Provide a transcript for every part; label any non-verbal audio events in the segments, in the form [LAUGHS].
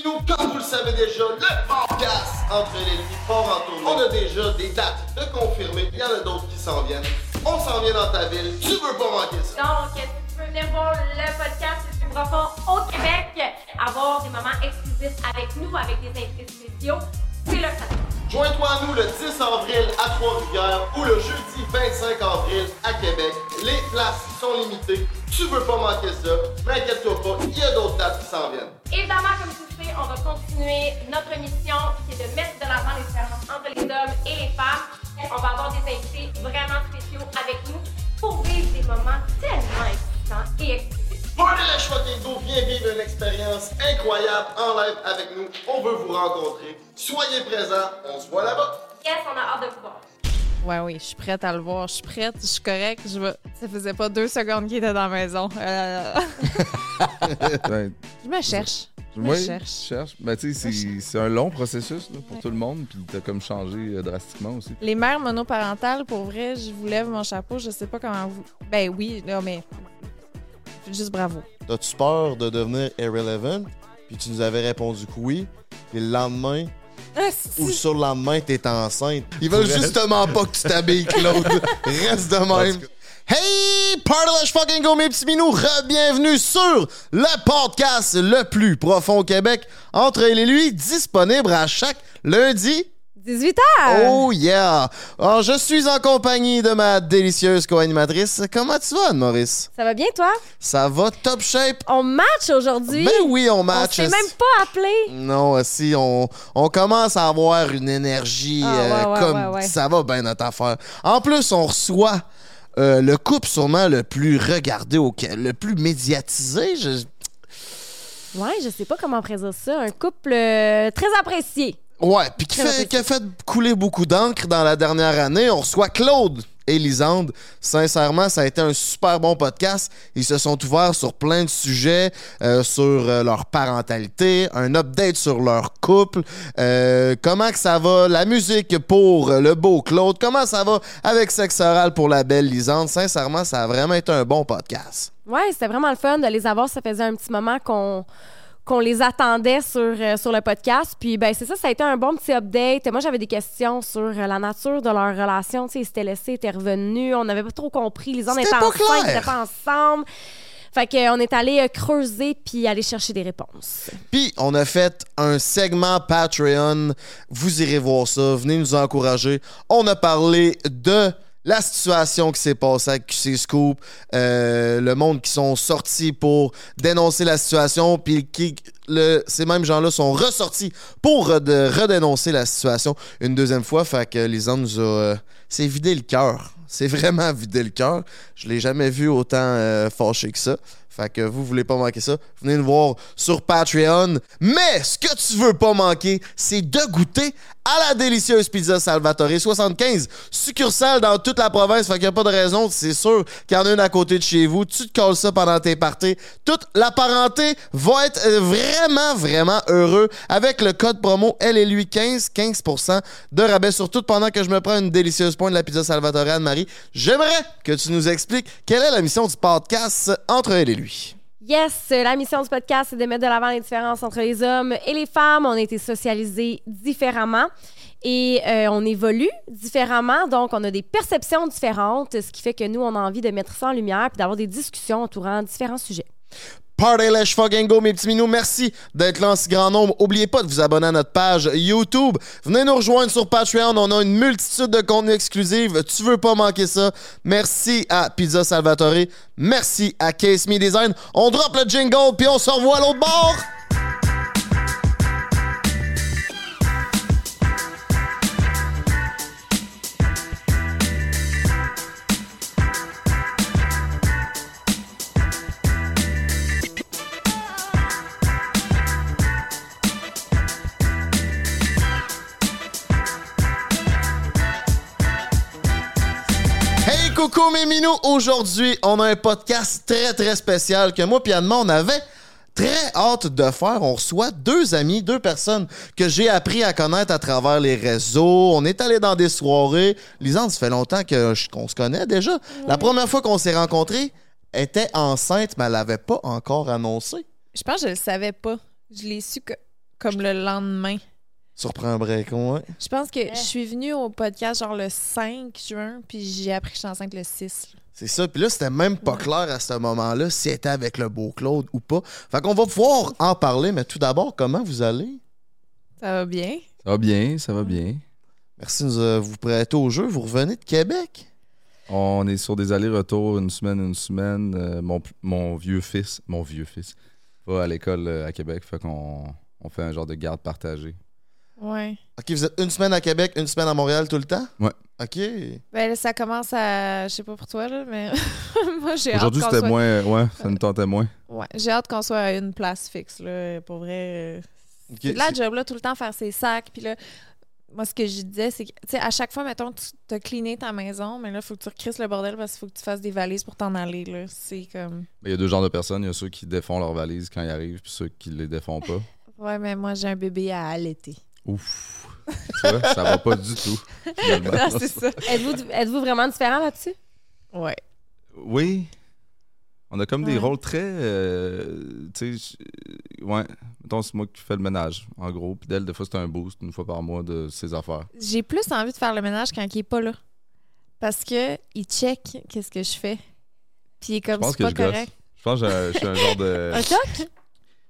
comme vous le savez déjà, le podcast entre les nuits part en tournée. On a déjà des dates de confirmer, il y en a d'autres qui s'en viennent. On s'en vient dans ta ville, tu veux pas manquer ça. Donc, si tu veux venir voir le podcast le plus profond au Québec, avoir des moments exclusifs avec nous, avec des invités spéciaux, c'est là que ça. Joins-toi à nous le 10 avril à Trois-Rivières ou le jeudi 25 avril à Québec. Les places sont limitées, tu veux pas manquer ça, mais inquiète-toi pas, il y a d'autres dates qui s'en viennent. Évidemment, comme tu le on va continuer notre mission qui est de mettre de l'avant les différences entre les hommes et les femmes. On va avoir des invités vraiment spéciaux avec nous pour vivre des moments tellement excitants et exclusifs. Party Lash Fucking Go, viens vivre une expérience incroyable en live avec nous. On veut vous rencontrer. Soyez présents, on se voit là-bas. Yes, on a hâte de vous voir. Ouais, oui, je suis prête à le voir. Je suis prête, je suis correcte. Je vais... Ça faisait pas deux secondes qu'il était dans la maison. Euh, Ben, [LAUGHS] je me cherche. Je me oui, cherche. je cherche. Ben, tu sais, c'est- un long processus là, pour tout le monde, puis t'as comme changé euh, drastiquement aussi. Les mères monoparentales, pour vrai, je vous lève mon chapeau. Je sais pas comment vous. Ben oui, là, mais. Juste bravo. T'as-tu peur de devenir irrelevant? Puis tu nous avais répondu que oui. Puis le lendemain, ou le surlendemain, t'es enceinte. Ils veulent Reste. justement pas que tu t'habilles, Claude. Reste de même. Hey, Party fucking go, mes petits minous. Re-bienvenue sur le podcast le plus profond au Québec. Entre elle et lui, disponible à chaque lundi 18 h Oh yeah! Alors, je suis en compagnie de ma délicieuse co-animatrice. Comment tu vas, Anne-Maurice? Ça va bien, toi? Ça va top shape? On match aujourd'hui. Ben oui, on On match. s'est même pas appelé. Non, si on, on commence à avoir une énergie Ah, ouais, euh, ouais, comme ouais, ça va bien notre affaire. En plus, on reçoit euh, le couple sûrement le plus regardé au le plus médiatisé. Je- Ouais, je sais pas comment présenter ça. Un couple euh, très apprécié. Ouais, puis qui, Très fait, qui a fait couler beaucoup d'encre dans la dernière année. On reçoit Claude et Lisande. Sincèrement, ça a été un super bon podcast. Ils se sont ouverts sur plein de sujets, euh, sur euh, leur parentalité, un update sur leur couple, euh, comment que ça va, la musique pour le beau Claude, comment ça va avec Sexe Oral pour la belle Lisande? Sincèrement, ça a vraiment été un bon podcast. Ouais, c'était vraiment le fun de les avoir. Ça faisait un petit moment qu'on qu'on les attendait sur, euh, sur le podcast. Puis, ben c'est ça, ça a été un bon petit update. Moi, j'avais des questions sur euh, la nature de leur relation. Tu sais, ils s'étaient laissés, ils étaient revenus. On n'avait pas trop compris. Les C'était étaient pas ensemble, ils n'étaient pas ensemble. Fait qu'on est allé euh, creuser puis aller chercher des réponses. Puis, on a fait un segment Patreon. Vous irez voir ça. Venez nous encourager. On a parlé de la situation qui s'est passée avec QC Scoop, euh, le monde qui sont sortis pour dénoncer la situation, puis qui, ces mêmes gens-là sont ressortis pour redénoncer la situation une deuxième fois. Fait que Lisanne nous a... euh, c'est vidé le cœur. C'est vraiment vidé le cœur. Je l'ai jamais vu autant euh, fâché que ça. Fait que vous voulez pas manquer ça, venez nous voir sur Patreon. Mais ce que tu veux pas manquer, c'est de goûter à la délicieuse pizza Salvatore 75 succursales dans toute la province. Fait qu'il y a pas de raison, c'est sûr qu'il y en a une à côté de chez vous. Tu te colles ça pendant tes parties. Toute la parenté va être euh, vraiment, vraiment heureux avec le code promo elle et lui 15, 15% de rabais sur tout pendant que je me prends une délicieuse pointe de la pizza Salvatore Anne-Marie. J'aimerais que tu nous expliques quelle est la mission du podcast entre elle et lui. Yes, euh, la mission du podcast, c'est de mettre de l'avant les différences entre les hommes et les femmes. On a été socialisés différemment et euh, on évolue différemment. Donc, on a des perceptions différentes, ce qui fait que nous, on a envie de mettre ça en lumière puis d'avoir des discussions entourant différents sujets. Party Lash Fucking Go, mes petits minous. Merci d'être là en si grand nombre. Oubliez pas de vous abonner à notre page YouTube. Venez nous rejoindre sur Patreon. On a une multitude de contenus exclusifs. Tu veux pas manquer ça. Merci à Pizza Salvatore. Merci à Case Me Design. On drop le jingle puis on se revoit à l'autre bord. Coucou mes minous, aujourd'hui on a un podcast très très spécial que moi puis Anne on avait très hâte de faire. On reçoit deux amis, deux personnes que j'ai appris à connaître à travers les réseaux. On est allé dans des soirées. Lisande, ça fait longtemps que je- qu'on se connaît déjà. La première fois qu'on s'est rencontrés, elle était enceinte, mais elle l'avait pas encore annoncé. Je pense que je le savais pas. Je l'ai su que. comme le lendemain. Surprend un break, ouais. Je pense que Ouais. je suis venue au podcast genre le 5 juin, puis j'ai appris que j'étais enceinte le 6. là. C'est ça. Puis là, c'était même pas clair à ce moment-là si elle était avec le beau Claude ou pas. Fait qu'on va pouvoir en parler, mais tout d'abord, comment vous allez? Ça va bien? Ça va bien, ça va bien. Merci de nous, euh, vous prêter au jeu. Vous revenez de Québec? On est sur des allers-retours une semaine, une semaine. Euh, mon vieux fils, mon vieux fils, va à l'école euh, à Québec. Fait qu'on on fait un genre de garde partagée. Ouais. OK, vous êtes une semaine à Québec, une semaine à Montréal tout le temps? Ouais. OK. Ben là, ça commence à. Je sais pas pour toi, là, mais [LAUGHS] moi, j'ai hâte Aujourd'hui, c'était soit... moins. Ouais, ça nous tentait moins. Ouais, j'ai hâte qu'on soit à une place fixe, là. Pour vrai. euh, OK, C'est de la c'est- job, là, tout le temps faire ses sacs. Puis là, moi, ce que je disais, c'est que, tu sais, à chaque fois, mettons, tu as cleané ta maison, mais là, il faut que tu recrisses le bordel parce qu'il faut que tu fasses des valises pour t'en aller, là. C'est comme. Il y a deux genres de personnes. Il y a ceux qui défont leurs valises quand ils arrivent, puis ceux qui les défont pas. [LAUGHS] Ouais, mais moi, j'ai un bébé à allaiter. Ouf. tu vois, ça va pas du tout. Non, c'est ça. Êtes-vous êtes-vous vraiment différent là-dessus? Ouais. Oui. On a comme des rôles très. euh, tu sais, ouais. Mettons, c'est moi qui fais le ménage, en gros. Puis d'elle, des fois, c'est un boost, une fois par mois, de ses affaires. J'ai plus envie de faire le ménage quand il est pas là. Parce que il check qu'est-ce que je fais. Puis il est Je comme pense c'est que pas je gosse. correct. Je pense que je suis un genre de. Un toc?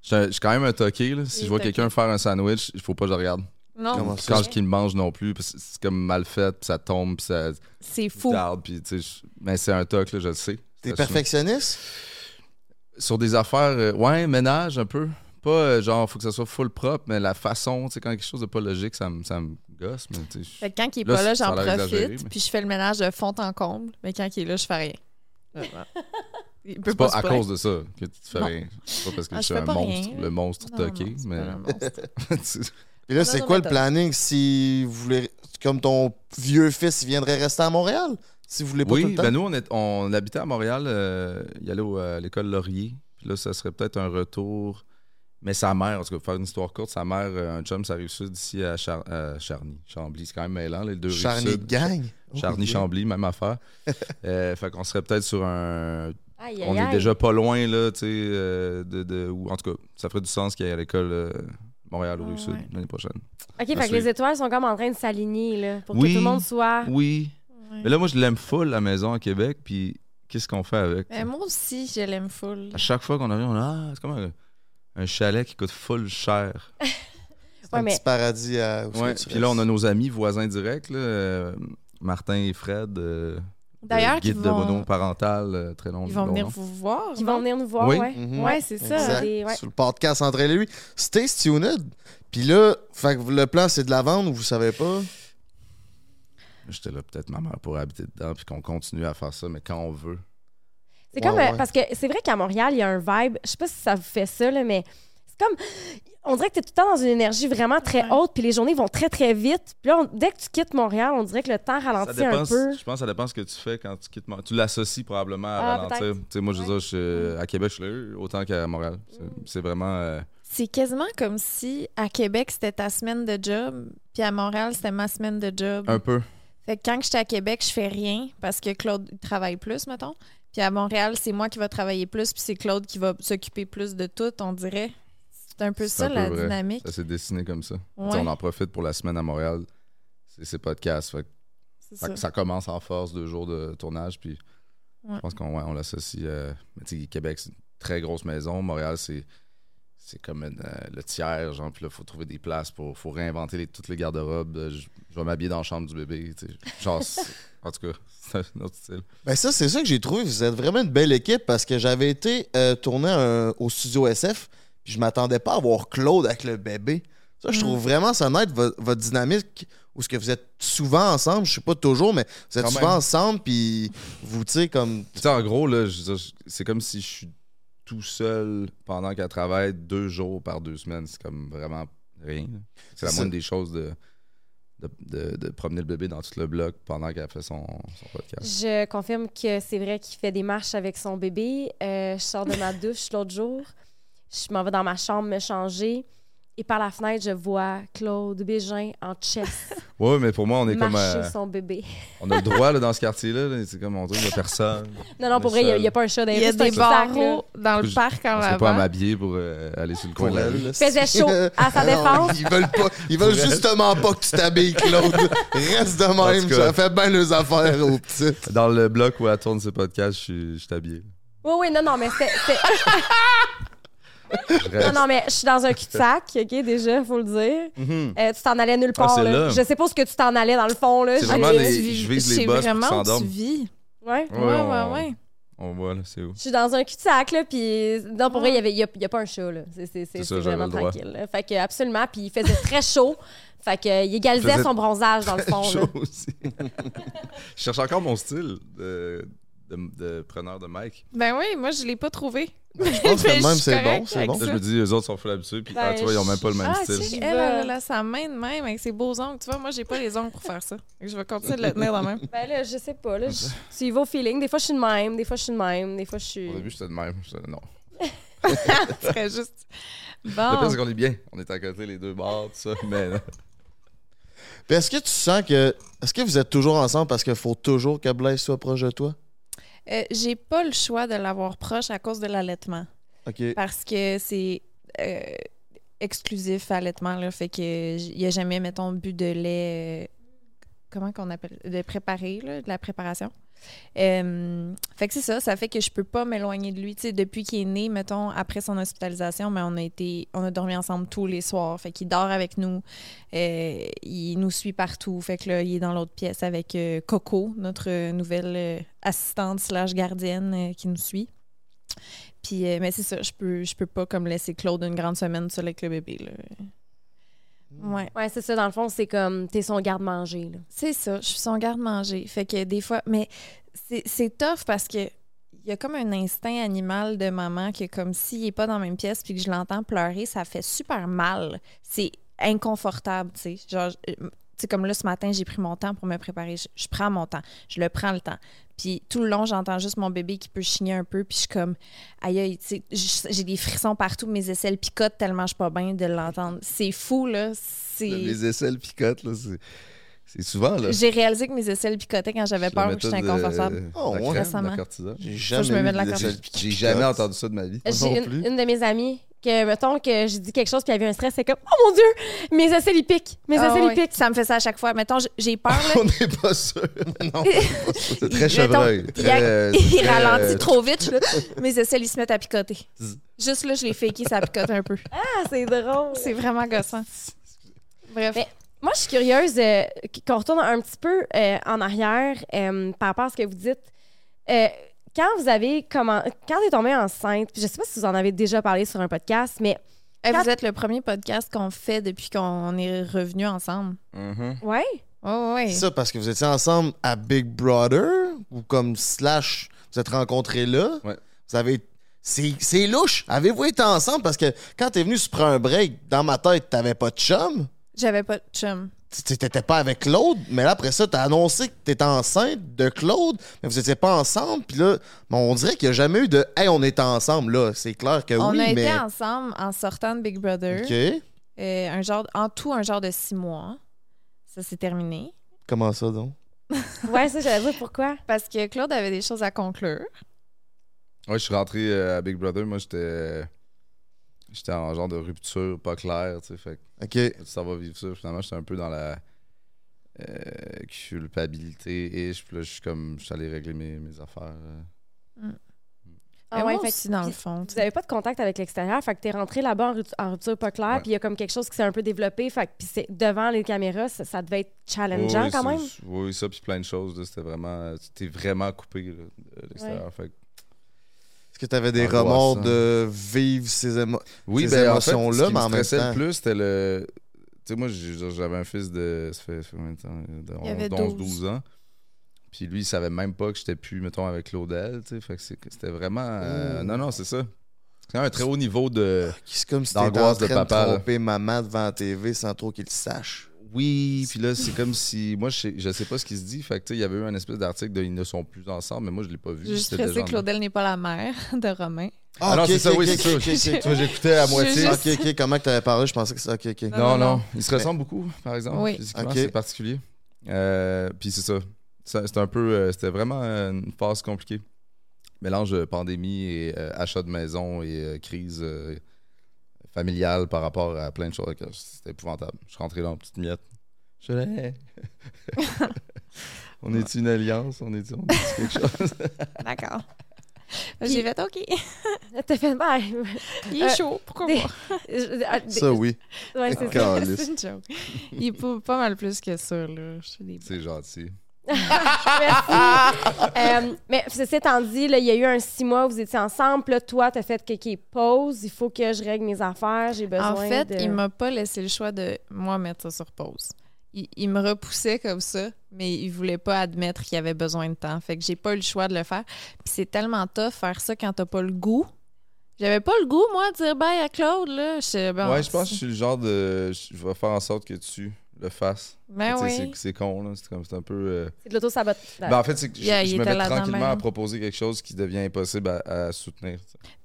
Je suis quand même un toqué, là. Si Il je vois quelqu'un faire un sandwich, il faut pas que je regarde. Non? Quand je qu'il le mange non plus, parce que c'est comme mal fait, puis ça tombe, puis ça c'est fou. puis je- Mais c'est un toc, là, je le sais. T'es perfectionniste? Sur des affaires, euh, ouais, ménage un peu. Pas euh, genre, faut que ça soit full propre, mais la façon, tu sais, quand quelque chose de pas logique, ça me ça me gosse, mais Fait quand il est Là, pas là, j'en profite. Puis je fais le ménage de fond en comble. Mais quand il est là, je fais rien. [LAUGHS] il peut C'est pas, à cause de ça que tu te fais rien. C'est pas parce que Ah, je suis un monstre, rien. le monstre Non, toqué, non, mais. [LAUGHS] monstre. Puis là, c'est quoi le planning si vous voulez. Comme ton vieux fils viendrait rester à Montréal? Si vous voulez pas tout Oui, le temps? ben nous, on, est, on habitait à Montréal, euh, il allait au- à l'école Laurier. Puis là, ça serait peut-être un retour. Mais sa mère, en tout cas, pour faire une histoire courte, sa mère, euh, un chum, ça arrive sud ici à, Char- à Charny. Chambly, c'est quand même mêlant, les deux rives Charny sud. Gang? Charny, Ok. Chambly, même affaire. [LAUGHS] euh, fait qu'on serait peut-être sur un. Aïe, aïe, On est aïe. déjà pas loin, là, tu sais, euh, de, de- ou en tout cas, ça ferait du sens qu'il y ait à l'école euh, Montréal ou Ah, Rive-Sud ouais. l'année prochaine. OK, fait que les étoiles sont comme en train de s'aligner, là, pour Oui. que tout le monde soit... Oui. Ouais. Mais là, moi, je l'aime full, la maison à Québec, puis qu'est-ce qu'on fait avec? Mais moi aussi, je l'aime full. À chaque fois qu'on arrive, on a ah, c'est comme un, un chalet qui coûte full cher. [LAUGHS] C'est Ouais, un mais- petit paradis à. Ouais. Puis là, on a nos amis voisins directs, là, euh, Martin et Fred. euh, D'ailleurs, guide de vont, monoparental, euh, très long. ils vont long venir nom. vous voir. Non? vont venir nous voir, Oui. ouais. Mhm. Ouais, c'est ça. Des-. Sur le podcast entre elle et lui. Stay tuned. Puis là, fait que le plan, c'est de la vendre ou vous savez pas? J'étais là, peut-être ma mère pourrait habiter dedans, puis qu'on continue à faire ça, mais quand on veut. C'est comme... euh, ouais. Parce que c'est vrai qu'à Montréal, il y a un vibe... Je sais pas si ça vous fait ça, là, mais c'est comme... On dirait que tu es tout le temps dans une énergie vraiment très Ouais. haute, puis les journées vont très, très vite. Puis là, on- dès que tu quittes Montréal, on dirait que le temps Ça ralentit un peu. je pense que ça dépend ce que tu fais quand tu quittes Montréal. Tu l'associes probablement à Ah, ralentir. peut-être. Tu sais, moi, je veux dire, je suis, euh, à Québec, je suis là, euh, autant qu'à Montréal. C'est- C'est vraiment. euh, C'est quasiment comme si à Québec, c'était ta semaine de job, puis à Montréal, c'était ma semaine de job. un peu. Fait que quand j'étais à Québec, je fais rien parce que Claude il travaille plus, mettons. Puis à Montréal, c'est moi qui va travailler plus, puis c'est Claude qui va s'occuper plus de tout, on dirait. C'est un peu ça, un peu la vrai. dynamique. Ça s'est dessiné comme ça. Tu sais, Ouais. On en profite pour la semaine à Montréal. C'est ces podcasts. Fait ça, ça. ça commence en force, deux jours de tournage. Puis Ouais. je pense qu'on ouais, on l'associe. euh, mais tu sais, Québec, c'est une très grosse maison. Montréal, c'est. C'est comme une, euh, le tiers, genre, puis là, il faut trouver des places pour faut réinventer les- toutes les garde-robes. Euh, Je, je vais m'habiller dans la chambre du bébé. tu sais. Genre, c'est- en tout cas, c'est un autre style. Ben ça, c'est ça que j'ai trouvé. Vous êtes vraiment une belle équipe parce que j'avais été euh, tourné un- au studio SF, puis je m'attendais pas à voir Claude avec le bébé. Ça, je trouve vraiment ça net, vo- votre dynamique, où ce que vous êtes souvent ensemble, je sais pas toujours, mais vous êtes Quand souvent même. ensemble, puis vous, tu sais, comme... Tu sais, en gros, là, c'est comme si je suis tout seul pendant qu'elle travaille deux jours par deux semaines. C'est comme vraiment rien. C'est la moindre des choses de, de, promener le bébé dans tout le bloc pendant qu'elle fait son, son podcast? Je confirme que c'est vrai qu'il fait des marches avec son bébé. Euh, je sors de ma douche l'autre jour. Je m'en vais dans ma chambre me changer. Et par la fenêtre, je vois Claude Bégin en chess [LAUGHS] Ouais, mais pour moi, on est comme. marcher euh, son bébé. on a le droit là, dans ce [LAUGHS] quartier-là. là, C'est comme on dit, il n'y a personne. Non, non, pour vrai, il n'y a, pas un chat dans Il y a c'est des barreaux dans le Je- parc en On ne pas à avant. m'habiller pour euh, aller sur le coin Il faisait chaud. À sa [LAUGHS] Non, défense, Ils veulent pas. Ils veulent justement pas que tu t'habilles, Claude. Reste de même. cas. Ça fait bien les affaires aux petits. Dans le bloc où elle tourne ce podcast, je suis- je habillé. Oui, oui, non, non, mais c'était. Non, non, mais je suis dans un cul-de-sac, OK, déjà, faut le dire. Mhm. Euh, tu t'en allais nulle part, c'est là. là. Je sais pas ce que tu t'en allais, dans le fond, là. C'est Je- vraiment les- tu vis- je vise les c'est boss pour vraiment où tu vis. Ouais. Ouais, Ouais, ouais, on- ouais. On voit, là, c'est où. Je suis dans un cul-de-sac, là, puis... Non, pour vrai, il y avait- il y a, y a pas un chat, là. C'est c'est- c'est- C'est ça, c'est j'avais vraiment tranquille, là. Fait que, absolument, puis il faisait très chaud. Fait que, il égalisait Faisait son bronzage, dans le fond, là. Chaud aussi. [LAUGHS] je cherche encore mon style de, de, de preneur de mic. Ben oui, moi, je l'ai pas trouvé. Je pense [LAUGHS] que même, c'est bon. C'est bon. Là, je me dis, les autres sont full habitués. Puis, Ben, ah, tu vois, ils ont même pas le même Ah, style. J'y elle, elle a sa main de même avec ses beaux ongles. Tu vois, moi, j'ai pas les ongles pour faire ça. Je vais continuer de le tenir dans même. [LAUGHS] Ben là, je sais pas, là. je- [LAUGHS] Tu y vas au feeling. Des fois, je suis de même. Des fois, je suis de même. Des fois, je suis... Au début, j'étais de même. J'étais- Non. Ce serait juste. Le pire, Bon. c'est qu'on est bien. On est à côté, les deux bords, tout ça. Mais. Puis est-ce que tu sens que. Est-ce que vous êtes toujours ensemble parce qu'il faut toujours que Blaise soit proche de toi? Euh, j'ai pas le choix de l'avoir proche à cause de l'allaitement. OK. Parce que c'est euh, exclusif allaitement. Là, fait que il n'y a jamais, mettons, bu de lait. euh, comment qu'on appelle De préparer, là, de la préparation. Euh, fait que c'est ça, ça fait que je peux pas m'éloigner de lui. Tu sais, depuis qu'il est né, mettons, après son hospitalisation, mais on a été, on a dormi ensemble tous les soirs. Fait qu'il dort avec nous, euh, il nous suit partout. Fait que là, il est dans l'autre pièce avec euh, Coco, notre nouvelle assistante slash gardienne qui nous suit. Puis, mais c'est ça, je peux, je peux pas comme laisser Claude une grande semaine seul avec le bébé. Là. Ouais. Ouais, c'est ça. Dans le fond, c'est comme... T'es son garde-manger, là. C'est ça, je suis son garde-manger. Fait que des fois, mais c'est c'est tough parce que il y a comme un instinct animal de maman que comme s'il est pas dans la même pièce puis que je l'entends pleurer, ça fait super mal. C'est inconfortable, tu sais. Genre, sais, comme là, ce matin, j'ai pris mon temps pour me préparer. Je, prends mon temps. Je le prends le temps. Puis tout le long, j'entends juste mon bébé qui peut chigner un peu. Puis je suis comme, aïe, aïe, tu sais, j'ai des frissons partout. Mes aisselles picotent tellement je suis pas bien de l'entendre. C'est fou, là. Les aisselles picotent, là. C'est- souvent, là. J'ai réalisé que mes aisselles picotaient quand j'avais peur ou que j'étais méthode, inconfortable. euh, Oh, ouais. Récemment. J'ai jamais je me mets de la J'ai jamais entendu ça de ma vie. J'ai une, de mes amies que, mettons, que j'ai dit quelque chose puis il y avait un stress, c'est comme « Oh mon Dieu! Mes aisselles, ils piquent! Mes Ah aisselles, ouais. ils piquent! Ça me fait ça à chaque fois. Mettons, j'ai peur, [LAUGHS] là. On n'est pas sûr. [LAUGHS] Non. C'est très Mettons, chevreuil. il, Très, il ralentit trop vite. là. Mes aisselles, ils se mettent à picoter. Juste là, je les fake, ça picote un peu. Ah, c'est drôle! C'est vraiment gossant. [LAUGHS] Bref. Mais- Moi, je suis curieuse euh, qu'on retourne un petit peu euh, en arrière euh, par rapport à ce que vous dites. Euh, quand vous avez comment quand t'es tombée enceinte, puis je sais pas si vous en avez déjà parlé sur un podcast, mais quand- vous êtes le premier podcast qu'on fait depuis qu'on est revenus ensemble. Mhm. ouais, Oh, oui. C'est ça parce que vous étiez ensemble à Big Brother ou comme slash, vous êtes rencontrés là. Ouais. Vous avez. C'est c'est louche. Avez-vous été ensemble? Parce que quand t'es venu se prendre un break, dans ma tête, t'avais pas de chum. J'avais pas de chum. Tu- T'étais pas avec Claude, mais là, après ça, t'as annoncé que t'étais enceinte de Claude, mais vous étiez pas ensemble. Puis là, bon, on dirait qu'il y a jamais eu de Hey, on est ensemble, là. C'est clair que On oui, a mais. été ensemble en sortant de Big Brother. OK. Euh, un genre, en tout, un genre de six mois. Ça s'est terminé. Comment ça, donc? [LAUGHS] ouais, ça j'allais dire pourquoi? Parce que Claude avait des choses à conclure. Ouais, je suis rentré euh, à Big Brother. Moi, j'étais. J'étais en genre de rupture pas claire, tu sais. Fait que OK. ça va vivre ça. Finalement, j'étais un peu dans la euh, culpabilité. Et puis là, je suis comme. Je suis allé régler mes, mes affaires. euh. Ah Mais ouais, moi fait aussi, dans le fond. tu Vous avez pas de contact avec l'extérieur, fait que t'es rentré là-bas en, rupture pas claire, puis il y a comme quelque chose qui s'est un peu développé, fait que puis c'est devant les caméras, ça, ça devait être challengeant Oui, quand même. Oui, ça, puis plein de choses. C'était vraiment. Tu t'es vraiment coupé là, de l'extérieur. Fait que- Que t'avais des Angoissant. remords de vivre ces émotions? Oui, Ces ben, en fait, émotions-là, ce qui mais me en même stressait temps- le plus, c'était le. Tu sais, moi, j'avais un fils de. Ça fait, ça fait combien de temps? De Il avait 11, 12. 12 ans. Puis lui, il savait même pas que j'étais plus, mettons, avec Claudel. Tu sais, fait que c'est- c'était vraiment. euh, Oh. Non, non, c'est ça. C'est quand même un très haut niveau de. C'est comme si t'étais en D'angoisse train de de, papa, là. tromper maman devant la TV sans trop qu'il le sache. Oui, puis là, c'est comme si. Moi, je sais, je sais pas ce qui se dit. Fait que, tu sais, il y avait eu un espèce d'article de Ils ne sont plus ensemble, mais moi, je l'ai pas vu. Préciser déjà que Claudel n'est pas la mère de Romain. Ah non, ok, c'est ça, oui, c'est ça. Toi, j'écoutais à moitié. juste- Ok, ok, comment que t'avais parlé, je pensais que c'était. Ok, ok. Non, Non, non, non, non. il se ressemble beaucoup, par exemple. Oui. C'est particulier. Euh, puis c'est ça. C'était un peu. euh, C'était vraiment une phase compliquée. Mélange de pandémie et euh, achat de maison et euh, crise euh, familiale par rapport à plein de choses. C'était épouvantable. Je suis rentré là en petite miette. Je l'ai. [LAUGHS] on est une alliance? On est, on est quelque chose? [LAUGHS] D'accord. J'ai fait OK. [LAUGHS] T'as fait ben, Il est Euh, chaud. Pourquoi des- pas? ah, des- Ça, oui. ouais, c'est ça. Calice. C'est une joke. Il est pas, mal plus que ça, là. Je fais des C'est gentil. [LAUGHS] Merci. Euh, mais ceci étant dit, là, il y a eu un six mois où vous étiez ensemble. Là, toi, t'as fait que qui pause. Il faut que je règle mes affaires. J'ai besoin En fait, de... il m'a pas laissé le choix de moi mettre ça sur pause. Il, il me repoussait comme ça, mais il voulait pas admettre qu'il avait besoin de temps. Fait que j'ai pas eu le choix de le faire. Puis c'est tellement tough faire ça quand t'as pas le goût. J'avais pas le goût, moi, de dire bye à Claude, là. Je, bon, ouais, je pense que je suis le genre de. Je vais faire en sorte que tu le fasses. Ben oui. c'est- con, là. C'est comme- c'est un peu. euh, C'est de l'auto-sabotage. Ben, en fait, c'est que je, Yeah, je me mets tranquillement à proposer quelque chose qui devient impossible à, à soutenir.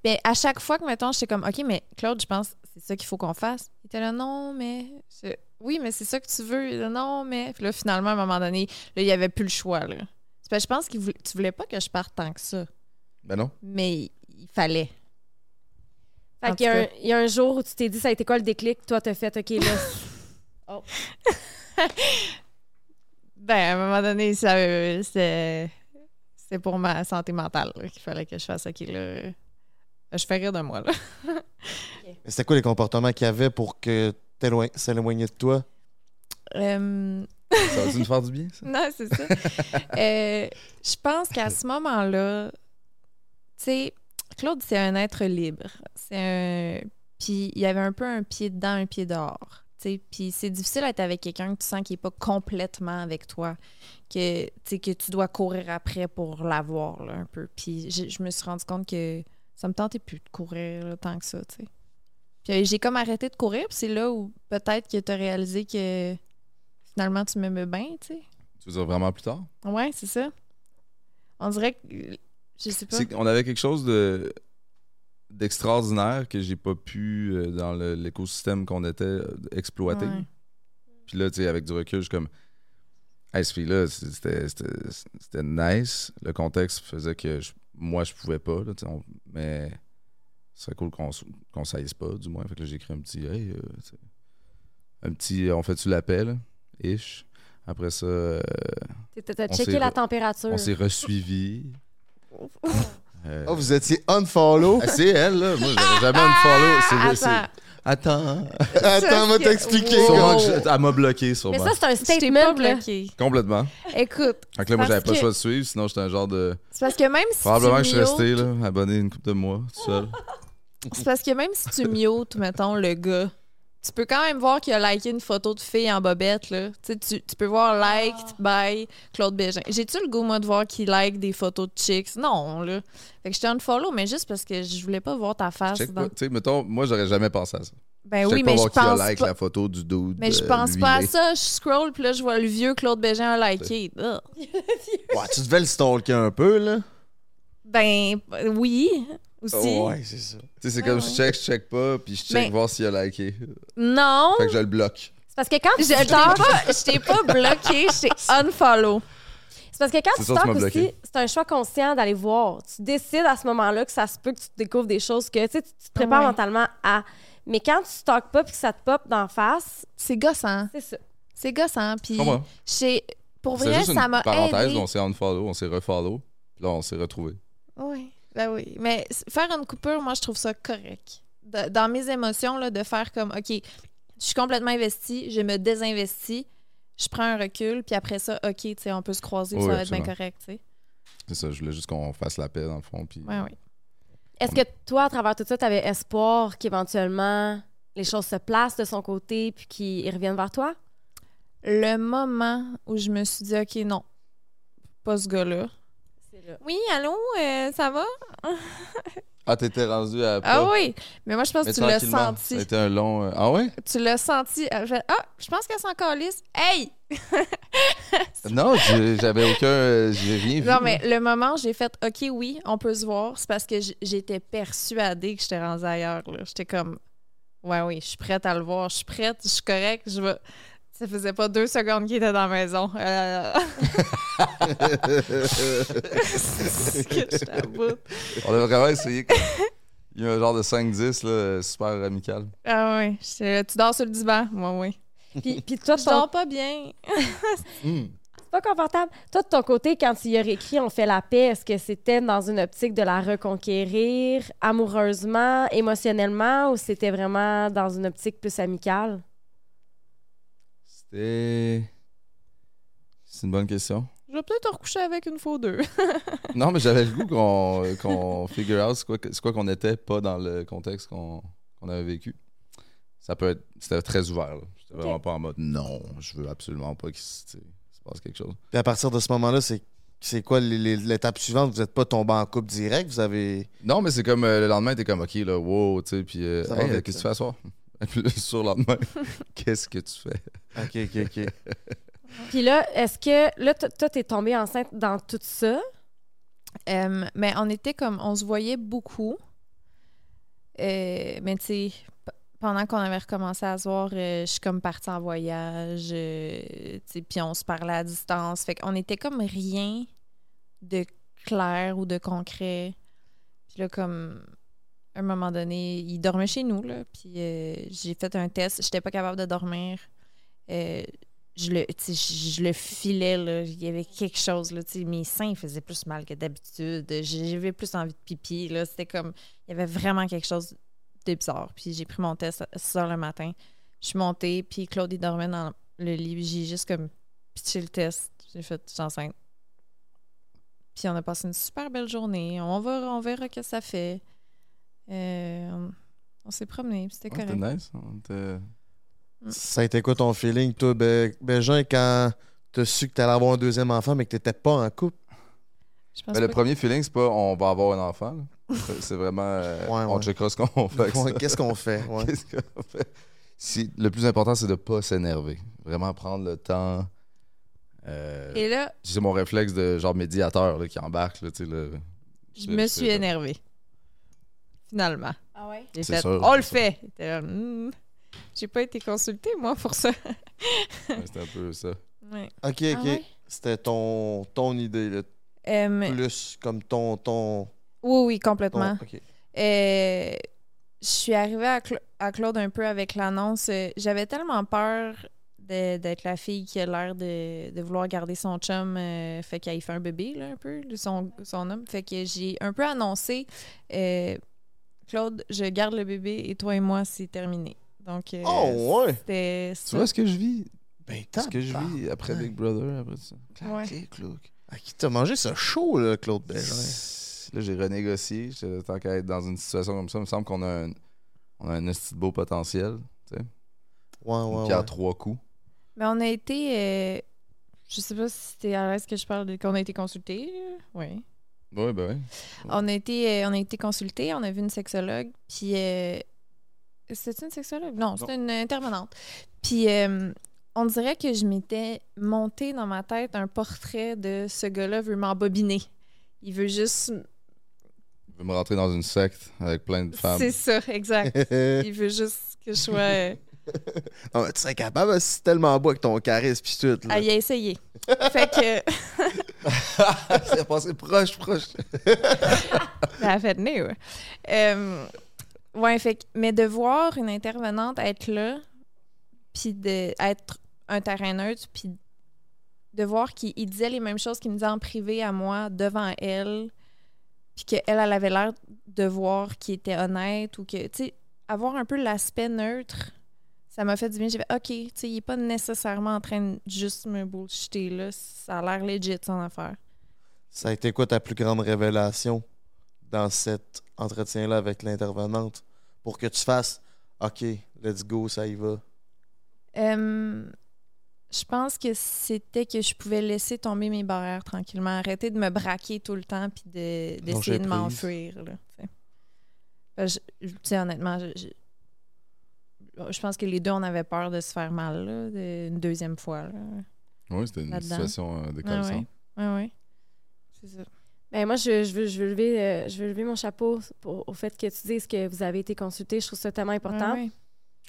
Ben, à chaque fois que, mettons, j'étais comme, OK, mais Claude, je pense que c'est ça qu'il faut qu'on fasse. Il était là, non, mais. Je- Oui, mais c'est ça que tu veux. Il était là, non, mais. Puis là, finalement, à un moment donné, là, il n'y avait plus le choix, là. C'est parce que je pense que tu voulais pas que je parte tant que ça, Ben non. mais il fallait. Fait En qu'il y, y a un jour où tu t'es dit, ça a été quoi le déclic? Toi, t'as fait, OK, là. [LAUGHS] [LAUGHS] Ben, à un moment donné, ça, euh, c'est c'est pour ma santé mentale là, qu'il fallait que je fasse OK, là. Je fais rire de moi, là. [LAUGHS] Mais C'était quoi les comportements qu'il y avait pour que t'éloignes- s'éloigner de toi? Euh, Ça va-tu nous faire du bien, ça? [LAUGHS] Non, c'est ça. Euh, je pense qu'à ce moment-là, tu sais, Claude, c'est un être libre. C'est un. Puis il y avait un peu un pied dedans, un pied dehors. Puis c'est difficile d'être avec quelqu'un que tu sens qui n'est pas complètement avec toi, que, tu sais, que tu dois courir après pour l'avoir, un peu. Puis je, me suis rendu compte que ça me tentait plus de courir là, tant que ça. Puis euh, j'ai comme arrêté de courir, puis c'est là où peut-être que tu as réalisé que finalement tu m'aimais bien, tu sais. Tu veux dire vraiment plus tard? Ouais, c'est ça. On dirait que. Je sais pas. Qu'on avait quelque chose de d'extraordinaire que j'ai pas pu euh, dans le- l'écosystème qu'on était euh, exploiter. Ouais. Puis là, tu sais, avec du recul, je suis comme. Hey, ce fille-là, c'était c'était- c'était nice. Le contexte faisait que je- moi, je pouvais pas. Là, tu sais, on- mais ce serait cool qu'on s- qu'on saillisse pas, du moins. Fait que là, j'ai écrit un petit. Hey, euh, tu sais, un petit. On fait-tu l'appel? Ish. Après ça, euh, T'as t'as On checké s'est la re- température. on s'est resuivi. [LAUGHS] Euh, Oh, vous étiez unfollow? ah, c'est elle, là. Moi, j'aurais jamais une follow. C'est- c'est- Attends. Attends. Attends, on va que- t'expliquer. Wow. Sûrement gros. que je- elle m'a bloqué, sûrement. Mais ça, c'est un statement. bloqué. Complètement. Écoute, que là, moi, j'avais pas le choix de suivre, sinon j'étais un genre de. c'est parce que même si Probablement que tu je suis resté, là, abonné une couple de mois, tout seul. C'est parce que même si tu mutes, mettons, le gars, tu peux quand même voir qu'il a liké une photo de fille en bobette, là. Tu, tu, tu peux voir liked by Claude Bégin. J'ai-tu le goût, moi, de voir qu'il like des photos de chicks? Non, là. Fait que j'étais unfollow, mais juste parce que je voulais pas voir ta face. Check dans-. Tu sais, mettons, moi, j'aurais jamais pensé à ça. Ben Je oui, pas mais je qui a pense like pas... la photo du dude. Mais je euh, pense pas à ça. Je scroll, puis là, je vois le vieux Claude Bégin a liké. Ouais, tu devais le stalker un peu, là. Ben, oui, aussi. Ouais, c'est ça. Tu sais, c'est Ouais, comme ouais. je check, je check pas, puis je check Mais- voir s'il a liké. Non, Fait que je le bloque. C'est parce que quand tu je t'ai pas, je t'ai pas bloqué, je t'ai unfollow. c'est parce que quand C'est tu m'as aussi, c'est un choix conscient d'aller voir. Tu décides à ce moment-là que ça se peut que tu découvres des choses que tu sais, tu tu te prépares Ouais. mentalement à. Mais quand tu stalks pas puis que ça te pop d'en face, C'est gossant. c'est ça. C'est gossant. Puis, Comprends? j'ai- pour C'est vrai, juste ça une m'a parenthèse, aidé. on s'est unfollow, on s'est refollow, puis là, on s'est retrouvés. Oui, ben oui. Mais faire une coupure, moi, je trouve ça correct. De- dans mes émotions, là, de faire comme, OK, je suis complètement investie, je me désinvestis, je prends un recul, puis après ça, OK, tu sais, on peut se croiser, Oui, ça va être bien correct, tu sais. C'est ça, je voulais juste qu'on fasse la paix, dans le fond, puis... Ouais, oui. Est-ce que toi, à travers tout ça, tu avais espoir qu'éventuellement les choses se placent de son côté puis qu'ils reviennent vers toi? Le moment où je me suis dit, OK, non, pas ce gars-là. Là. Oui, allô, euh, ça va? Ah, t'étais rendu à. Ah oui, mais moi, je pense Mais que tu l'as senti. Ça a été un long. euh, Ah ouais? Tu l'as senti. Ah, je pense qu'elle s'en calisse. Hey! [LAUGHS] Non, j'avais aucun. euh, J'ai rien vu. Non, mais le moment où j'ai fait, OK, oui, on peut se voir, c'est parce que j'étais persuadée que j'étais rendue ailleurs. J'étais comme, ouais, oui, je suis prête à le voir, je suis prête, je suis correcte, je vais. Ça faisait pas deux secondes qu'il était dans la maison. Euh... c'est que j'étais à bout. On a vraiment essayé. Il y a un genre de 5-10, là, super amical. Ah oui, tu dors sur le divan? Moi, oui. Puis, puis toi, Je ton- dors pas bien. Hmm. c'est pas confortable. Toi, de ton côté, quand tu y as réécrit On fait la paix, est-ce que c'était dans une optique de la reconquérir amoureusement, émotionnellement, ou c'était vraiment dans une optique plus amicale? C'était. C'est une bonne question. Je vais peut-être te recoucher avec une fois ou deux. [LAUGHS] Non, mais j'avais le goût qu'on qu'on figure out c'est quoi que- c'est quoi qu'on était, pas dans le contexte qu'on qu'on avait vécu. Ça peut être. C'était très ouvert. là. J'étais vraiment pas en mode non, je veux absolument pas qu'il se passe quelque chose. Puis à partir de ce moment-là, c'est c'est quoi l'étape suivante? Vous n'êtes pas tombé en couple direct? Vous avez. Non, mais c'est comme euh, le lendemain, t'es comme ok, là, wow, tu sais, puis euh, Hey, qu'est-ce que tu fais à soir? [LAUGHS] Le surlendemain, [LAUGHS] qu'est-ce que tu fais? OK, OK, OK. [LAUGHS] Puis là, est-ce que. Là, toi, t'es tombée enceinte dans tout ça? Euh, mais on était comme, on se voyait beaucoup. Euh, mais tu sais, pendant qu'on avait recommencé à se voir, euh, je suis comme partie en voyage. euh, tu sais, puis on se parlait à distance. Fait qu'on était comme rien de clair ou de concret. Puis là, comme, à un moment donné, il dormait chez nous, là. Puis euh, j'ai fait un test. J'étais pas capable de dormir. Euh, je le, je, le filais, là. Il y avait quelque chose, là. Mes seins faisaient plus mal que d'habitude. J'avais plus envie de pipi, là. C'était comme... Il y avait vraiment quelque chose de bizarre. Puis j'ai pris mon test à 6 heures le matin. Je suis montée, puis Claude, il dormait dans le lit. J'ai juste comme pitché le test. J'ai fait, je suis enceinte. Puis on a passé une super belle journée. On, va, on verra que ça fait. Euh, on on s'est promené, puis c'était Ouais, correct. C'était nice. On était- Ça a été quoi ton feeling, toi, Be- Bégin, quand t'as su que t'allais avoir un deuxième enfant, mais que t'étais pas en couple? Mais le premier feeling, c'est pas on va avoir un enfant. [LAUGHS] C'est- vraiment. euh, Ouais, On ouais. checkera ce qu'on fait. Qu'est-ce qu'on fait? [LAUGHS] Ouais. Qu'est-ce qu'on fait? Si- le plus important, c'est de pas s'énerver. Vraiment prendre le temps. Euh, Et là, C'est mon réflexe de genre médiateur là, qui embarque. Là, je me suis ça. Finalement. Ah ouais? J'ai C'est fait, sûr, on le fait. Hmm. J'ai pas été consultée, moi, pour ça. C'était un peu ça. Ouais. OK, Ah OK. ouais? C'était ton, ton idée, là. Euh, Plus comme ton... ton, oui, oui, ton- complètement. OK. Euh, je suis arrivée à, Cla- à Claude un peu avec l'annonce. Euh, J'avais tellement peur de- d'être la fille qui a l'air de, de vouloir garder son chum, euh, fait qu'il fait un bébé, là, un peu, de son, son homme. Fait que j'ai un peu annoncé euh, Claude, je garde le bébé et toi et moi, c'est terminé. Donc, euh, Oh, ouais! c'était Tu ça. vois ce que je vis? Ben, Ce que je vis après Big Brother, après ça. Ouais. Clac, clouc. Ah, qui t'a mangé ce chaud, là, Claude Bégin? Là, j'ai renégocié. J'étais- Tant qu'à être dans une situation comme ça, il me semble qu'on a un, on a un esti de beau potentiel. Ouais, Une ouais, ouais. à trois coups. Mais on a été. euh, je sais pas si c'était à l'aise que je parle de qu'on a été consulté. Oui. Oui, ben oui. On a été, euh, on a été consulté, on a vu une sexologue, puis euh, c'était une sexologue? Non, c'était une intervenante. Puis euh, on dirait que je m'étais monté dans ma tête un portrait de ce gars-là veut m'embobiner. Il veut juste, Je veux me rentrer dans une secte avec plein de femmes. c'est ça, exact. [LAUGHS] Il veut juste que je sois. [LAUGHS] Ah, mais tu serais capable, si c'est tellement beau avec ton charisme pis tout, là. à y essayer. fait que [LAUGHS] [LAUGHS] C'est passé proche, proche. [LAUGHS] Ça a fait ouais. Euh, ouais, fait mais de voir une intervenante être là, puis d'être un terrain neutre, puis de voir qu'il il disait les mêmes choses qu'il me disait en privé à moi devant elle, puis qu'elle, elle avait l'air de voir qu'il était honnête ou que, tu sais, avoir un peu l'aspect neutre, ça m'a fait du bien. J'ai fait, OK, tu sais, il est pas nécessairement en train de juste me bullshiter, là. Ça a l'air legit, son affaire. Ça a été quoi ta plus grande révélation dans cet entretien-là avec l'intervenante pour que tu fasses OK, let's go, ça y va? Euh, je pense que c'était que je pouvais laisser tomber mes barrières tranquillement, arrêter de me braquer tout le temps puis de- d'essayer de m'enfuir. tu sais, honnêtement, je, je- pense que les deux, on avait peur de se faire mal, là, de- une deuxième fois. Là. Oui, c'était une Là-dedans. situation euh, Ouais, décollissante. ouais. Ouais, ouais. C'est ça. Ben, moi, je, je veux, je, veux lever, euh, je veux lever mon chapeau pour- au fait que tu dises que vous avez été consulté. Je trouve ça tellement important. Ouais,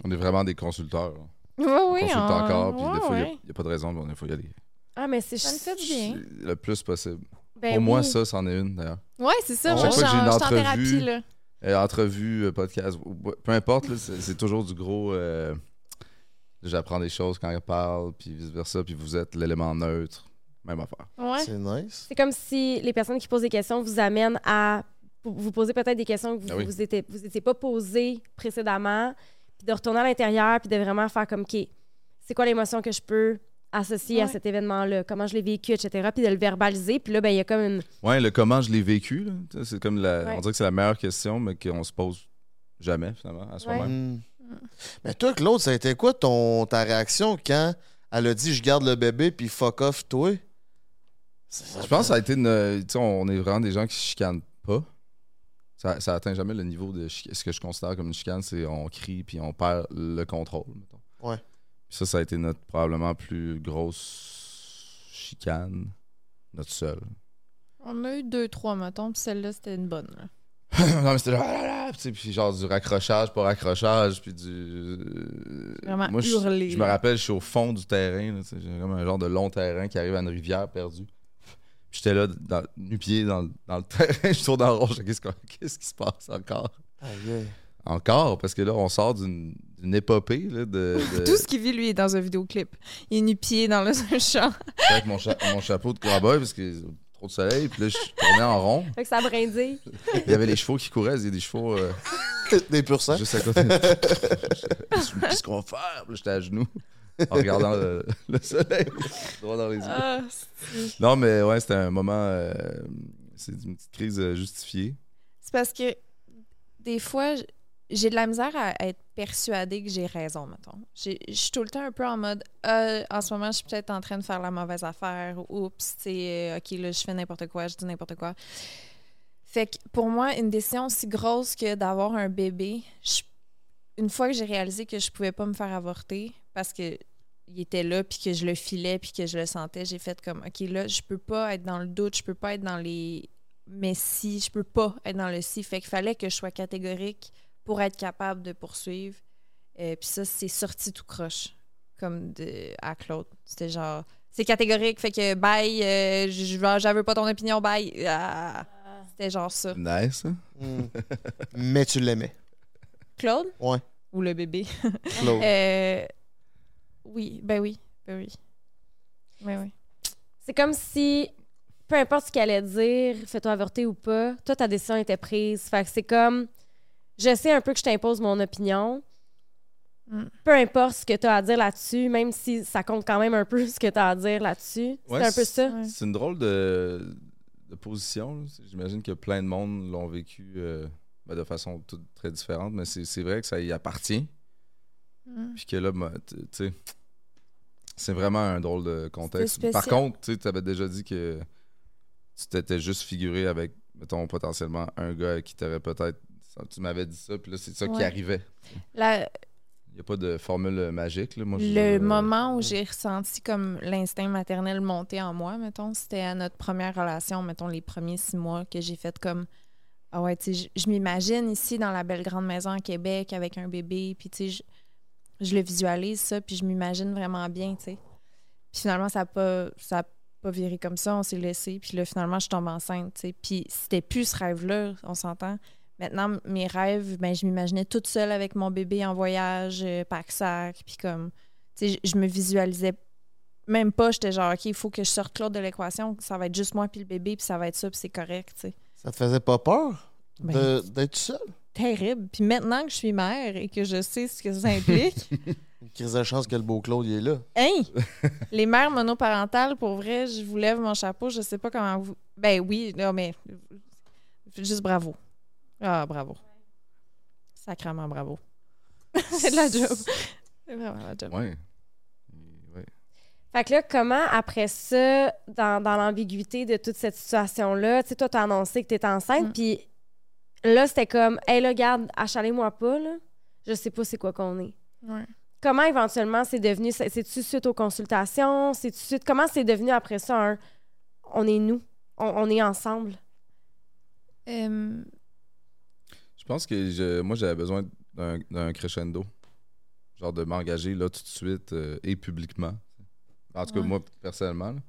On est vraiment des consulteurs. là. ouais. Ouais, On oui, consulte on- encore, puis ouais, des fois, il ouais. n'y a, pas de raison, mais des fois, il y a des. Ah, mais c'est Ça. Le plus possible. Ben Pour moi, oui. ça, c'en est une, d'ailleurs. Ouais, c'est ça. Moi, je suis en, thérapie, là. Euh, entrevue, euh, podcast, peu importe, là, c'est toujours du gros. euh, J'apprends des choses quand elle parle, puis vice-versa, puis vous êtes l'élément neutre. Même affaire. Ouais. C'est nice. C'est comme si les personnes qui posent des questions vous amènent à vous- vous poser peut-être des questions que vous Ah oui. vous étiez, vous étiez pas posées précédemment, puis de retourner à l'intérieur, puis de vraiment faire comme, OK, c'est quoi l'émotion que je peux associer à cet événement-là, comment je l'ai vécu, etc., puis de le verbaliser, puis là, ben il y a comme une... Ouais, le comment je l'ai vécu, c'est comme la. Ouais. On dirait que c'est la meilleure question, mais qu'on se pose jamais, finalement, à soi-même. Hmm. Mais toi, Claude, ça a été quoi ton, ta réaction quand elle a dit je garde le bébé puis fuck off toi? Je pense que ça a été une. Tu sais, on est vraiment des gens qui se chicanent pas. Ça, ça atteint jamais le niveau de ce que je considère comme une chicane, c'est on crie puis on perd le contrôle. mettons. Ouais. Puis ça, ça a été notre probablement plus grosse chicane. Notre seule. On a eu deux, trois, mettons, puis celle-là, c'était une bonne. là. [LAUGHS] non, mais c'était là, ah là, là, puis genre du raccrochage pour raccrochage, puis du. euh, Vraiment Moi, hurler, je me rappelle, je suis au fond du terrain, là, j'ai comme un genre de long terrain qui arrive à une rivière perdue. Puis j'étais là, dans, nu-pied dans, le- dans le [LAUGHS] terrain, je tourne en rond, je dis, qu'est-ce, qu'on- qu'est-ce qui se passe encore? Aïe, aïe. Encore, parce que là, on sort d'une, épopée là, de. de- Tout ce qu'il vit, lui, est dans un vidéoclip. Il est nu-pied dans le [LAUGHS] un champ. avec mon, cha- mon chapeau de cowboy, parce que trop de soleil, puis là, je tournais en rond. Fait que ça brindille. Il y avait les chevaux qui couraient, il y a des chevaux. euh, [LAUGHS] Des pur sang. Juste à côté. [LAUGHS] Qu'est-ce qu'on va faire? J'étais à genoux en regardant le, le soleil droit dans les yeux. Ah, Non, mais ouais, c'était un moment. euh, c'est une petite crise euh, justifiée. C'est parce que des fois, j'ai de la misère à être persuadée que j'ai raison, mettons. Je suis tout le temps un peu en mode Euh, en ce moment, je suis peut-être en train de faire la mauvaise affaire. Oups, sais, euh, OK, là, je fais n'importe quoi, je dis n'importe quoi. Fait que pour moi, une décision aussi grosse que d'avoir un bébé, une fois que j'ai réalisé que je pouvais pas me faire avorter parce que il était là puis que je le filais puis que je le sentais, j'ai fait comme OK, là, je peux pas être dans le doute, je peux pas être dans les mais si je peux pas être dans le si, fait qu'il fallait que je sois catégorique pour être capable de poursuivre. Euh, puis ça, c'est sorti tout croche, comme de, à Claude. C'était genre, c'est catégorique, fait que bye, euh, je je- j'avais pas ton opinion, bye. Ah. C'était genre ça. Nice. hein? Hmm. Mais tu l'aimais. Claude? Ouais. Ou le bébé? Claude. [LAUGHS] Euh, oui, ben oui, ben oui. Ben oui. C'est comme si, peu importe ce qu'elle allait dire, fais-toi avorter ou pas, toi, ta décision était prise. Fait que c'est comme, je sais un peu que je t'impose mon opinion. Mm. Peu importe ce que tu as à dire là-dessus, même si ça compte quand même un peu [LAUGHS] ce que tu as à dire là-dessus. Ouais, c'est un peu ça. C'est une drôle de, de position. J'imagine que plein de monde l'ont vécu euh, ben, de façon toute très différente, mais c'est c'est vrai que ça y appartient. Mm. Puis que là, moi, tu sais, c'est vraiment un drôle de contexte. Par contre, tu avais déjà dit que tu t'étais juste figuré avec, mettons, potentiellement un gars qui t'aurait peut-être. Tu m'avais dit ça, puis là, c'est ça qui arrivait. La- Il n'y a pas de formule magique. Là. Moi, le moment où j'ai ressenti comme l'instinct maternel monter en moi, mettons, c'était à notre première relation, mettons, les premiers six mois que j'ai fait comme Ah ouais, tu sais, je, je m'imagine ici dans la belle grande maison à Québec avec un bébé, puis tu sais, je, je le visualise ça, puis je m'imagine vraiment bien, tu sais. Puis finalement, ça n'a pas, ça a pas viré comme ça, on s'est laissé, puis là, finalement, je tombe enceinte, tu sais. Puis c'était plus ce rêve-là, on s'entend. Maintenant, mes rêves, ben, je m'imaginais toute seule avec mon bébé en voyage, euh, pack-sac, puis comme, tu sais, je me visualisais même pas, j'étais genre, OK, il faut que je sorte Claude de l'équation, ça va être juste moi puis le bébé, puis ça va être ça, puis c'est correct, tu sais. Ça te faisait pas peur Ben, d'être seul? Terrible. Puis maintenant que je suis mère et que je sais ce que ça implique, [LAUGHS] Une crise de chance que le beau Claude il est là. hein, [LAUGHS] les mères monoparentales, pour vrai, je vous lève mon chapeau, je sais pas comment vous... Ben oui, non, mais juste bravo. Ah, bravo. Sacrement bravo. [LAUGHS] c'est de la job. C'est vraiment la job. Ouais. Ouais. Fait que là, comment, après ça, dans, dans l'ambiguïté de toute cette situation-là, tu sais, toi, t'as annoncé que t'étais enceinte, Mm. puis Là, c'était comme, hey, là, garde, achalez-moi pas, là. Je sais pas c'est quoi qu'on est. Ouais. Comment éventuellement c'est devenu, c'est- c'est-tu suite aux consultations? C'est-tu suite, comment c'est devenu après ça un, on est nous, on, on est ensemble? Euh, Je pense que je- moi, j'avais besoin d'un crescendo. Genre de m'engager là tout de suite euh, et publiquement. En tout cas, Ouais. moi, personnellement. là.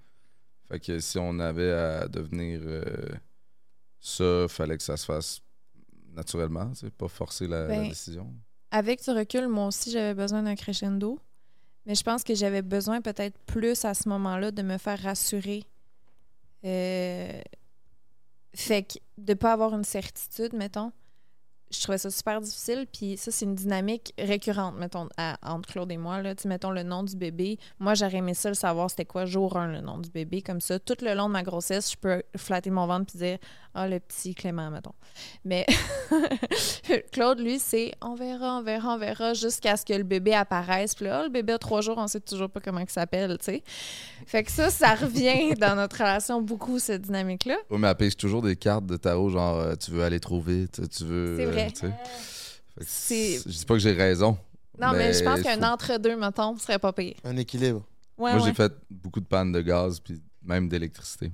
Fait que si on avait à devenir euh, ça, fallait que ça se fasse naturellement, tu sais, pas forcer la, la Ben, décision. avec du recul, moi aussi, j'avais besoin d'un crescendo. Mais je pense que j'avais besoin peut-être plus à ce moment-là de me faire rassurer. Euh, Fait que de pas avoir une certitude, mettons, je trouvais ça super difficile. Puis ça, c'est une dynamique récurrente, mettons, entre Claude et moi. Là. Tu mettons le nom du bébé. Moi, j'aurais aimé ça le savoir c'était quoi jour 1, le nom du bébé. Comme ça, tout le long de ma grossesse, je peux flatter mon ventre puis dire Ah, le petit Clément, mettons. Mais [LAUGHS] Claude, lui, c'est on verra, on verra, on verra jusqu'à ce que le bébé apparaisse. Puis là, Ah, le bébé a trois jours, on sait toujours pas comment il s'appelle, tu sais. Fait que ça, ça revient [LAUGHS] dans notre relation beaucoup, cette dynamique-là. Oui, mais elle pêche toujours des cartes de tarot, genre euh, tu veux aller trop vite, tu veux. C'est vrai. euh, C'est- Je dis pas que j'ai raison. Non, mais, je pense qu'un faut- entre-deux, mettons, serait pas pire. Un équilibre. Ouais, Moi, ouais. j'ai fait beaucoup de pannes de gaz, puis même d'électricité.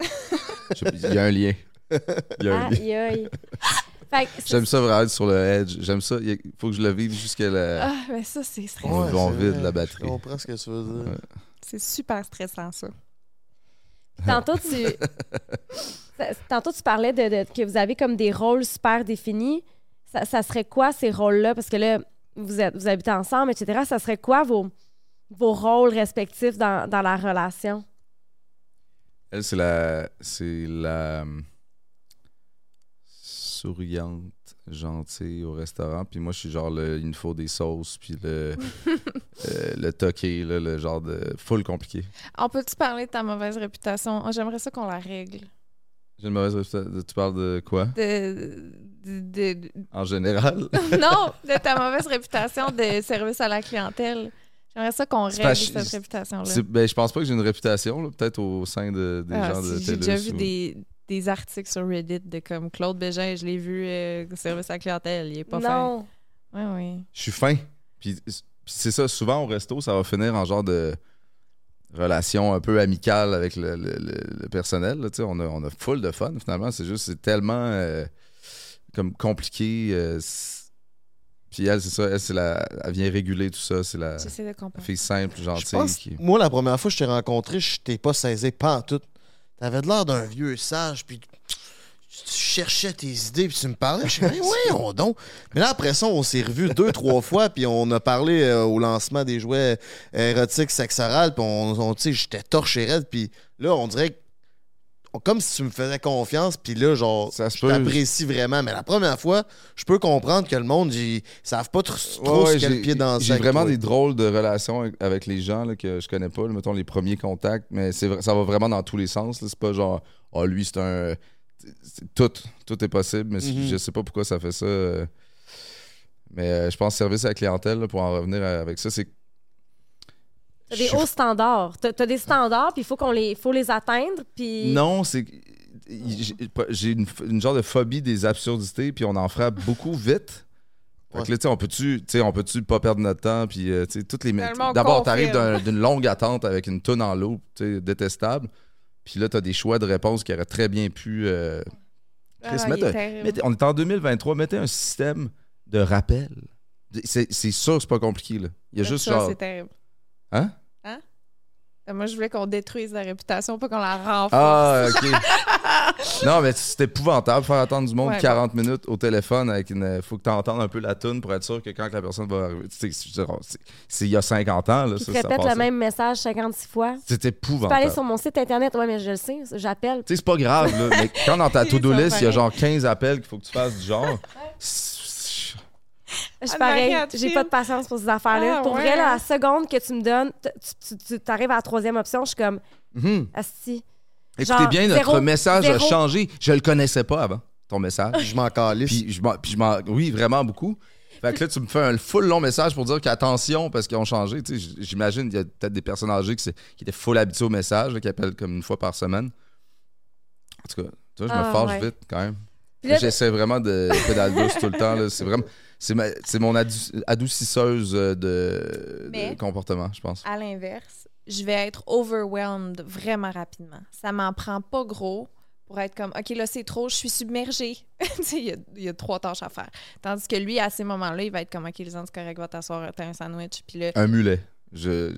[LAUGHS] Il y a un lien. [LAUGHS] Aïe, aïe. Que c'est- J'aime ça vraiment être sur le edge. J'aime ça. Il faut que je le vive jusqu'à la. Ah, mais ça, c'est stressant. Ouais. c'est vide, la batterie. Je comprends ce que tu veux dire. Ouais. C'est super stressant, ça. [LAUGHS] Tantôt, tu... Tantôt, tu parlais de, de- que vous avez comme des rôles super définis. Ça, ça serait quoi ces rôles-là? Parce que là, vous, êtes, vous habitez ensemble, etc. Ça serait quoi vos, vos rôles respectifs dans, dans la relation? Elle, c'est la. C'est la. Souriante, gentille au restaurant. Puis moi, je suis genre le. Il me faut des sauces, puis le. [LAUGHS] euh, le toqué, là, le genre de. Full compliqué. On peut-tu parler de ta mauvaise réputation? Oh, J'aimerais ça qu'on la règle. J'ai une mauvaise réputation. Tu parles de quoi? De, de- de- de- En général? [LAUGHS] Non, de ta mauvaise réputation de service à la clientèle. J'aimerais ça qu'on règle cette je- réputation-là. Ben, je pense pas que j'ai une réputation, peut-être au sein de, des Ah, gens de J'ai déjà vu ou- des, des articles sur Reddit de comme Claude Bégin, je l'ai vu euh, service à la clientèle, il est pas fin. non. Oui, oui. Je suis fin. Puis, puis c'est ça, souvent au resto, ça va finir en genre de relation un peu amicale avec le, le- le- le personnel. là, tu sais. on, a, on a full de fun finalement. C'est juste, c'est tellement euh, comme compliqué. euh, puis elle, c'est ça, elle, c'est la, elle vient réguler tout ça. C'est la de comprendre. fille simple, Je gentille. pense, qui- moi, la première fois que je t'ai rencontré, je t'ai pas saisi pas en tout. T'avais l'air d'un vieux sage, puis tu cherchais tes idées, puis tu me parlais. Je suis oui, on donc. Mais là, après ça, on s'est revus deux, trois fois, puis on a parlé euh, au lancement des jouets érotiques sexorales, puis on, on tu sais, j'étais torché raide, puis là, on dirait que. Comme si tu me faisais confiance, puis là, genre, Ça je t'apprécie vraiment. Mais la première fois, je peux comprendre que le monde, ils savent pas tr- trop Ouais, ouais, quel pied danser. J'ai vraiment toi. des drôles de relations avec- les gens là, que je connais pas, là, mettons les premiers contacts, mais c'est ça va vraiment dans tous les sens. C'est pas genre, ah lui, c'est un. Tout, tout est possible, mais Mhm. je sais pas pourquoi ça fait ça. euh. Mais euh, je pense service à la clientèle, là, pour en revenir à- avec ça, c'est T'as des hauts standards. T'as t'as des standards, puis il faut qu'on les, faut les atteindre. Puis Non, c'est j'ai une, une genre de phobie des absurdités, puis on en frappe beaucoup vite. Fait que là, tu sais, on peut-tu, tu sais, on peut-tu pas perdre notre temps, puis euh, tu sais, toutes les D'abord, t'arrives d'une longue attente avec une tonne en l'eau, tu sais, détestable. Puis là, t'as des choix de réponses qui auraient très bien pu. euh, Ah, Chris, mettez- on est en 2023, mettez un système de rappel. C'est c'est sûr, c'est pas compliqué, là. Il y a juste ça, genre. c'est terrible. Hein? Euh, Moi, je voulais qu'on détruise la réputation, pas qu'on la renforce. Ah, ok. [LAUGHS] non, mais c'est épouvantable faire attendre du monde Ouais, 40 minutes au téléphone avec une. Faut que tu entendes un peu la tune pour être sûr que quand la personne va arriver. Tu sais, c'est- il y a 50 ans, là. qui ça, te ça répète le même message 56 fois. C'est Tu peux épouvantable. aller sur mon site internet. Ouais, mais je le sais, j'appelle. Tu sais, c'est pas grave, là. mais quand dans ta [LAUGHS] to-do list, il y a genre 15 appels qu'il faut que tu fasses du genre. Je suis Anne-Marie, pareil. J'ai pas de patience pour ces affaires-là. Ah, pour ouais, vrai, là, hein? la seconde que tu me donnes, tu, tu, tu arrives à la troisième option, je suis comme, Mhm. asti. Écoutez Genre, bien, notre zéro- message a changé. Je le connaissais pas avant, ton message. Je m'en calisse. Puis je m'en, puis je m'en- oui, vraiment beaucoup. Fait que là, tu me fais un full long message pour dire qu'attention, parce qu'ils ont changé. Tu sais, j- j'imagine qu'il y a peut-être des personnes âgées qui, c'est- qui étaient full habitués au message, là, qui appellent comme une fois par semaine. En tout cas, tu vois, je me Ah, ouais. vite quand même. J'essaie vraiment de pédale douce tout le temps. là. C'est vraiment. C'est ma- c'est mon adou- adoucisseuse euh, de, comportement, je pense. À l'inverse, je vais être overwhelmed vraiment rapidement. Ça m'en prend pas gros pour être comme, OK, là, c'est trop, je suis submergée. [LAUGHS] il y a, il y a trois tâches à faire. Tandis que lui, à ces moments-là, il va être comme, OK, les c'est correct, va t'asseoir, t'as un sandwich. Puis là, Un mulet. Je-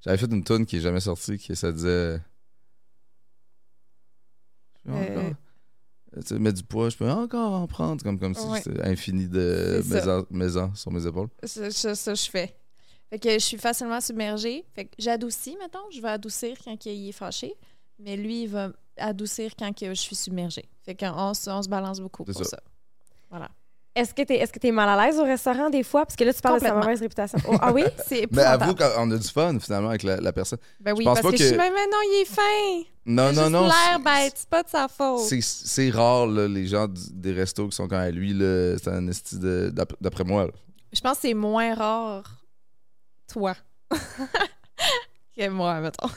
J'avais fait une tune qui est jamais sortie, qui ça disait. Euh. Tu mettre du poids, je peux encore en prendre, comme, comme si c'était infini de maisons sur mes épaules. ça, ça, ça, je fais. Fait que je suis facilement submergée. Fait que j'adoucis, mettons. Je vais adoucir quand il est fâché. Mais lui, il va adoucir quand je suis submergée. Fait qu'on on se balance beaucoup pour ça. ça. Est-ce que tu es, est-ce que t'es mal à l'aise au restaurant des fois? Parce que là, tu parles de sa mauvaise réputation. Oh, ah oui? [LAUGHS] C'est Mais avoue qu'on a du fun, finalement, avec la, la personne. Ben oui, pense parce pas que, que- je suis même, mais non, il est fin. Non, non, juste non. l'air c'est- bête, c'est pas de sa faute. C'est rare, là, les gens des restos qui sont quand à lui, c'est un esti d'après moi. là. Je pense que c'est moins rare, toi, [LAUGHS] que moi, mettons.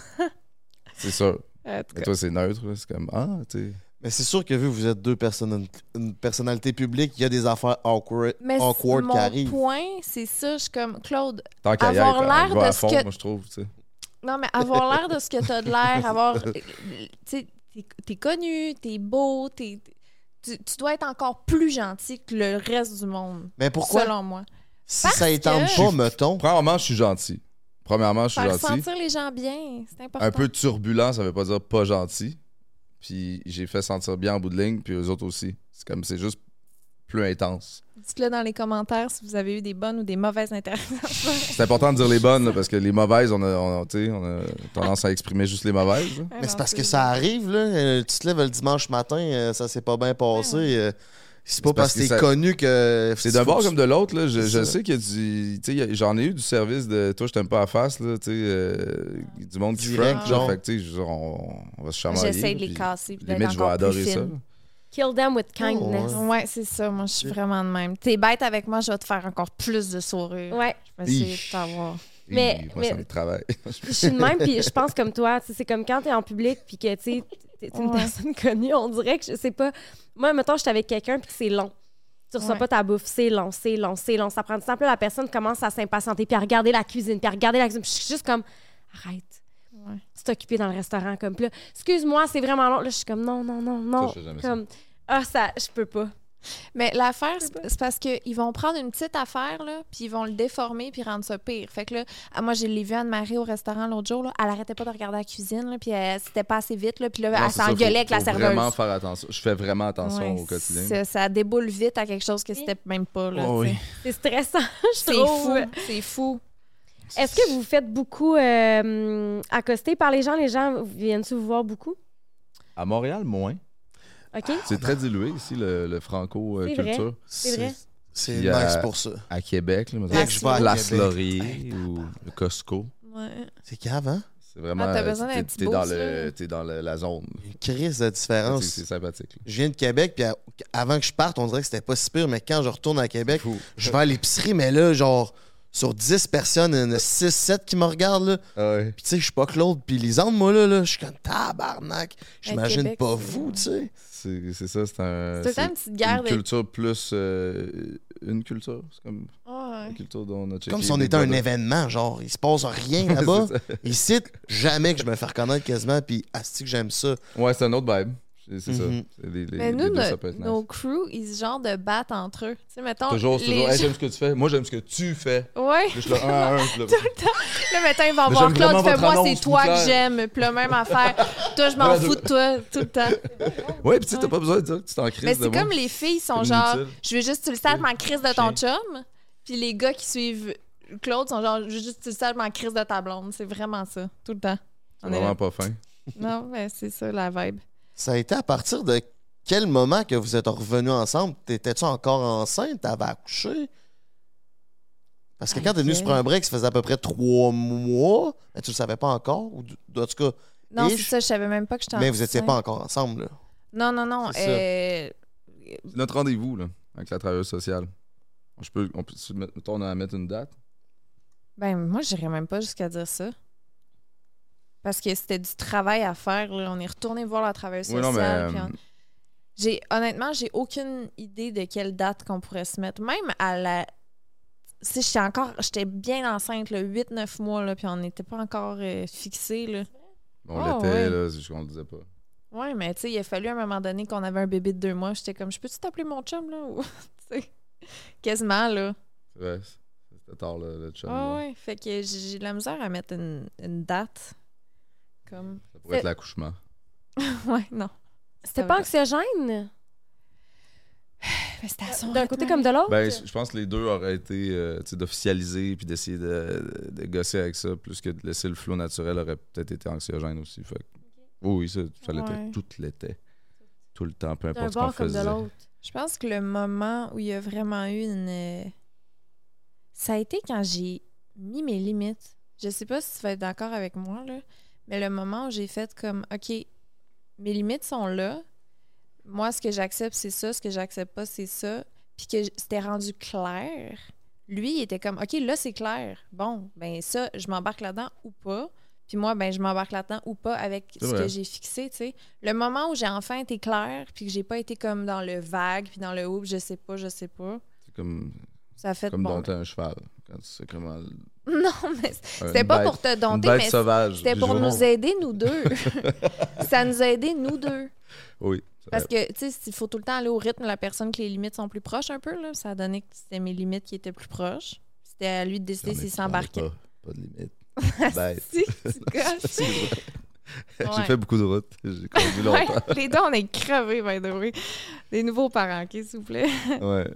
C'est sûr. Et toi, c'est neutre. C'est comme, ah, tu sais. Mais c'est sûr que vu que vous êtes deux personnes, une personnalité publique, il y a des affaires awkward, Mais awkward qui mon arrivent. point, c'est ça. Je suis comme, Claude, Tant qu'à y Avoir être, l'air on va de à ce fond, que- moi, je trouve, tu sais. Non, mais avoir l'air de ce que t'as de l'air, [LAUGHS] avoir. Tu sais, t'es- t'es connu, t'es beau, t'es. Tu, tu dois être encore plus gentil que le reste du monde, Mais pourquoi? selon moi. Si Parce ça y tente que- pas, mettons. Premièrement, je suis gentil. Premièrement, je suis Faire gentil. sentir les gens bien, c'est important. Un peu turbulent, ça veut pas dire pas gentil. Puis j'ai fait sentir bien en bout de ligne, puis eux autres aussi. C'est comme, c'est juste plus intense. Dites-le dans les commentaires si vous avez eu des bonnes ou des mauvaises interactions. C'est important de dire les bonnes, là, parce que les mauvaises, on a, on, a- tu sais, on a tendance à exprimer juste les mauvaises. là. Mais c'est parce que ça arrive, là. Euh, tu te lèves le dimanche matin, euh, ça s'est pas bien passé. euh, c'est pas parce parce que que t'es ça- connu que. C'est d'un bord comme de l'autre. là. Je, je sais qu'il y a du. J'en ai eu du service de toi, je t'aime pas à face. Là, tu sais, euh, du monde qui front. genre. Fait que, on, on va se chamailler. J'essaie de les casser. puis Limite, je vais adorer ça. Kill them with kindness. Oh, Ouais, c'est ça. Moi, je suis vraiment de même. T'es bête avec moi, je vais te faire encore plus de sourire. Ouais. Je vais essayer de t'avoir. Mais- moi, mais- ça me travaille. Je suis de même, puis je pense comme toi. tu sais, C'est comme quand t'es en public, puis que tu sais, t'es une Ouais. personne [LAUGHS] connue, on dirait que je sais pas. Moi, mettons, je suis avec quelqu'un, puis que c'est long. Tu reçois Ouais. pas ta bouffe, c'est long, c'est long, c'est long. Ça prend du temps. Puis là, la personne commence à s'impatienter, puis à regarder la cuisine, puis à regarder la cuisine. Puis je suis juste comme, arrête. Ouais. Tu t'occupes dans le restaurant, comme. Puis là, excuse-moi, c'est vraiment long. Là, je suis comme, non, non, non, non. Ça, ça. comme, ah, ça, je peux pas. Mais l'affaire, c'est c'est parce qu'ils vont prendre une petite affaire, là, puis ils vont le déformer, puis rendre ça pire. Fait que là, ah, moi, j'ai l'ai vu Anne-Marie au restaurant l'autre jour, là, elle arrêtait pas de regarder la cuisine, là, puis elle- c'était pas assez vite, là, puis là, Non, elle c'est s'engueulait avec la serveuse. vraiment faire attention. Je fais vraiment attention Ouais, au quotidien. Ça, ça déboule vite à quelque chose que c'était même pas. Là, Oh, oui. C'est stressant, [LAUGHS] je C'est trouve. fou. C'est fou. Est-ce que vous vous faites beaucoup euh, accoster par les gens? Les gens viennent-tu vous voir beaucoup? À Montréal, moins. OK? C'est très dilué ici, le, franco-culture. C'est vrai. C'est nice pour ça. À Québec, là, Dès que je vais à Place Québec. Laurier ou le Costco. Ouais. C'est cave, hein? C'est vraiment. Ah, t'as besoin t'es- t'es dans, le, t'es dans le- la zone. Une crise de différence. c'est sympathique. là. Je viens de Québec, puis avant que je parte, on dirait que c'était pas si pire, mais quand je retourne à Québec, Fou. je vais à l'épicerie, mais là, genre, sur 10 personnes, il y en a 6-7 qui me regardent, là. Ah ouais. Puis tu sais, je suis pas Claude, puis Lisande, moi, là, là je suis comme tabarnak. J'imagine pas vous, tu sais. C'est ça, c'est un. C'est une petite guerre une culture plus. euh, une culture. C'est comme Ah, une culture dont on a checké. Comme si on était un événement, genre, il se passe rien là-bas. [LAUGHS] Ici, jamais que je me fais reconnaître quasiment, puis asti que j'aime ça. Ouais, c'est un autre vibe. C'est ça. Mhm. Les- les- Mais les nous, deux, no- ça peut être nice. nos crews, ils se genre de battent entre eux. Tu sais, mettons. Toujours, les toujours. Hey, j'aime ce que tu fais. Moi, j'aime ce que tu fais. Ouais. Puis je suis là, un à un. puis là- [LAUGHS] Là, mettons, ils vont Mais voir Claude, fais moi, c'est toi que j'aime. Puis la même affaire. toi, je m'en fous de- toi tout le temps. [LAUGHS] Ouais, puis tu sais, t'as pas besoin de dire que tu t'en crises Mais de c'est comme les filles sont genre, je veux juste que tu le saches, ma crise de ton chum. Puis les gars qui suivent Claude sont genre, je veux juste tu le saches, ma crise de ta blonde. C'est vraiment ça, tout le temps. C'est On est vraiment pas fin. Non, mais c'est ça la vibe. Ça a été à partir de quel moment que vous êtes revenus ensemble? T'étais-tu encore enceinte? T'avais accouché? Parce que quand t'es venu Ok. sur un break, ça faisait à peu près trois mois. Mais tu le savais pas encore? Ou, d- en tout cas, Non, c'est ça, je savais même pas que j'étais mais vous étiez pas encore ensemble. Là. Non, non, non. C'est euh, notre rendez-vous, là, avec la travailleuse sociale. Je peux, on peut se mettre, mettons, à mettre une date. Ben, moi, j'irais même pas jusqu'à dire ça. Parce que c'était du travail à faire. là. On est retourné voir la travailleuse Oui, sociale. non, mais. puis euh, on- J'ai honnêtement, j'ai aucune idée de quelle date qu'on pourrait se mettre. Même à la. Si j'étais encore. J'étais bien enceinte, le 8-9 mois, là, puis on n'était pas encore euh, fixé, là. On Oh, l'était, ouais. là, c'est juste qu'on le disait pas. Ouais, mais tu sais, il a fallu à un moment donné qu'on avait un bébé de deux mois. J'étais comme, je peux-tu t'appeler mon chum, là? Ou, [LAUGHS] quasiment, là. Vrai, c'était tard, là, le chum. Ah là. ouais, fait que j'ai j'ai de la misère à mettre une, une date. Comme. Ça pourrait être l'accouchement. [LAUGHS] Ouais, non. C'était pas anxiogène? Mais [SIGHS] c'était à son D'un côté comme de l'autre? Ben, je pense que les deux auraient été euh, tu sais, d'officialiser puis d'essayer de, de gosser avec ça, plus que de laisser le flow naturel aurait peut-être été anxiogène aussi. Fait oui, ça, ça l'était. Ouais. Tout l'était. Tout le temps, peu importe ce qu'on comme de faisait. l'autre. Je pense que le moment où il y a vraiment eu une. euh, Ça a été quand j'ai mis mes limites. Je sais pas si tu vas être d'accord avec moi, là, mais le moment où j'ai fait comme, OK, mes limites sont là. Moi, ce que j'accepte, c'est ça. Ce que j'accepte pas, c'est ça. Puis que c'était rendu clair. Lui, il était comme, OK, là, c'est clair. Bon, ben ça, je m'embarque là-dedans ou pas. Puis moi, ben je m'embarque là-dedans ou pas avec ce vrai. que j'ai fixé, tu sais. Le moment où j'ai enfin été clair, puis que j'ai pas été comme dans le vague, puis dans le oup, je sais pas, je sais pas, C'est comme, ça a fait comme bon. dompter un cheval. Quand tu sais comment. [LAUGHS] Non, mais c'était une pas bête- pour te dompter, mais c'était pour nous aider, nous deux. [LAUGHS] ça nous a aidés, nous deux. Oui. Parce que, tu sais, il faut tout le temps aller au rythme de la personne que les limites sont plus proches un peu, là. Ça a donné que c'était mes limites qui étaient plus proches. C'était à lui de décider s'il s'embarquait. Pas, pas de limite. [LAUGHS] Bête. Si, tu. J'ai Ouais. fait beaucoup de routes. J'ai conduit Ouais, longtemps. les deux, on est crevés, by the way. Des nouveaux parents, OK, s'il vous plaît. Ouais.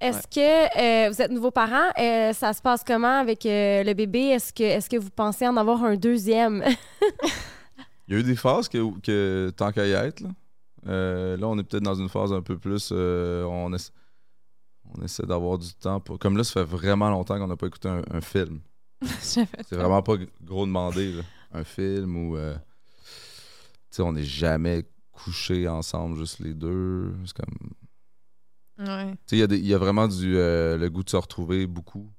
Est-ce que euh, vous êtes nouveaux parents? Euh, ça se passe comment avec euh, le bébé? Est-ce que, vous pensez en avoir un deuxième? [LAUGHS] Il y a eu des phases que, que tant qu'à y être, là. Euh, là, on est peut-être dans une phase un peu plus. euh, on, essa- on essaie d'avoir du temps pour. Comme là, ça fait vraiment longtemps qu'on n'a pas écouté un, un film. [LAUGHS] C'est vraiment pas g- gros demandé, là. Un film ou. euh, tu sais, on n'est jamais couchés ensemble, juste les deux. C'est comme. Ouais. Il y a y, vraiment du, euh, le goût de se retrouver beaucoup.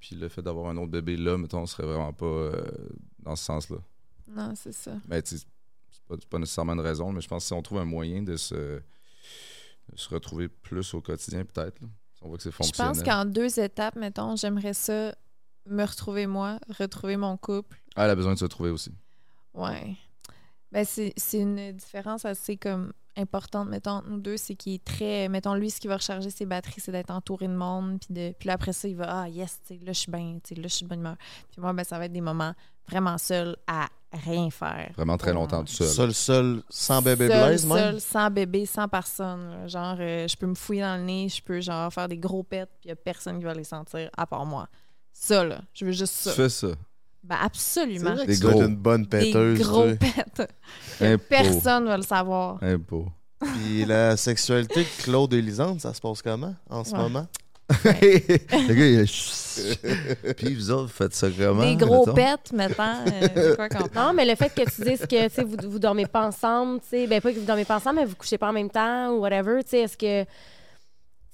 Puis le fait d'avoir un autre bébé là, mettons, on serait vraiment pas euh, dans ce sens-là. Non, c'est ça. Mais c'est pas, pas nécessairement une raison, mais je pense que si on trouve un moyen de se, de se retrouver plus au quotidien, peut-être, on voit que c'est Je fonctionnel. pense qu'en deux étapes, mettons, j'aimerais ça me retrouver moi, retrouver mon couple. Ah, elle a besoin de se retrouver aussi. Ouais. Ben, c'est une différence assez comme importante, mettons, entre nous deux. C'est qu'il est très. Mettons, lui, ce qui va recharger ses batteries, c'est d'être entouré de monde. Puis, de, puis là, après ça, il va Ah, yes, tu là, je suis bien, tu sais, là, je suis de bonne humeur. Puis moi, ben, ça va être des moments vraiment seuls à rien faire. Vraiment très longtemps tout seul. Seul, seul, sans bébé Seul, Blaise, même? seul, sans bébé, sans personne. là. Genre, euh, je peux me fouiller dans le nez, je peux genre faire des gros pets, puis il n'y a personne qui va les sentir à part moi. Ça, là, je veux juste Tu ça. fais ça. Ben, absolument. C'est vrai Des que gros. une bonne Des péteuse. gros sais. pets. Impôt. [LAUGHS] Personne va le savoir. Impôt. Puis la sexualité de Claude et Lisande, ça se passe comment en ce Ouais. moment? le gars, il a... [LAUGHS] Puis vous autres, vous faites ça comment? Des gros mettons? pets, mettons. euh, quoi Non, mais le fait que tu dises que tu sais, vous, vous dormez pas ensemble, tu sais, ben pas que vous dormez pas ensemble, mais vous couchez pas en même temps ou whatever, tu sais, est-ce que.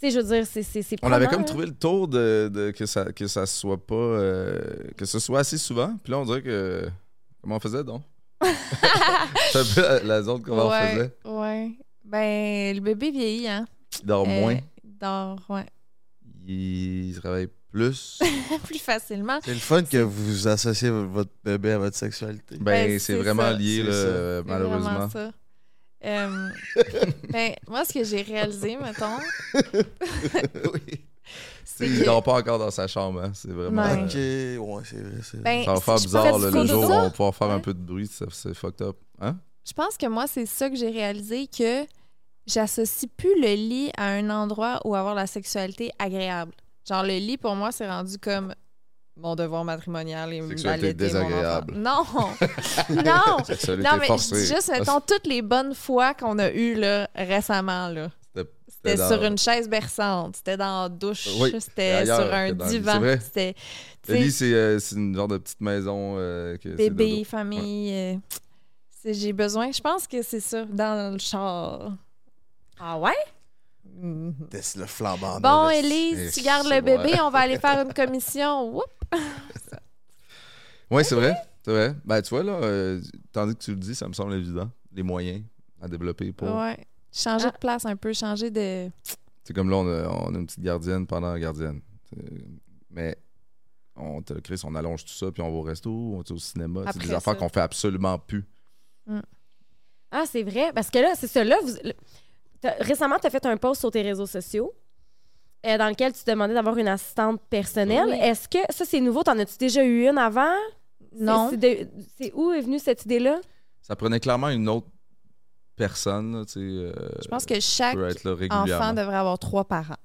Tu sais, je veux dire, c'est c'est c'est On avait comme trouvé le tour de, de- que ça que ça soit pas euh, que ce soit assez souvent. Puis là on dirait que comment on faisait donc? [LAUGHS] C'est un peu la, la zone comment on ouais, faisait. ouais. Ben, le bébé vieillit, hein. Il dort Euh, moins, il dort, ouais. il travaille plus. [LAUGHS] Plus facilement. C'est le fun que vous associez votre bébé à votre sexualité. Ben, Ben, c'est vraiment ça. lié là, malheureusement. vraiment ça. Euh, ben, moi, ce que j'ai réalisé, mettons, [LAUGHS] oui. c'est Il que. dort pas encore dans sa chambre, hein. c'est vraiment. Ouais. euh, Ok, ouais, c'est vrai. c'est. Ben, ça va faire je bizarre pense là, que le jour où ça. on va pouvoir faire un peu de bruit, ça- c'est fucked up. Hein? Je pense que moi, c'est ça que j'ai réalisé que j'associe plus le lit à un endroit où avoir la sexualité agréable. Genre, le lit, pour moi, c'est rendu comme mon devoir matrimonial et Sexualité d'allaiter mon enfant. désagréable. Non! [LAUGHS] non! Non, mais forcée. juste, mettons, toutes les bonnes fois qu'on a eues là, récemment. Là. C'était- dans- sur une chaise berçante, c'était dans la douche, Oui, c'était sur un divan. C'était c'est euh, c'est une genre de petite maison. euh, que bébé, famille. euh, J'ai besoin, je pense que c'est ça, dans le char. Ah ouais? Le flambant. Bon, Et tu gardes le bébé, on va aller faire une [LAUGHS] commission. Whoop! Oui, c'est vrai. C'est vrai. Ben, tu vois, là, euh, tandis que tu le dis, ça me semble évident. Les moyens à développer pour. Ouais. Changer Ah. de place un peu, changer de. C'est comme là, on a, on a une petite gardienne pendant la gardienne. Mais on te Chris, on allonge tout ça, puis on va au resto, on va au cinéma. C'est des affaires qu'on fait absolument plus. Ah, c'est vrai. Parce que là, c'est ça. Là, vous, récemment, tu as fait un post sur tes réseaux sociaux euh, dans lequel tu demandais d'avoir une assistante personnelle. Oui. Est-ce que ça, c'est nouveau? T'en as-tu déjà eu une avant? Non. C'est où est venue cette idée-là? Ça prenait clairement une autre personne, là, tu sais. euh, Je pense que chaque enfant devrait avoir trois parents,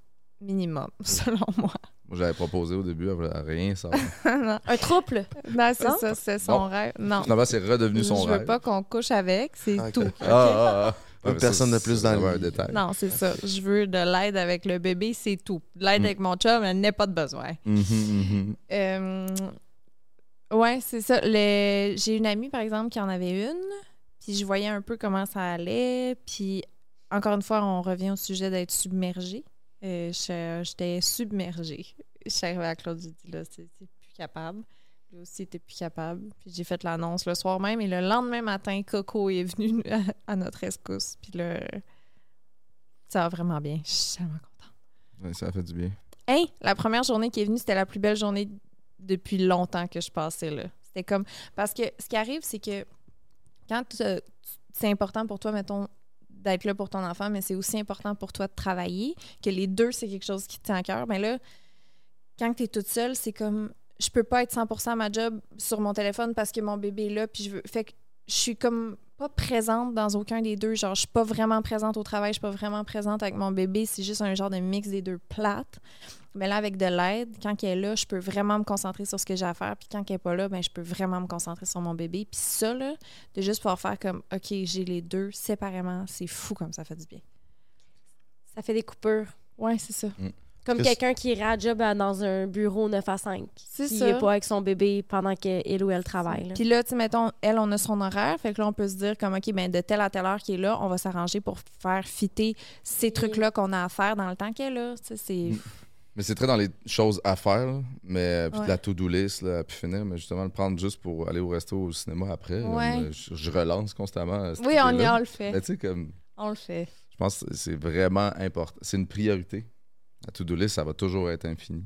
minimum, [LAUGHS] selon moi. Moi, j'avais proposé au début, elle voulait rien savoir. [LAUGHS] non, Un trouble? Non, c'est ça, c'est son rêve. Non. Finalement, c'est redevenu son je veux rêve. pas qu'on couche avec, c'est Ok. tout. Ah, ah, ah. Personne de plus dans le détail. Non, c'est ça. [LAUGHS] Je veux de l'aide avec le bébé, c'est tout. De l'aide Mm. avec mon chum, elle n'est pas de besoin. Mhm, mhm. Euh, ouais, c'est ça. Le- J'ai une amie, par exemple, qui en avait une. Puis je voyais un peu comment ça allait. Puis encore une fois, on revient au sujet d'être submergé. Euh, je- J'étais submergée. [LAUGHS] Je suis arrivée à Claude, j'ai dit là, c'est plus capable. Lui aussi était plus capable. Puis j'ai fait l'annonce le soir même. Et le lendemain matin, Coco est venu [LAUGHS] à, à notre escousse. Puis là, ça va vraiment bien. Je suis tellement contente. Ouais, ça a fait du bien. Hey, la première journée qui est venue, c'était la plus belle journée depuis longtemps que je passais là. C'était comme parce que ce qui arrive, c'est que quand tu- c'est important pour toi, mettons, d'être là pour ton enfant, mais c'est aussi important pour toi de travailler, que les deux, c'est quelque chose qui te tient à cœur. Mais là, quand tu es toute seule, c'est comme je peux pas être 100% à ma job sur mon téléphone parce que mon bébé est là, puis je veux. Fait que je suis comme pas présente dans aucun des deux. Genre, je suis pas vraiment présente au travail, je suis pas vraiment présente avec mon bébé. C'est juste un genre de mix des deux plates. Mais là, avec de l'aide, quand elle est là, je peux vraiment me concentrer sur ce que j'ai à faire. Puis quand elle n'est pas là, ben, je peux vraiment me concentrer sur mon bébé. Puis ça, là, de juste pouvoir faire comme, OK, j'ai les deux séparément, c'est fou comme ça fait du bien. Ça fait des coupures. Ouais, c'est ça. Comme que quelqu'un qui irait à job à- dans un bureau 9 à 5. C'est Qui ça. n'est pas avec son bébé pendant qu'elle ou elle travaille. Puis là, tu mettons, elle, on a son horaire. Fait que là, on peut se dire comme, OK, ben, de telle à telle heure qui est là, on va s'arranger pour faire fitter ces trucs-là qu'on a à faire dans le temps qu'elle est là. C'est... Mais c'est très dans les choses à faire, là. mais puis Ouais. la to-do list, là, à pu finir, mais justement, le prendre juste pour aller au resto ou au cinéma après. Ouais. je, je relance constamment. euh, Oui, on, y on le fait. Mais tu sais, comme, On le fait. je pense que c'est vraiment important. C'est une priorité. La to-do list, ça va toujours être infini.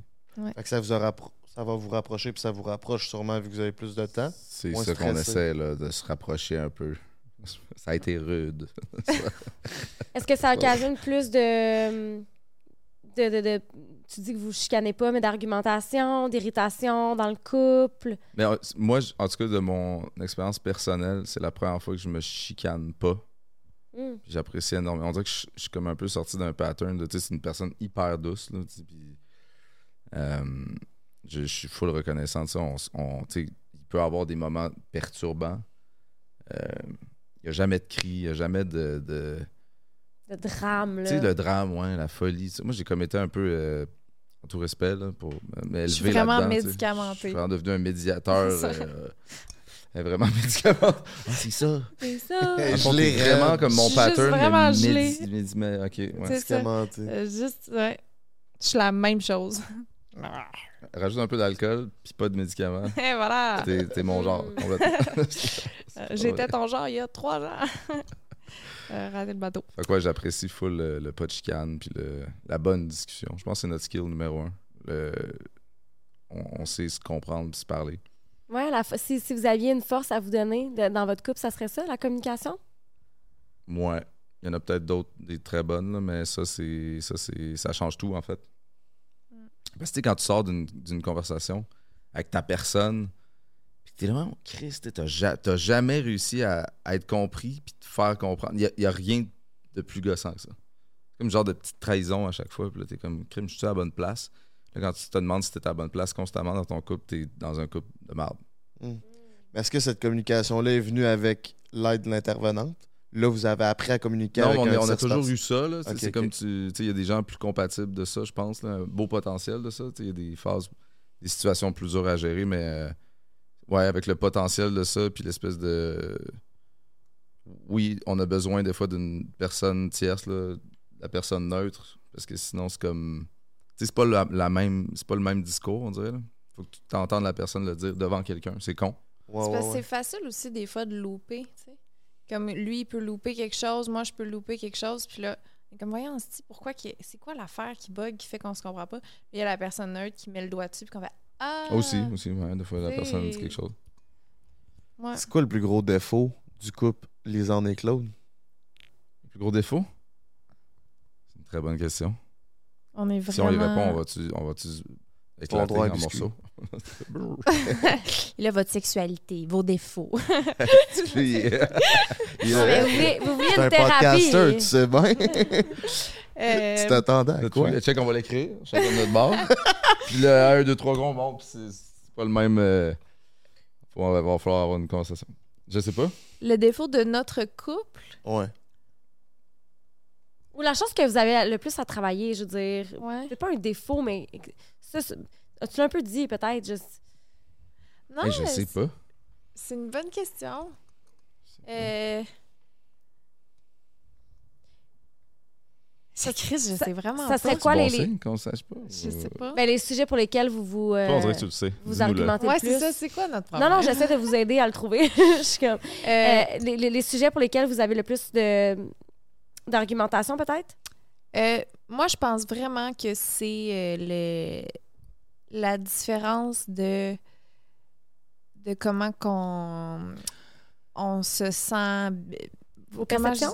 Fait que ça, vous a rappro- ça va vous rapprocher, puis ça vous rapproche sûrement vu que vous avez plus de temps. C'est ça qu'on essaie, là, de se rapprocher un peu. [LAUGHS] Ça a été rude. [LAUGHS] Est-ce que ça occasionne plus de, de, de, de- Tu dis que vous chicanez pas, mais d'argumentation, d'irritation dans le couple? Mais euh, moi, en tout cas, de mon expérience personnelle, c'est la première fois que je me chicane pas. Puis J'apprécie énormément. On dirait que je, je suis comme un peu sorti d'un pattern de, tu sais, c'est une personne hyper douce, là, tu sais, puis, euh, je, je suis full reconnaissant de ça. On, tu sais, il peut y avoir des moments perturbants. Euh, Il n'y a jamais de cri, il n'y a jamais de... de Le drame, là. tu sais, le drame, ouais, la folie. tu sais. Moi, j'ai comme été un peu, euh, en tout respect, là, pour m'élever Je suis vraiment là-dedans, tu sais. médicamenté. Je suis vraiment devenu un médiateur. [LAUGHS] C'est ça. vraiment [LAUGHS] médicamenté. Ah, c'est ça. C'est ça. Je l'ai vraiment comme mon Je suis juste pattern. vraiment mais- ok, ouais. Médicamenté. Euh, juste, ouais. Je suis la même chose. [LAUGHS] Rajoute un peu d'alcool, puis pas de médicaments. [LAUGHS] Et voilà. T'es t'es mon genre, complètement. Euh, J'étais ton genre il y a trois ans. euh, rater le bateau. Fait quoi, j'apprécie full le, le pas de chicane, puis le- la bonne discussion. Je pense que c'est notre skill numéro un. Le- on, on sait se comprendre, puis se parler. Ouais, la fo- si, si vous aviez une force à vous donner de- dans votre couple, ça serait ça, la communication? Ouais. Il y en a peut-être d'autres, des très bonnes, là, mais ça, c'est ça, c'est ça change tout, en fait. Parce que tu sais, quand tu sors d'une conversation avec ta personne, puis t'es là, oh, Chris, t'as ja- t'as jamais réussi à, à être compris puis te faire comprendre. Il n'y a, rien de plus gossant que ça. C'est comme genre de petite trahison à chaque fois. Puis là, t'es comme, crime, je suis à la bonne place? Quand tu te demandes si t'es à la bonne place constamment dans ton couple, t'es dans un couple de merde. Mais Est-ce que cette communication-là est venue avec l'aide de l'intervenante? Là, vous avez appris à communiquer Non, avec on, un on a toujours eu ça. C'est comme tu. tu Il y a des gens plus compatibles de ça, je pense. là, un beau potentiel de ça. Tu Il y a des phases, des situations plus dures à gérer, mais euh, ouais, avec le potentiel de ça, puis l'espèce de. Oui, on a besoin des fois d'une personne tierce, là, la personne neutre, parce que sinon c'est comme. C'est pas la, la même. C'est pas le même discours, on dirait. Là. Faut que tu t'entendes la personne le dire devant quelqu'un. C'est con. Ouais, C'est parce ouais. c'est facile aussi des fois de louper. Comme lui, il peut louper quelque chose, moi, je peux louper quelque chose. Puis là, comme voyons, on se dit pourquoi qu'il- c'est quoi l'affaire qui bug, qui fait qu'on se comprend pas? Puis il y a la personne neutre qui met le doigt dessus, puis qu'on fait Ah! Aussi, aussi, ouais, des fois, la c'est- personne dit quelque chose. Ouais. C'est quoi le plus gros défaut du couple Lisanne et Claude? Le plus gros défaut? C'est une très bonne question. On est vraiment. Si on y répond, on va-tu on va éclater en morceaux? [LAUGHS] Il a votre sexualité, vos défauts. [LAUGHS] [LAUGHS] Vous voulez, une thérapie. podcaster, tu sais bien. Euh, tu t'attendais à Là, quoi? tu- Check, on va l'écrire, chacun de notre bord. puis le 1, 2, 3 gros, bon, puis c'est pas le même. euh, faut, va, va falloir avoir une conversation. Je sais pas. le défaut de notre couple, Ouais. Ou la chose que vous avez le plus à travailler, je veux dire. ouais. C'est pas un défaut, mais ça, c'est- tu l'as un peu dit, peut-être. juste- Non, je mais sais c'est- pas. C'est une bonne question. Je sais pas. Euh... Ça, Chris, je Ça- sais vraiment ça pas. serait C'est quoi bon les- signe qu'on sache pas. Je sais pas. Ben, les sujets pour lesquels vous vous, euh, on dirait que tu le sais. vous Dis-nous-le. argumentez Ouais, le c'est plus. ça. C'est quoi notre Non, problème? non, j'essaie de vous aider à le trouver. [LAUGHS] je suis comme... Euh, Euh, les, les- les sujets pour lesquels vous avez le plus de d'argumentation, peut-être? Euh, moi, je pense vraiment que c'est euh, le, la différence de, de comment qu'on on se sent. Vos comment perceptions?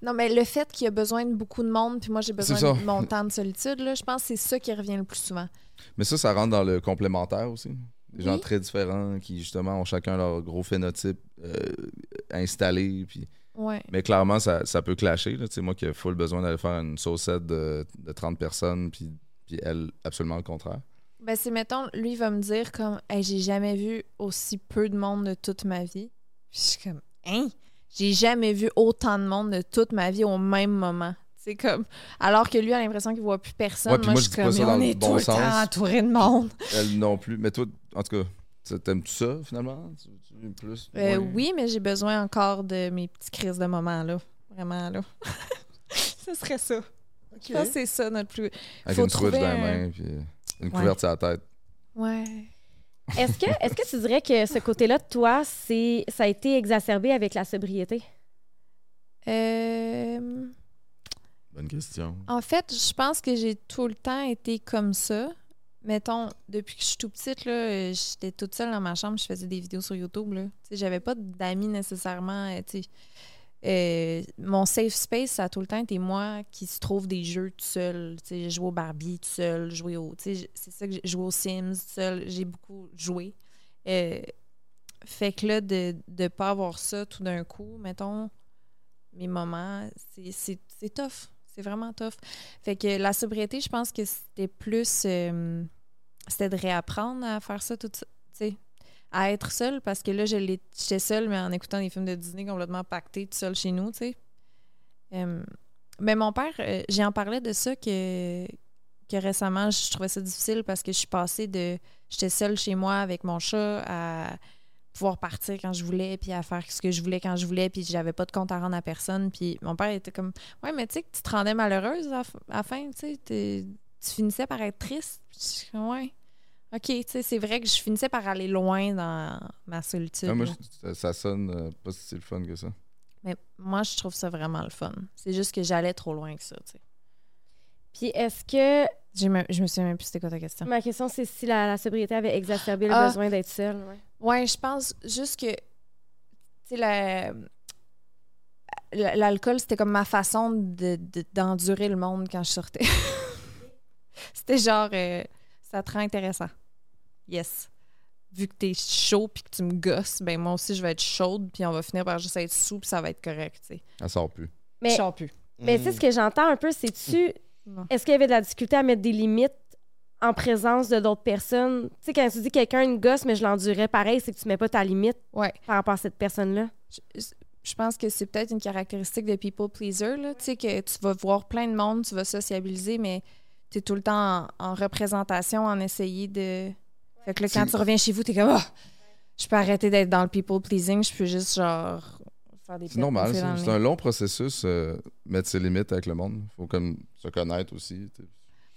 je- Non, mais le fait qu'il y a besoin de beaucoup de monde, puis moi, j'ai besoin de mon temps de solitude, là, je pense que c'est ça qui revient le plus souvent. Mais ça, ça rentre dans le complémentaire aussi. Des gens Oui. très différents qui, justement, ont chacun leur gros phénotype euh, installé. Puis... Ouais. Mais clairement, ça, ça peut clasher. Là. Moi qui ai full besoin d'aller faire une saucette de, de 30 personnes, puis, puis elle, absolument le contraire. Ben, c'est, mettons, lui, il va me dire comme, hey, j'ai jamais vu aussi peu de monde de toute ma vie. Puis je suis comme, hein? J'ai jamais vu autant de monde de toute ma vie au même moment. C'est comme, alors que lui a l'impression qu'il voit plus personne. Ouais, moi, je je suis pas comme, ça mais dans on le est bon tout le temps entouré de monde. Elle non plus. Mais toi, en tout cas, t'aimes-tu ça, finalement? Tu, tu veux plus? Euh, oui, mais j'ai besoin encore de mes petites crises de moment, là. Vraiment, là. [LAUGHS] Ce serait ça. Je pense que c'est ça notre plus. Avec faut une switch trouver dans les un- mains, puis une Ouais. couverte sur la tête. Ouais. Est-ce que, est que tu dirais que ce côté-là de toi, c'est, ça a été exacerbé avec la sobriété? Euh. Bonne question. En fait, je pense que j'ai tout le temps été comme ça. Mettons, depuis que je suis tout petite, là, j'étais toute seule dans ma chambre, je faisais des vidéos sur YouTube. Là. J'avais pas d'amis nécessairement. euh. Euh, mon safe space, ça a tout le temps été moi qui se trouve des jeux tout seul. J'ai joué au Barbie tout seul, joué au. C'est ça que j'ai joué aux Sims tout seul. J'ai beaucoup joué. Euh, fait que là, de ne pas avoir ça tout d'un coup, mettons, mes moments, c'est tough. C'est vraiment tough. Fait que la sobriété, je pense que c'était plus. euh, c'était de réapprendre à faire ça tout sais, à être seule, parce que là, j'étais seule, mais en écoutant des films de Disney complètement pactés, tout seul chez nous, tu sais. Euh, mais mon père, euh, j'ai en parlé de ça que, que récemment, je trouvais ça difficile parce que je suis passée de. J'étais seule chez moi avec mon chat à pouvoir partir quand je voulais, puis à faire ce que je voulais quand je voulais, puis j'avais pas de compte à rendre à personne. Puis mon père était comme Ouais, mais tu sais que tu te rendais malheureuse à, la fin, tu sais, tu finissais par être triste. Puis Ouais. OK, tu sais, c'est vrai que je finissais par aller loin dans ma solitude. Ah, moi, je- ça, sonne euh, pas si le fun que ça. Mais moi, je trouve ça vraiment le fun. C'est juste que j'allais trop loin que ça, tu sais. Puis est-ce que. J'ai Je me souviens même plus c'était quoi ta question. Ma question, c'est si la, la sobriété avait exacerbé le Ah. besoin d'être seule. ouais. Ouais, je pense juste que, tu sais, la- la- l'alcool, c'était comme ma façon de- de- d'endurer le monde quand je sortais. [LAUGHS] c'était genre, euh, ça te rend intéressant. Yes. Vu que t'es chaud puis que tu me gosses, ben moi aussi, je vais être chaude puis on va finir par juste être sous puis ça va être correct, tu sais. Elle sort plus. Mais- Je sors plus. Mais tu sais, ce que j'entends un peu, c'est-tu. Est-ce qu'il y avait de la difficulté à mettre des limites en présence de d'autres personnes? Tu sais, quand tu dis quelqu'un une gosse, mais je l'endurais pareil, c'est que tu mets pas ta limite Ouais. par rapport à cette personne-là? je, je pense que c'est peut-être une caractéristique de people pleaser, là. Tu sais, que tu vas voir plein de monde, tu vas sociabiliser, mais tu es tout le temps en, en représentation, en essayer de. Fait que là, quand tu reviens chez vous, tu es comme, Ah! je peux arrêter d'être dans le people pleasing, je peux juste, genre, faire des C'est normal, C'est un long processus, euh, mettre ses limites avec le monde. faut comme se connaître aussi. tu sais.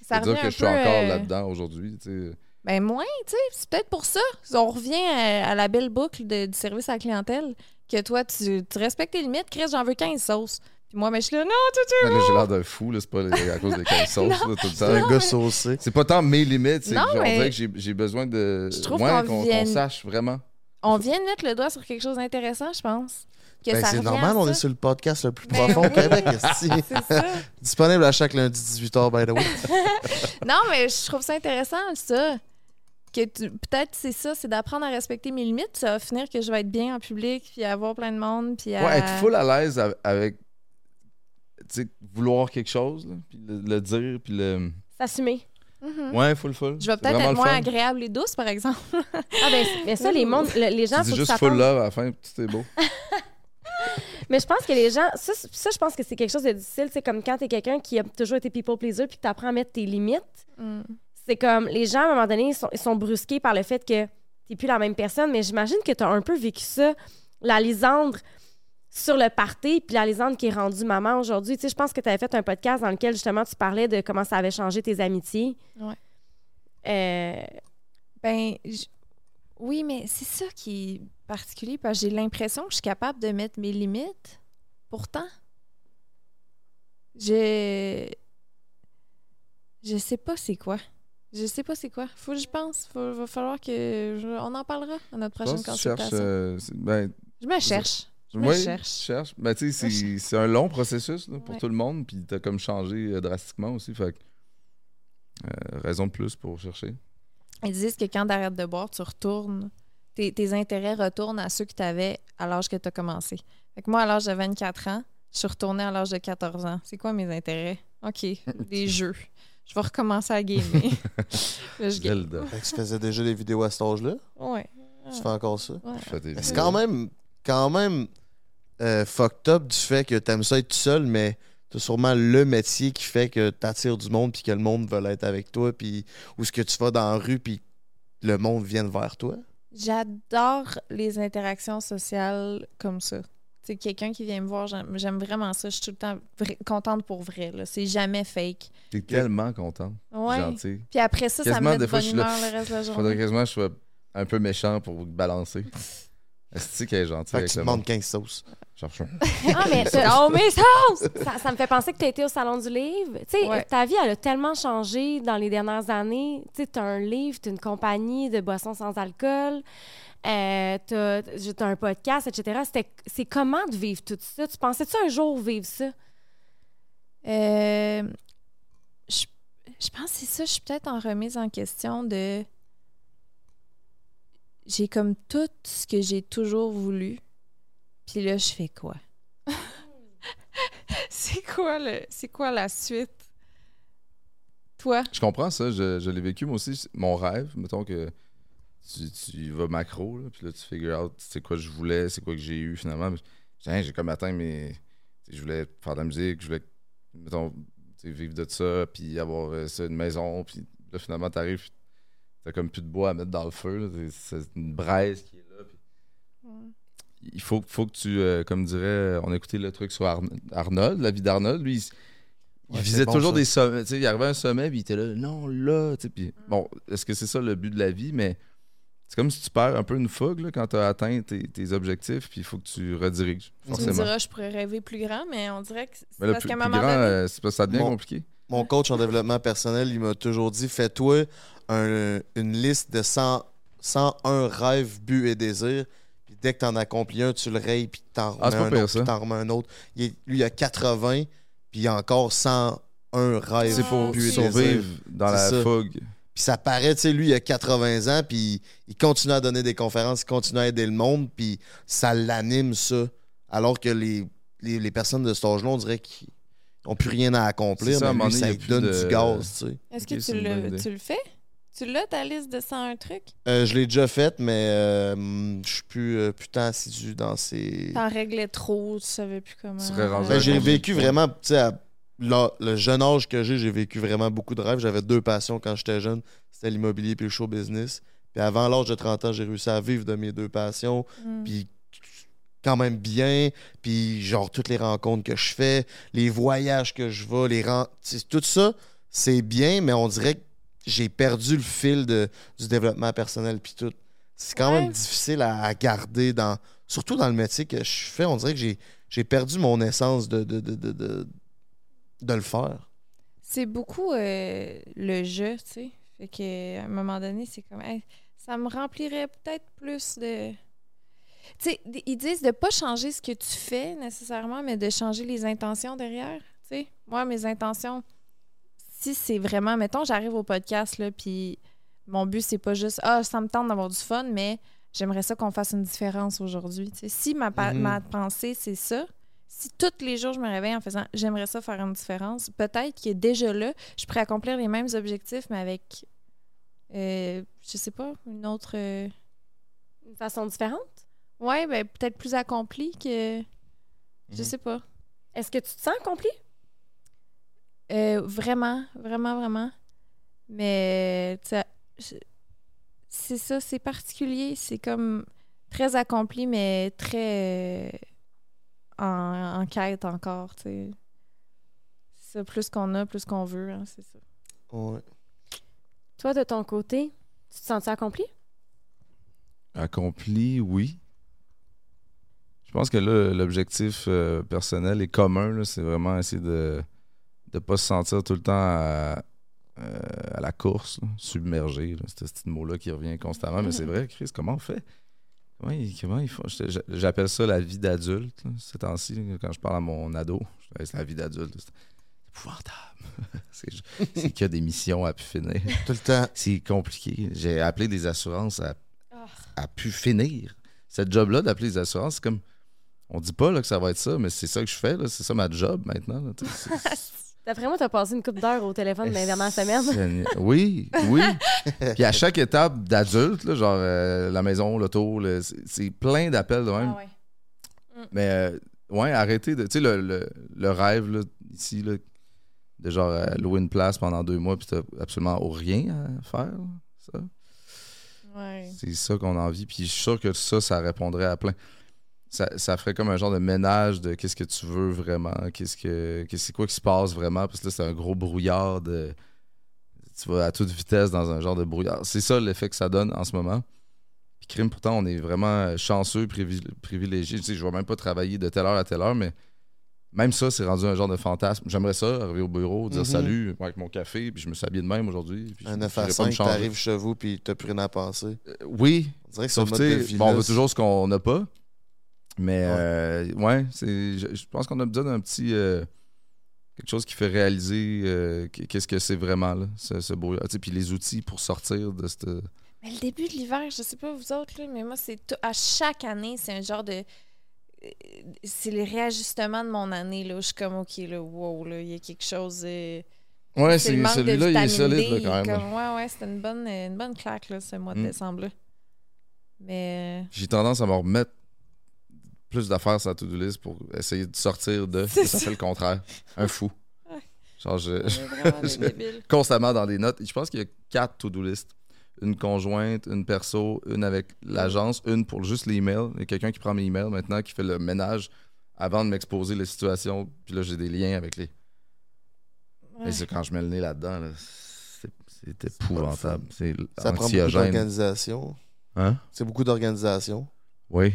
Ça dire que un je suis encore euh, là-dedans aujourd'hui. tu. Ben moins, tu sais, c'est peut-être pour ça. On revient à, à la belle boucle de- du service à la clientèle, que toi, tu, tu respectes tes limites. Chris, j'en veux 15 sauces. Puis moi, mais je suis là, non, tout est Ouais, là, j'ai l'air d'un fou, là, c'est pas à cause des 15 [LAUGHS] sauces, là, tout le C'est un gars saucé. C'est pas tant mes limites, c'est que Non, genre, on mais- que j'ai besoin de. Je trouve ouais, qu'on qu'on vienne- qu'on sache vraiment. On vient de mettre le doigt sur quelque chose d'intéressant, je pense. Que Ben, ça c'est normal, à on est sur le podcast le plus Ben profond au oui. Québec. [LAUGHS] C'est ça. Disponible à chaque lundi 18h, by the way. [LAUGHS] Non, mais je trouve ça intéressant, ça. Que tu- peut-être c'est ça, c'est d'apprendre à respecter mes limites. Ça va finir que je vais être bien en public, puis avoir plein de monde, puis à... Ouais, être full à l'aise av- avec. Tu sais, vouloir quelque chose, là, puis le, le dire, puis le. S'assumer. Mhm. Ouais, full, full. Je vais C'est peut-être être moins agréable et douce, par exemple. Ah ben, mais ça, les, mondes, le- les gens, qu'ils juste full love à la fin, puis tout est beau. [LAUGHS] Mais je pense que les gens, ça, ça je pense que c'est quelque chose de difficile. C'est comme quand t'es quelqu'un qui a toujours été people pleaser puis que t'apprends à mettre tes limites. Mm. C'est comme les gens, à un moment donné, ils sont, ils sont brusqués par le fait que t'es plus la même personne. Mais j'imagine que t'as un peu vécu ça, la Lisandre sur le party, puis la Lisandre qui est rendue maman aujourd'hui. Tu sais, je pense que tu avais fait un podcast dans lequel justement tu parlais de comment ça avait changé tes amitiés. Ouais. Euh, Ben, j- oui, mais c'est ça qui particulier, parce que j'ai l'impression que je suis capable de mettre mes limites. Pourtant, je... Je sais pas c'est quoi. Je sais pas c'est quoi. Faut que je pense. Faut, va falloir que... je- On en parlera à notre Je prochaine consultation. euh, ben, Je me cherche. Je me cherche. tu cherches. Ben, tu sais, Je c'est- un long processus là, pour Ouais. tout le monde, puis t'as comme changé euh, drastiquement aussi. Fait que, euh, raison de plus pour chercher. Ils disent que quand tu arrêtes de boire, tu retournes. Tes, tes intérêts retournent à ceux que tu avais à l'âge que tu as commencé. Fait que moi, à l'âge de 24 ans, je suis retournée à l'âge de 14 ans. C'est quoi mes intérêts? OK, [LAUGHS] des jeux. Je vais recommencer à gamer. [LAUGHS] Là, je game. Zelda. Fait que tu faisais déjà des vidéos à cet âge-là? Ouais. Tu fais encore ça? ouais. C'est quand même, quand même euh, fucked up du fait que t'aimes ça être tout seul, mais t'as sûrement le métier qui fait que t'attires du monde puis que le monde veut être avec toi, puis où ce que tu vas dans la rue puis le monde vienne vers toi. J'adore les interactions sociales comme ça. C'est quelqu'un qui vient me voir, j'aime vraiment ça. Je suis tout le temps contente pour vrai. C'est jamais fake. T'es tellement content. Ouais. Puis après ça, ça me met de bonne humeur le reste de la Faudrait journée. quasiment que je sois un peu méchant pour vous balancer. [LAUGHS] Est-ce qu'elle est gentille Fait que avec tu demandes monde? 15 sauces. Cherche un. Ah, mais [LAUGHS] t'as- Oh, mais ça! ça, ça me fait penser que tu as été au Salon du Livre. Tu sais, Ouais. ta vie, elle a tellement changé dans les dernières années. Tu sais, tu as un livre, tu as une compagnie de boissons sans alcool, euh, tu as, un podcast, etc. C'était- C'est comment de vivre tout ça? Tu pensais-tu un jour vivre ça? Euh, je, je pense que c'est ça. Je suis peut-être en remise en question de. J'ai comme tout ce que j'ai toujours voulu. Puis là, je fais quoi? [LAUGHS] c'est quoi le. C'est quoi la suite? Toi? Je comprends ça, je, je l'ai vécu moi aussi. Mon rêve, mettons que tu, tu vas macro, là, puis là tu figures out c'est quoi je voulais, c'est quoi que j'ai eu finalement. J'ai j'ai comme atteint sais, Je voulais faire de la musique, je voulais, mettons, vivre de ça, puis avoir euh, ça, une maison, puis là finalement t'arrives, puis t'as comme plus de bois à mettre dans le feu, c'est une braise qui est là. puis il faut, faut que tu, euh, comme dirait, on a écouté le truc sur Arn- Arnold, la vie d'Arnold, lui, il, il Ouais, visait bon, toujours ça. des sommets. Il arrivait à un sommet, puis il était là, non, là. Puis, bon, est-ce que c'est ça le but de la vie? Mais c'est comme si tu perds un peu une fougue là, quand tu as atteint tes, tes objectifs, puis il faut que tu rediriges, Tu me forcément. diras, je pourrais rêver plus grand, mais on dirait que c'est parce qu'à un moment donné. euh, ça devient Mon- compliqué. Mon coach en développement personnel, il m'a toujours dit fais-toi un- une liste de 100, 101 rêves, buts et désirs. Puis dès que tu en accomplis un, tu le rayes, puis t'en remets Ah, pas un pire, autre, puis remets un autre. Il est- lui, il a 80, puis il a encore 101 rêves, C'est pour buts et survivre dans la ça. fougue. Puis ça paraît, tu sais, lui, il a 80 ans, puis il continue à donner des conférences, il continue à aider le monde, puis ça l'anime, ça. Alors que les, les, les personnes de cet âge-là, on dirait qu'ils n'ont plus rien à accomplir, ça, mais lui, ça lui donne de- du gaz, tu sais. Est-ce que tu le, tu le fais? Tu l'as, ta liste de 101 trucs? Euh, je l'ai déjà fait, mais euh, je suis plus, euh, plus tant assidu dans ces... T'en réglais trop, tu savais plus comment. Tu serais rendu Ben, j'ai combien? vécu vraiment, tu sais, à la- le jeune âge que j'ai, j'ai vécu vraiment beaucoup de rêves. J'avais deux passions quand j'étais jeune, c'était l'immobilier puis le show business. Puis avant l'âge de 30 ans, j'ai réussi à vivre de mes deux passions, Mm. puis quand même bien, puis genre toutes les rencontres que je fais, les voyages que je vais, les ren- tu sais, tout ça, c'est bien, mais on dirait que j'ai perdu le fil de, du développement personnel puis tout. C'est quand Ouais. même difficile à, à garder dans surtout dans le métier que je fais, on dirait que j'ai, perdu mon essence de, de, de, de, de, le faire. C'est beaucoup euh, le jeu, tu sais. Fait que à un moment donné, c'est comme Hey, ça me remplirait peut-être plus de. Tu sais, ils disent de pas changer ce que tu fais nécessairement, mais de changer les intentions derrière. Tu sais, moi, mes intentions, si c'est vraiment, mettons, j'arrive au podcast, là, puis mon but, c'est pas juste, ah, ça me tente d'avoir du fun, mais j'aimerais ça qu'on fasse une différence aujourd'hui. Si ma, pa- Mhm. ma pensée, c'est ça, si tous les jours je me réveille en faisant j'aimerais ça faire une différence, peut-être que déjà là, je pourrais accomplir les mêmes objectifs, mais avec, euh, je sais pas, une autre. euh, Une façon différente? Ouais, ben peut-être plus accomplie que. Je Mhm. sais pas. Est-ce que tu te sens accompli? Euh, vraiment, vraiment, vraiment. Mais, tu sais, je- c'est ça, c'est particulier. C'est comme très accompli, mais très euh, en, en quête encore, tu sais. C'est ça, plus qu'on a, plus qu'on veut, hein, c'est ça. Ouais. Toi, de ton côté, tu te sens accompli? Accompli, oui. Je pense que là, l'objectif euh, personnel et commun, là, c'est vraiment essayer de ne pas se sentir tout le temps à, euh, à la course, là, submergé. C'est ce petit mot-là qui revient constamment. Mais c'est vrai, Chris, comment on fait? Comment il, comment je- J'appelle ça la vie d'adulte, ces temps-ci, quand je parle à mon ado. C'est la vie d'adulte. C'est épouvantable. [LAUGHS] c'est qu'il y a des missions à pu finir. [LAUGHS] Tout le temps. C'est compliqué. J'ai appelé des assurances à, Ah. à pu finir. Cette job-là d'appeler des assurances, c'est comme. On dit pas là, que ça va être ça, mais c'est ça que je fais. C'est ça ma job maintenant. [LAUGHS] D'après moi, tu as passé une couple d'heures au téléphone dans les dernières semaines. Oui, oui. [LAUGHS] Puis à chaque étape d'adulte, là, genre euh, la maison, l'auto, le- c'est c'est plein d'appels de même. Ah ouais. Mais euh, ouais, arrêtez de. Tu sais, le, le- le rêve là, ici, là, de genre euh, louer une place pendant deux mois, puis t'as absolument rien à faire. là, ça. Ouais. C'est ça qu'on a envie. Puis je suis sûr que ça, ça répondrait à plein. Ça, ça ferait comme un genre de ménage de qu'est-ce que tu veux vraiment, qu'est-ce que qu'est-ce c'est quoi qui se passe vraiment. Parce que là, c'est un gros brouillard de. Tu vas à toute vitesse dans un genre de brouillard. C'est ça l'effet que ça donne en ce moment. Puis crime, pourtant, on est vraiment chanceux, privi- privilégié. Tu sais, je vais même pas travailler de telle heure à telle heure, mais même ça, c'est rendu un genre de fantasme. J'aimerais ça, arriver au bureau, dire Mhm. salut avec mon café, puis je me suis habillé de même aujourd'hui. Un je- 9 j'irai à pas 5, me changer. t'arrives chez vous puis t'as plus rien à penser. Euh, oui, On dirait que Sauf, mode de vie bon, on veut toujours ce qu'on n'a pas. Mais, Ouais. euh, ouais, c'est, je, je pense qu'on a besoin d'un petit. euh, quelque chose qui fait réaliser euh, qu- qu'est-ce que c'est vraiment, là, ce, ce brouillard. Tu sais, Puis les outils pour sortir de cette. Mais le début de l'hiver, je sais pas vous autres, là, mais moi, c'est tout- à chaque année, c'est un genre de. C'est les réajustements de mon année, là, où je suis comme, OK, là, wow, là, il y a quelque chose. euh, Ouais, c'est le celui-là, il est solide, là, quand même. là. comme- ouais, ouais, c'était une bonne, une bonne claque, là, ce mois de Mm. décembre-là. Mais. J'ai tendance à me remettre plus d'affaires sur la to-do list pour essayer de sortir de. C'est Ça ça. fait le contraire. Un fou. Genre, [LAUGHS] je, débiles. constamment dans des notes. Je pense qu'il y a quatre to-do list. Une conjointe, une perso, une avec l'agence, une pour juste les emails. Il y a quelqu'un qui prend mes emails maintenant, qui fait le ménage avant de m'exposer les situations. Puis là, j'ai des liens avec les. Ouais. Mais c'est quand je mets le nez là-dedans, là, c'est c'est épouvantable. C'est Ça prend beaucoup d'organisation. Hein? C'est beaucoup d'organisation. Oui.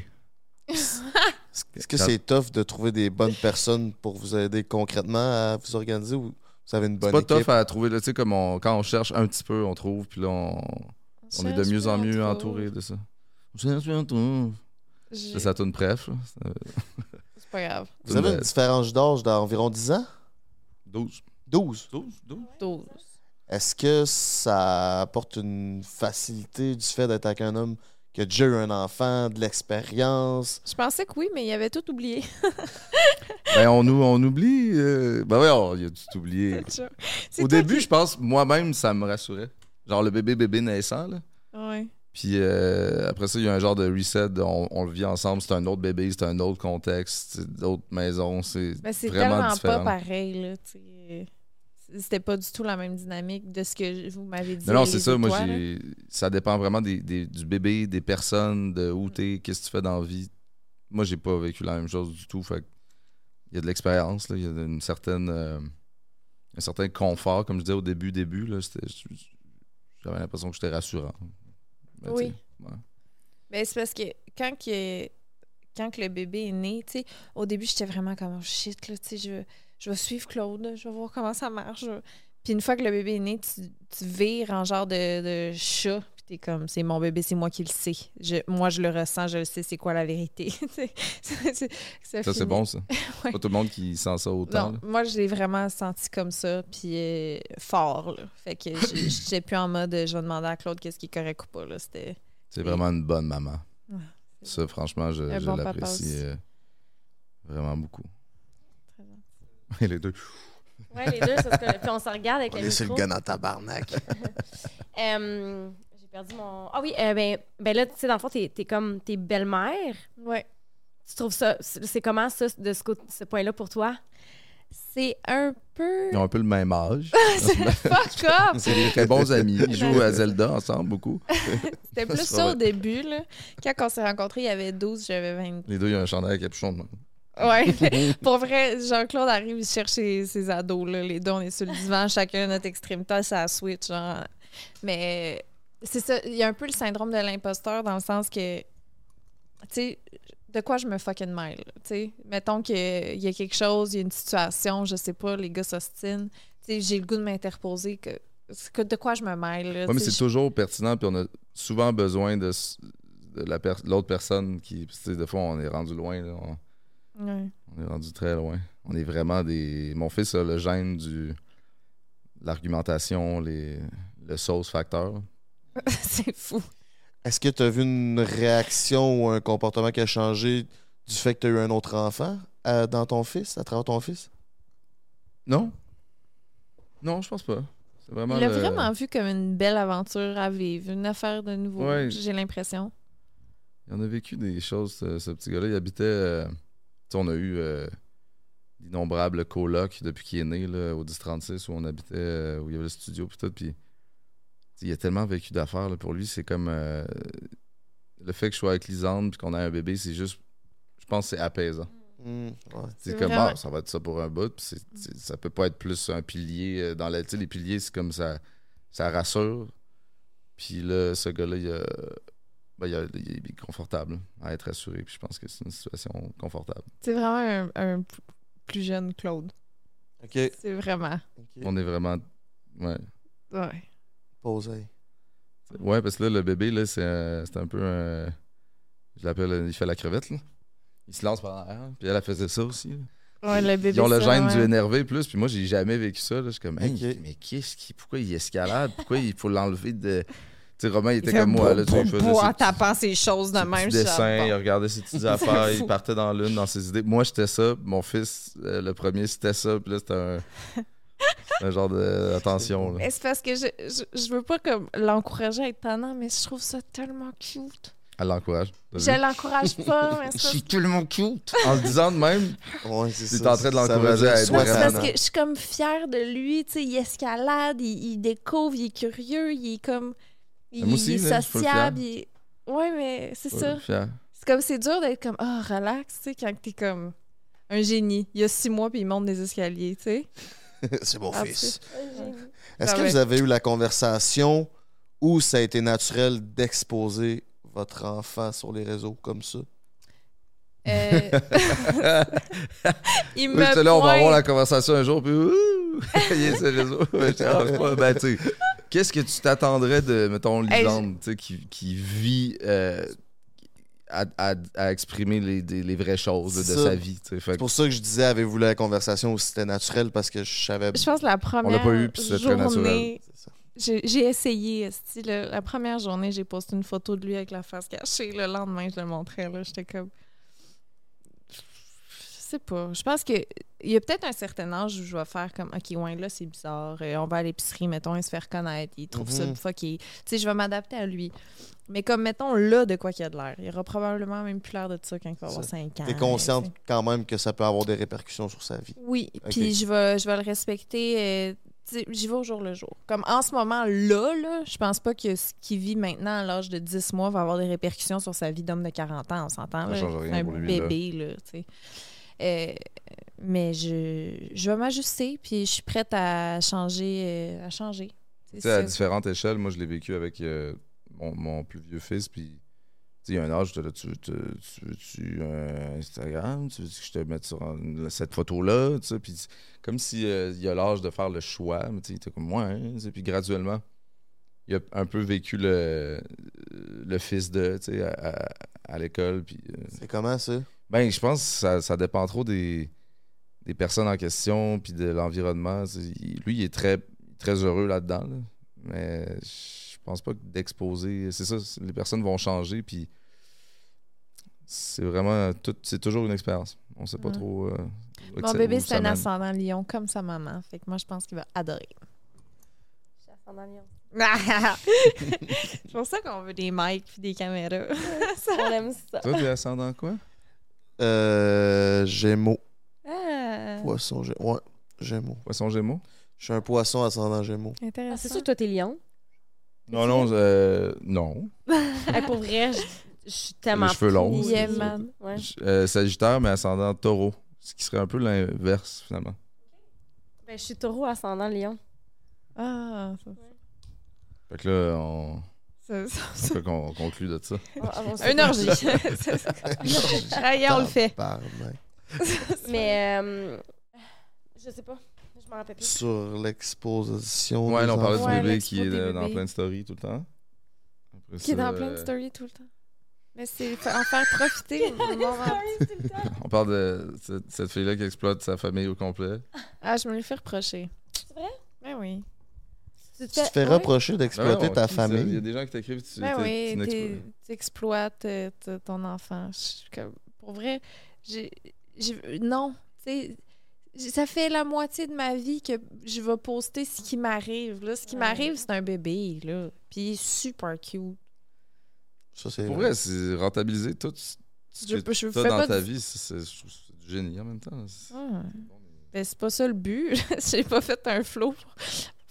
Est-ce que c'est tough de trouver des bonnes personnes pour vous aider concrètement à vous organiser ou vous avez une C'est bonne pas équipe? tough à trouver. là, Tu sais, comme on- quand on cherche un petit peu, on trouve. Puis là, on, on est de mieux en mieux trouve. entouré de ça. C'est ça tourne bref. là. [LAUGHS] C'est pas grave. Vous avez une différence d'âge d'environ 10 ans? 12. 12. 12? 12? 12. Est-ce que ça apporte une facilité du fait d'être avec un homme qui a déjà eu un enfant, de l'expérience? Je pensais que oui, mais il avait tout oublié. [LAUGHS] Ben, on, on oublie. euh, Ben ouais, on- il a tout oublié. Au début, qui- je pense, moi-même, ça me rassurait. Genre le bébé bébé naissant, là. Ouais. Puis euh, après ça, il y a un genre de reset. on, on le vit ensemble. C'est un autre bébé, c'est un autre contexte, c'est d'autres maisons. C'est Ben, c'est vraiment tellement différent. pas pareil, là, tu sais. C'était pas du tout la même dynamique de ce que vous m'avez dit. Non, c'est ça. Moi, j'ai. Ça dépend vraiment des, des- du bébé, des personnes, de Mm. où t'es, qu'est-ce que tu fais dans la vie. Moi, j'ai pas vécu la même chose du tout. Fait il y a de l'expérience, là. Il y a une certaine. euh, un certain confort, comme je disais au début, début, là. J'avais l'impression que j'étais rassurant. Mais, Oui. ouais. Ben, c'est parce que quand, que quand que le bébé est né, au début, j'étais vraiment comme, oh, shit, là, tu sais, je, je vais suivre Claude, je vais voir comment ça marche. Puis une fois que le bébé est né, tu, tu vires en genre de, de chat. Puis t'es comme, c'est mon bébé, c'est moi qui le sais. Je- moi, je le ressens, je le sais, c'est quoi la vérité. [LAUGHS] Ça, c'est bon, ça. [LAUGHS] Ouais. Pas tout le monde qui sent ça autant. Non, moi, je l'ai vraiment senti comme ça, puis euh, fort, là. Fait que j'ai- [COUGHS] j'étais plus en mode, je vais demander à Claude qu'est-ce qui est correct ou pas, là. C'était... C'est vraiment une bonne maman. Ouais. Ça, franchement, je, bon l'apprécie euh, vraiment beaucoup. [LAUGHS] Et les deux. Ouais, les deux, ça se connaît. Puis on se regarde avec On le est sur le gun en tabarnak. [LAUGHS] Euh, J'ai perdu mon. Ah oui, euh, ben, ben là, tu sais, dans le fond, t'es es comme tes belles-mères. Ouais. Tu trouves ça. C'est c'est comment, ça, de ce, ce point-là pour toi? C'est un peu... Ils ont un peu le même âge. [LAUGHS] Fuck off! C'est des très bons amis. Ils jouent à Zelda ensemble beaucoup. C'était plus C'est ça au début, là. Quand on s'est rencontrés, il y avait 12, j'avais 20. Les deux, ils ont un chandail à capuchon. de. Ouais. [LAUGHS] Pour vrai, Jean-Claude arrive, il cherche ses, ses ados, là. Les deux, on est sur le divan, chacun notre extrémité, ça switch, genre. Mais c'est ça, il y a un peu le syndrome de l'imposteur dans le sens que, tu sais, de quoi je me fucking mêle, tu sais? Mettons qu'il y a quelque chose, il y a une situation, je sais pas, les gars s'ostinent, tu sais, j'ai le goût de m'interposer, que, que de quoi je me mêle, là, Ouais, mais c'est toujours pertinent, puis on a souvent besoin de, de la per- l'autre personne qui. Tu sais, des fois, on est rendu loin. là. On, Ouais. on est rendu très loin. On est vraiment des. Mon fils a le gène du. L'argumentation, les, le sauce facteur. [LAUGHS] c'est fou. Est-ce que tu as vu une réaction ou un comportement qui a changé du fait que tu as eu un autre enfant euh, dans ton fils, à travers ton fils? Non? Non, je pense pas. C'est vraiment. Il l'a le- vraiment vu comme une belle aventure à vivre, une affaire de nouveau, Ouais. j'ai l'impression. Il en a vécu des choses, ce, ce petit gars-là. Il habitait. euh, tu sais, on a eu euh, d'innombrables colocs depuis qu'il est né là, au 1036 où on habitait, euh, où il y avait le studio puis tout. Puis, il a tellement vécu d'affaires. là. Pour lui, c'est comme. euh, le fait que je sois avec Lisande puis qu'on ait un bébé, c'est juste. Je pense que c'est apaisant. Ouais. C'est comme, vraiment- ah, ça va être ça pour un bout. Puis ça peut pas être plus un pilier dans la. Tu sais, les piliers, c'est comme ça. Ça rassure. Puis là, ce gars-là, il, a- ben, il, est confortable à être assuré. Puis je pense que c'est une situation confortable. C'est vraiment un, un plus jeune Claude. OK. C'est vraiment. On est vraiment. Ouais. Ouais. Posé. Ouais, parce que là, le bébé, là, c'est c'est un peu un. Je l'appelle, il fait la crevette, là. Il se lance par l'arrière. Puis elle, elle faisait ça aussi. là. Ouais, le bébé. Ils ont le gène ouais. du énervé plus, puis moi j'ai jamais vécu ça. là. Je suis comme, Hey, mais qu'est-ce qui. Pourquoi il escalade? Pourquoi il faut l'enlever de. Tu sais, Romain, il était comme moi. Là, tu sais, il faisait ses tapant ses choses de ses même. petits je dessins, sais il regardait ses petites [LAUGHS] affaires, il partait dans l'une, dans ses idées. Moi, j'étais ça. Mon fils, euh, le premier, c'était ça. Puis là, c'était un, [LAUGHS] un genre d'attention. Mais c'est parce que je, je, je veux pas comme l'encourager à être tannant, mais je trouve ça tellement cute. Elle l'encourage. Je l'encourage pas, mais [LAUGHS] c'est parce- tellement cute. En le disant de même, Ouais, c'est T'es ça. en train de Ça l'encourager à être vraiment- parce que je suis comme fière de lui, tu sais, il escalade, il, il découvre, il est curieux, il est comme... Il, aussi, il est là, sociable, il Ouais, mais c'est ça. C'est comme, c'est dur d'être comme, oh, relax, tu sais, quand t'es comme un génie. Il y a six mois, puis il monte des escaliers, tu sais. [LAUGHS] c'est mon Ah, fils. Est-ce Ah que ouais. vous avez eu la conversation où ça a été naturel d'exposer votre enfant sur les réseaux comme ça? Euh, [LAUGHS] il Oui, me là, on va avoir la conversation un jour, puis ouh, [LAUGHS] il est sur les réseaux. Ben, tu sais, qu'est-ce que tu t'attendrais de, mettons, Lisande, tu sais, qui, qui vit euh, à, à- à exprimer les, des- les vraies choses de sa vie, C'est que- pour ça que je disais, avez-vous la conversation où c'était naturel parce que je savais. Je pense que la première pas eu, puis c'était très naturel. journée, C'est ça. j'ai essayé. la première journée, j'ai posté une photo de lui avec la face cachée. Le lendemain, je le montrais. là. J'étais comme... Je sais pas. Je pense que il y a peut-être un certain âge où je vais faire comme OK, ouais, là, c'est bizarre. Euh, on va à l'épicerie, mettons, il se fait reconnaître. Il trouve ça Mhm. fucké. Tu sais, je vais m'adapter à lui. Mais comme, mettons, là, de quoi qu'il y a de l'air. Il aura probablement même plus l'air de ça quand il va avoir Ça. 5 ans. T'es consciente quand même que ça peut avoir des répercussions sur sa vie. Oui, puis je vais, je vais le respecter. euh, tu sais, J'y vais au jour le jour. Comme en ce moment-là, là, je pense pas que ce qu'il vit maintenant à l'âge de 10 mois va avoir des répercussions sur sa vie d'homme de 40 ans, on s'entend. Ça là. change rien C'est un pour lui, là. bébé, là, tu sais. Euh, mais je, je vais m'ajuster, puis je suis prête à changer. euh, à changer. Tu sais, à C'est- différentes échelles, moi, je l'ai vécu avec euh, mon, mon plus vieux fils, puis tu sais, il y a un âge, là, tu, veux- tu, tu veux-tu un Instagram? Tu veux que je te mette sur un- cette photo-là? Tu sais, puis c'est comme s'il y a l'âge de faire le choix. Mais tu sais, il était comme moi, hein, tu sais, puis graduellement, il a un peu vécu le, le fils de, tu sais, à, à- à l'école. Puis, euh, C'est comment ça? Ben, je pense que ça, ça dépend trop des, des personnes en question puis de l'environnement. Lui, il est très, très heureux là-dedans. là. Mais je pense pas que d'exposer. C'est ça, les personnes vont changer. Puis c'est vraiment. tout C'est toujours une expérience. On sait pas trop. euh, Mon bébé, c'est un mène. ascendant lion, comme sa maman. Fait que moi, je pense qu'il va adorer. Je suis ascendant lion. [LAUGHS] c'est pour ça qu'on veut des mics puis des caméras. [LAUGHS] On aime ça. Toi, t'es ascendant quoi? Euh, Gémeaux. Ah, Poisson, Gé- ouais, Gémeaux. Poisson Gémeaux? Je suis un poisson ascendant Gémeaux. Ah, intéressant. c'est sûr que toi, t'es lion. Non, non, euh, non. Hey, pour vrai, je, je suis tellement. Les cheveux longs. Yeah, man. Ouais. Je- euh, sagittaire, mais ascendant taureau. Ce qui serait un peu l'inverse, finalement. Ben, je suis taureau ascendant lion. Ah, ça, Fait que là, on, ça, ça- on peut qu'on conclut de ça. On [LAUGHS] Une orgie. [LAUGHS] Allez, on le fait. [LAUGHS] Mais euh, je sais pas. Je m'en rappelle plus. Sur l'exposition. Ouais, on parlait. Ouais, du bébé qui est dans plein de stories tout le temps. Après Qui est ça, dans plein de euh, stories tout le temps. Mais c'est en faire profiter. le moment. On parle de cette, cette fille-là qui exploite sa famille au complet. Ah, je me le fais reprocher. C'est vrai? Ben oui. Tu Tu te fais reprocher d'exploiter Ben ta non, qui ça? Il y a famille. des gens qui t'écrivent tu, Ben oui, tu tu exploites euh, ton enfant. Je pour vrai, j'ai, non, tu sais, ça fait la moitié de ma vie que je vais poster ce qui m'arrive. Là. Ce qui Ouais. m'arrive, c'est un bébé, là. Puis il est super cute. Ça, c'est Pour vrai, c'est rentabiliser tout ce Je- que je t'as fais dans ta du- vie. c'est- du génie en même temps. C'est-. Ben, c'est pas ça le but. [LAUGHS] j'ai pas fait un flow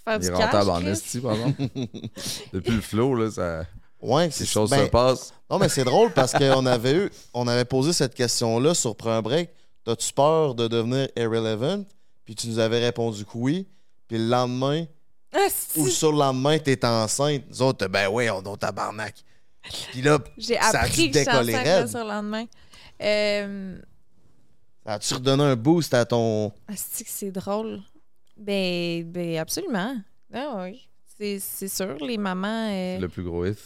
Il du est rentable en esti, par exemple. [LAUGHS] Depuis le flow, là, ça, Ouais, ces c'est choses ben, se passent. Non, mais c'est drôle parce qu'on avait eu, on avait posé cette question-là sur Prends un break. T'as-tu peur de devenir irrelevant? Puis tu nous avais répondu que oui. Puis le lendemain, Ah, ou sur le lendemain, t'es enceinte. Nous autres, ben ouais, on est tabarnak. Puis là, J'ai ça a dû que décoller enceinte là, raide. sur le lendemain. Euh, ça a-tu redonné un boost à ton. Ah, c'est que c'est drôle? Ben, ben absolument. Ah oui. C'est, c'est sûr, les mamans. euh, Le plus gros hit.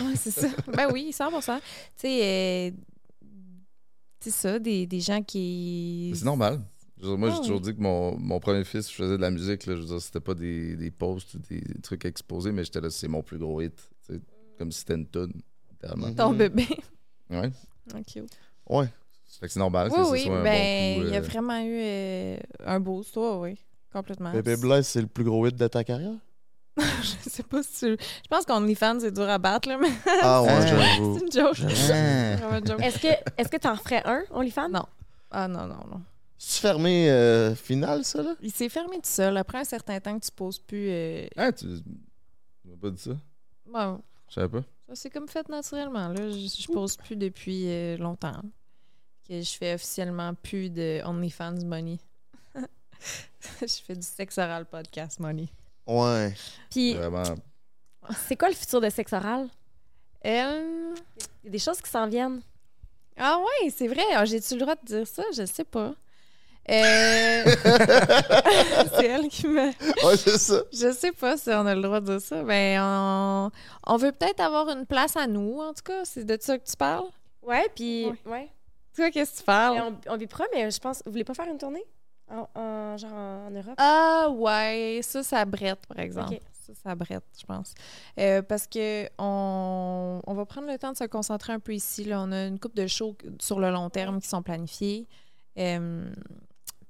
ouais, c'est ça. [LAUGHS] ben oui, 100% Tu sais, euh, c'est ça, des, des gens qui. C'est normal. Je veux dire, moi, Ah j'ai oui. toujours dit que mon, mon premier fils, je faisais de la musique. Là, je veux dire, c'était pas des, des posts ou des trucs exposés, mais j'étais là, c'est mon plus gros hit. tu sais, Comme si c'était une tune, littéralement. Ton Mhm. bébé. Ouais. Ok. Ouais. Fait que c'est normal Oui, que ce oui. soit un Ben, bon coup. il y a euh, vraiment eu euh, un boost, toi, oui. Complètement. Bébé Blaise, c'est le plus gros hit de ta carrière? [LAUGHS] Je sais pas si tu- Je pense qu'on est fans, c'est dur à battre, là, mais Ah ouais, [LAUGHS] j'avoue. c'est une joke. [LAUGHS] C'est. Est-ce que est-ce que t'en ferais un, OnlyFans? Non. Ah non, non, non. C'est fermé euh, final, ça, là? Il s'est fermé tout seul. Après un certain temps que tu poses plus. euh, Ah, tu tu m'as pas dit ça? bon, Je savais pas. ça s'est comme fait naturellement. Là. Je, je pose plus depuis euh, longtemps. Que je fais officiellement plus de OnlyFans Money. [LAUGHS] je fais du sexe oral podcast Money. Ouais. Puis, Vraiment. c'est quoi le futur de sexe oral? Euh, Il y a des choses qui s'en viennent. Ah ouais, c'est vrai. Ah, J'ai-tu le droit de dire ça? Je sais pas. Euh, [LAUGHS] c'est elle qui me... Ouais, c'est ça. Je sais pas si on a le droit de dire ça. Ben, on, on veut peut-être avoir une place à nous, en tout cas. C'est de ça que tu parles? Ouais, puis Ouais. ouais. Toi, qu'est-ce que tu parles? on, on vit pas, mais je pense. Vous voulez pas faire une tournée? En, en- genre en, Europe? Ah ouais, ça, ça brette, par exemple. Ok. Ça, ça brette, je pense. Euh, parce que on, on va prendre le temps de se concentrer un peu ici. Là. On a une coupe de shows sur le long terme qui sont planifiés. Euh,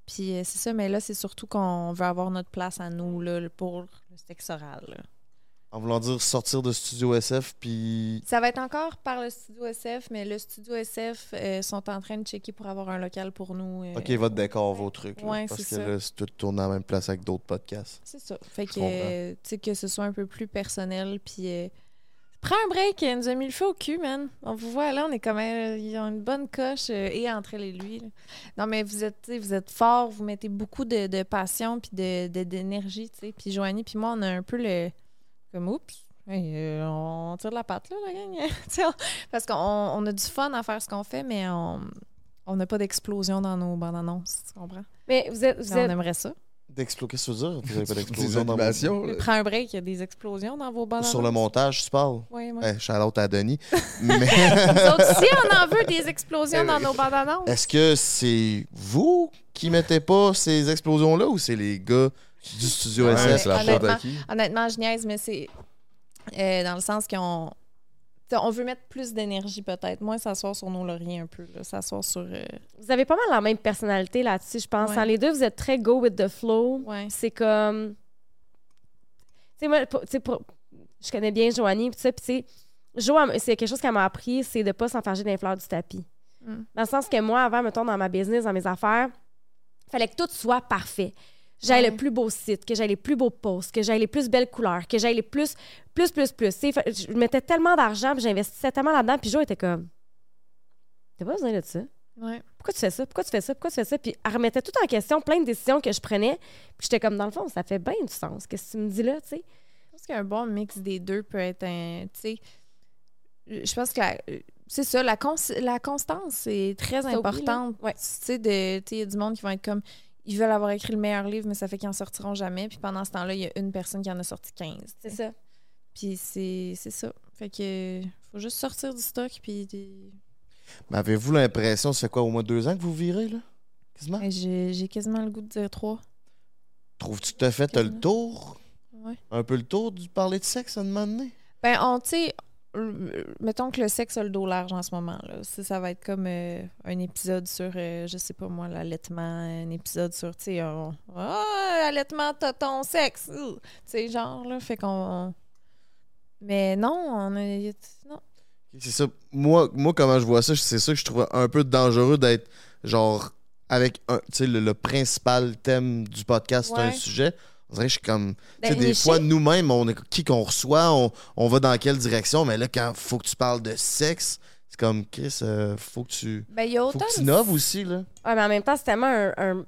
puis euh, c'est ça, mais là, c'est surtout qu'on veut avoir notre place à nous là, pour le sexe oral. là. En voulant dire sortir de Studio SF, puis. Ça va être encore par le studio SF, mais le studio SF euh, sont en train de checker pour avoir un local pour nous. euh, OK, votre décor, vos trucs. là. Ouais, parce que ça. là, c'est tout tourné à la même place avec d'autres podcasts. C'est ça. Fait que, comprends? euh, tu sais, que ce soit un peu plus personnel. Puis, euh, prends un break. Elle nous a mis le feu au cul, man. On vous voit, là, on est comme. euh, ils ont une bonne coche et entre elle et lui. là. Non, mais vous êtes, tu sais, vous êtes fort. Vous mettez beaucoup de, de passion puis de, de- d'énergie, tu sais. Puis, Joanie, puis moi, on a un peu le. Comme, oups, Hey, euh, on tire de la patte, là, la gang. [LAUGHS] Parce qu'on on a du fun à faire ce qu'on fait, mais on on n'a pas d'explosion dans nos bandes annonces. Tu comprends? Mais vous êtes. Vous on aimerait ça. D'explo- Qu'est-ce que tu veux dire? Vous avez pas Des d'explosion dans vos-. Prends un break, il y a des explosions dans vos bandes Sur le montage, tu parles? Oui. Eh, Charlotte à Denis. [LAUGHS] Mais Nous autres aussi, on en veut des explosions dans nos bandes annonces. est-ce que c'est vous qui mettez pas ces explosions-là ou c'est les gars du studio Ouais, SF? c'est la faute honnêtement, à qui? Honnêtement, je niaise, mais c'est euh, dans le sens qu'on on veut mettre plus d'énergie peut-être, moins s'asseoir sur nos lauriers un peu, s'asseoir sur... euh, Vous avez pas mal la même personnalité là-dessus, je pense. Ouais. Hein, Les deux, vous êtes très go with the flow. Ouais. C'est comme. Tu sais, moi, pour- tu sais, pour- je connais bien Joanie, pis tout ça, puis tu sais, Jo, elle m- c'est quelque chose qu'elle m'a appris, c'est de pas s'enfarger dans les fleurs du tapis. Mm. Dans le sens que moi, avant, mettons, dans ma business, dans mes affaires, fallait que tout soit parfait. J'aille Ouais. le plus beau site, que j'aille les plus beaux posts, que j'aille les plus belles couleurs, que j'aille les plus, plus, plus, plus. Je mettais tellement d'argent, puis j'investissais tellement là-dedans, puis Jo était comme, t'as pas besoin de ça Ouais. pourquoi tu fais ça? Pourquoi tu fais ça? Pourquoi tu fais ça? Puis elle remettait tout en question, plein de décisions que je prenais. Puis j'étais comme, dans le fond, ça fait bien du sens. Qu'est-ce que tu me dis là, tu sais? Je pense qu'un bon mix des deux peut être un. Tu sais, je pense que la- c'est ça, la, cons- la constance est très importante. Ouais. Tu sais, il y a du monde qui vont être comme. Ils veulent avoir écrit le meilleur livre, mais ça fait qu'ils en sortiront jamais. Puis pendant ce temps-là, il y a une personne qui en a sorti 15. tu C'est ça. Puis c'est c'est ça. Fait que faut juste sortir du stock. Puis des- Mais avez-vous l'impression, ça fait quoi, au moins deux ans que vous virez, là? Quasiment? Hey, j'ai j'ai quasiment le goût de dire trois. Trouves-tu que t'as fait le tour? Ouais. Un peu le tour du parler de sexe à un moment donné? Ben, on, tu sais, mettons que le sexe a le dos large en ce moment. Là. Ça, ça va être comme euh, un épisode sur, euh, je sais pas moi, l'allaitement, un épisode sur, tu sais, on- ah, allaitement, t'as ton sexe. Tu sais, genre, là, fait qu'on. Mais non, on a. Non. C'est ça. Moi, moi, comment je vois ça, c'est ça que je trouve un peu dangereux d'être genre avec un, tu sais, le, le principal thème du podcast, c'est un Ouais. sujet. On dirait que je suis comme. Tu sais, Ben, des fois, nous-mêmes, on est qui qu'on reçoit, on, on va dans quelle direction, mais là, quand faut que tu parles de sexe, c'est comme Chris, euh, faut que tu. Ben, il y a Faut que tu innoves aussi, là. Ouais, mais en même temps, c'est tellement un, un-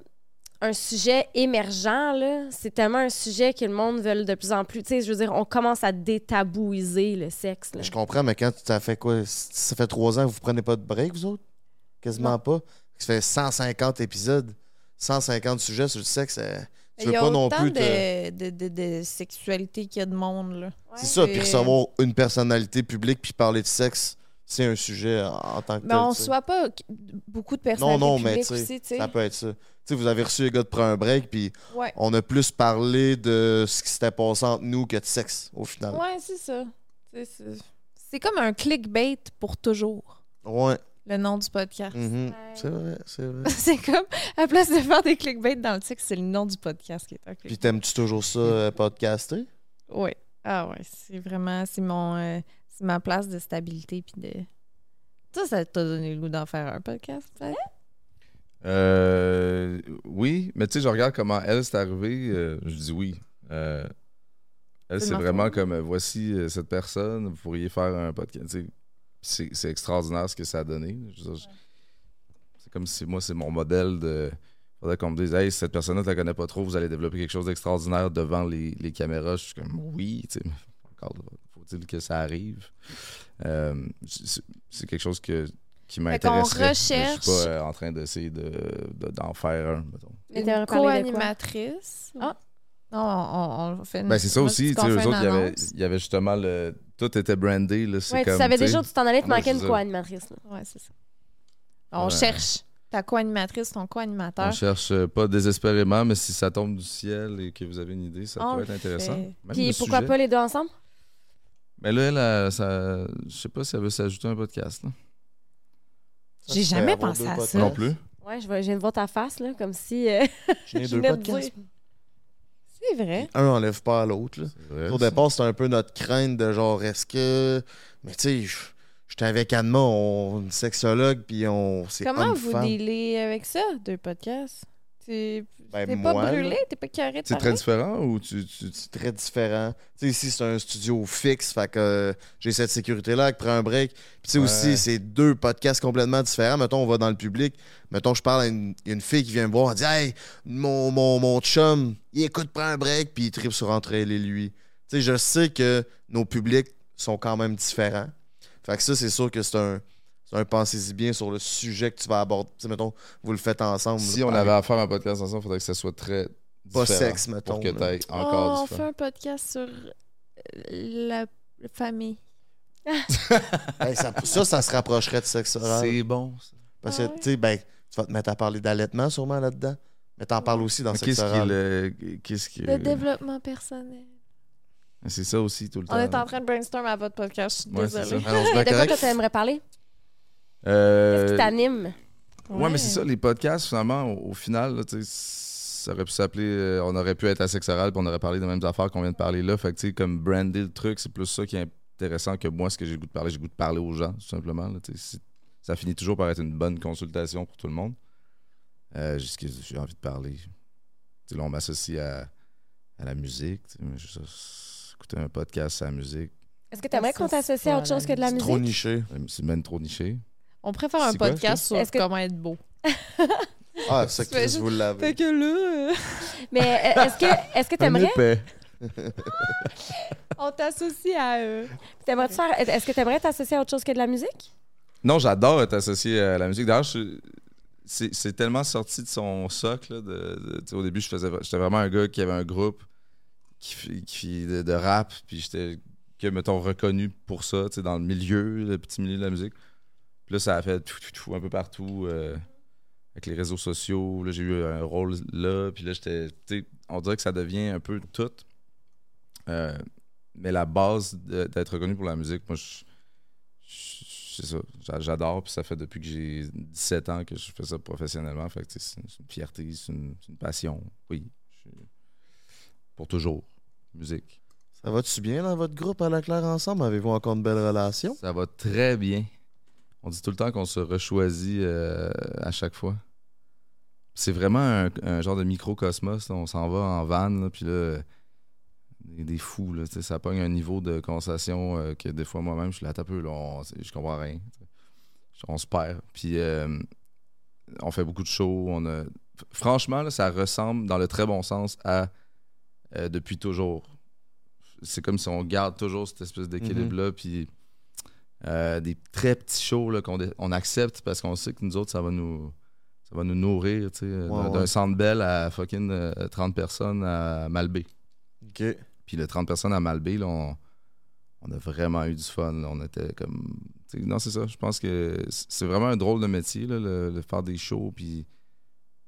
un sujet émergent, là. C'est tellement un sujet que le monde veut de plus en plus. Tu sais, je veux dire, on commence à détabouiser le sexe, là. Je comprends, mais quand ça fait quoi? Ça fait trois ans que vous prenez pas de break, vous autres? Quasiment Non. pas. Ça fait 150 épisodes, 150 sujets sur le sexe. euh, Ben, Tu veux y a pas non autant plus te- de, de, de, de sexualité qu'il y a de monde, là. C'est ça, puis recevoir une personnalité publique puis parler de sexe, c'est un sujet en, tant que Mais tel. on tu sais. soit pas beaucoup de Non, personnalités non, mais publiques tu sais, aussi, tu sais. ça peut être ça. Tu sais, vous avez reçu les gars de prendre un break, puis Ouais. on a plus parlé de ce qui s'était passé entre nous que de sexe, au final. Ouais, c'est ça. C'est- C'est c'est comme un clickbait pour toujours, Ouais. Le nom du podcast. mhm. Ouais. C'est vrai, c'est vrai. [LAUGHS] c'est comme, à la place de faire des clickbait dans le texte, c'est le nom du podcast qui est un Puis t'aimes-tu toujours ça, euh, podcaster? Oui. Ah ouais, c'est vraiment, c'est mon, euh, c'est ma place de stabilité puis de... Ça, ça t'a donné le goût d'en faire un podcast, peut-être? Euh, oui, mais tu sais, je regarde comment elle s'est arrivée. euh, je dis oui. Euh, elle, C'est c'est vraiment comme voici euh, cette personne, vous pourriez faire un podcast. C'est extraordinaire ce que ça a donné. C'est comme si moi, c'est mon modèle de. Faudrait qu'on me dise, hey, cette personne-là, tu la connais pas trop, vous allez développer quelque chose d'extraordinaire devant les, les caméras. Je suis comme, oui, tu sais, mais encore, faut-il que ça arrive? Euh, c'est quelque chose que, qui m'intéresserait. mais Je suis recherche- pas euh, en train d'essayer de, de- d'en faire un, mettons. Une co-animatrice? Ah. Non, on, on fait une... Ben, c'est ça aussi, tu sais, eux autres, il y avait justement le. Tout était brandé, là. Ouais, comme. tu savais déjà où tu t'en allais, te Ouais, manquait une co-animatrice, là. Ouais, c'est ça. On Ouais. cherche ta co-animatrice, ton On co-animateur. cherche euh, pas désespérément, mais si ça tombe du ciel et que vous avez une idée, ça On pourrait le être intéressant. Puis pourquoi sujet. pas les deux ensemble? Mais là, elle, a- ça, je sais pas si elle veut s'ajouter un podcast. Là. J'ai Ça, jamais pensé deux à podcasts. ça. Non plus. Ouais, je, vais- je viens de voir ta face, là, comme si. euh, J'ai [LAUGHS] Je deux venais de podcasts. C'est vrai. Un enlève pas à l'autre, Au départ, c'était un peu notre crainte de genre, est-ce que. Mais tu sais, je- j'étais avec on une sexologue, puis on. c'est Comment vous dealez avec ça, deux podcasts? T'es Ben, t'es moi, pas brûlé? T'es pas carré de C'est très différent ou tu. tu, très différent? Tu sais, ici, c'est un studio fixe, fait que euh, j'ai cette sécurité-là qui prend un break. Puis tu sais Ouais. aussi, c'est deux podcasts complètement différents. Mettons, on va dans le public. Mettons, je parle à une, une fille qui vient me voir, elle dit Hey, mon, mon, mon chum, il écoute, prend un break, puis il tripe sur entre elle et lui. Tu sais, je sais que nos publics sont quand même différents. Fait que ça, c'est sûr que c'est un. Un pensez-y bien sur le sujet que tu vas aborder. Tu sais, mettons, vous le faites ensemble. Si là, on avait à faire un podcast ensemble, il faudrait que ça soit très Pas sexe, mettons, Pour que là. tu encore Oh, on fait un podcast sur la famille. [LAUGHS] Hey, ça, ça, ça se rapprocherait de sexe oral. C'est bon. ça. Parce Ah que, ouais? tu sais, ben, tu vas te mettre à parler d'allaitement sûrement là-dedans. Mais t'en parles aussi dans Mais sexe Qu'est-ce qui est oral. le. Qu'est-ce qui est- Le développement personnel. C'est ça aussi tout le temps. On est en train de brainstorm à votre podcast. Je suis Ouais, c'est désolée. Ah [LAUGHS] De quoi que tu aimerais parler? Euh, Qu'est-ce qui t'anime? Ouais, mais c'est ça, les podcasts, finalement, au, au final, là, ça aurait pu s'appeler. euh, on aurait pu être à sexe oral, puis on aurait parlé des mêmes affaires qu'on vient de parler là. Fait que, tu sais, comme brander le truc, c'est plus ça qui est intéressant que moi, ce que j'ai le goût de parler. J'ai le goût de parler aux gens, tout simplement. là, ça finit toujours par être une bonne consultation pour tout le monde. Euh, juste que j'ai envie de parler. Tu sais, là, on m'associe à, à la musique. je- écouter un podcast à la musique, Est-ce que tu aimerais qu'on t'associe à autre chose que de la C'est musique? trop niché. euh, c'est même trop niché. On préfère un C'est quoi, podcast sur Est-ce que- comment être beau. Ah, ça, Chris, vous l'avez. Fait que là, euh, Mais euh, est-ce que est-ce que Un t'aimerais? épais. on t'associe à eux. t'aimerais te faire est-ce que t'aimerais t'associer à autre chose que de la musique? Non, j'adore être associé à la musique. D'ailleurs, je- c'est c'est tellement sorti de son socle. là, de, de- tu sais, au début, je faisais, j'étais vraiment un gars qui avait un groupe qui, de, de rap, puis j'étais que mettons reconnu pour ça, tu sais, dans le milieu, le petit milieu de la musique. Puis là, ça a fait tout, tout, tout, un peu partout euh, avec les réseaux sociaux. Là, j'ai eu un rôle là, puis là, j'étais, on dirait que ça devient un peu tout. Euh, mais la base d'être reconnu pour la musique, moi, je, c'est ça. J'a- J'adore, puis ça fait depuis que j'ai 17 ans que je fais ça professionnellement. Fait que c'est une, fierté, c'est une, une passion. Oui. pour toujours. Musique. Ça va-tu bien dans votre groupe à la Claire ensemble? Avez-vous encore une belle relation? Ça va très bien. On dit tout le temps qu'on se rechoisit euh, à chaque fois. C'est vraiment un, un genre de microcosmos. là. On s'en va en van, là, puis là, des, des fous. Là, ça pogne un niveau de conversation euh, que des fois, moi-même, je suis là, un peu, là, on- je comprends rien. On se perd. Puis euh, on fait beaucoup de shows. On a... Franchement, là, ça ressemble, dans le très bon sens, à Depuis toujours. C'est comme si on garde toujours cette espèce d'équilibre-là. Puis euh, des très petits shows qu'on on accepte parce qu'on sait que nous autres, ça va nous, ça va nous nourrir. tu sais, d'un- ouais. Centre belle à fucking euh, 30 personnes à Malbé. OK. Puis le 30 personnes à Malbé, là, on, on a vraiment eu du fun. là. On était comme. Non, c'est ça. Je pense que c'est vraiment un drôle de métier, là, le, le faire des shows, puis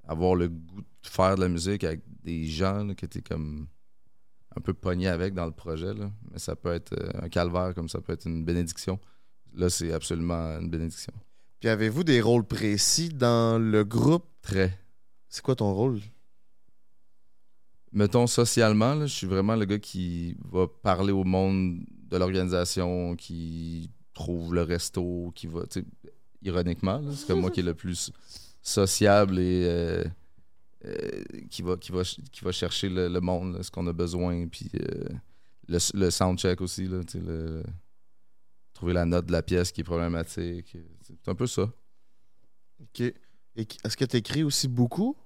avoir le goût de faire de la musique avec des gens là, que t'es comme un peu pogné avec dans le projet. Là. Mais ça peut être euh, un calvaire, comme ça peut être une bénédiction. Là, c'est absolument une bénédiction. Puis avez-vous des rôles précis dans le groupe? Très. C'est quoi ton rôle? mettons socialement, là, je suis vraiment le gars qui va parler au monde de l'organisation, qui trouve le resto, qui va, ironiquement, c'est comme moi qui est le plus sociable et euh, euh, qui, va, qui, va, qui va chercher le, le monde, là, ce qu'on a besoin, puis euh, le, le soundcheck aussi, là, tu sais, le- trouver la note de la pièce qui est problématique. C'est un peu ça. OK. Est-ce que tu écris aussi beaucoup?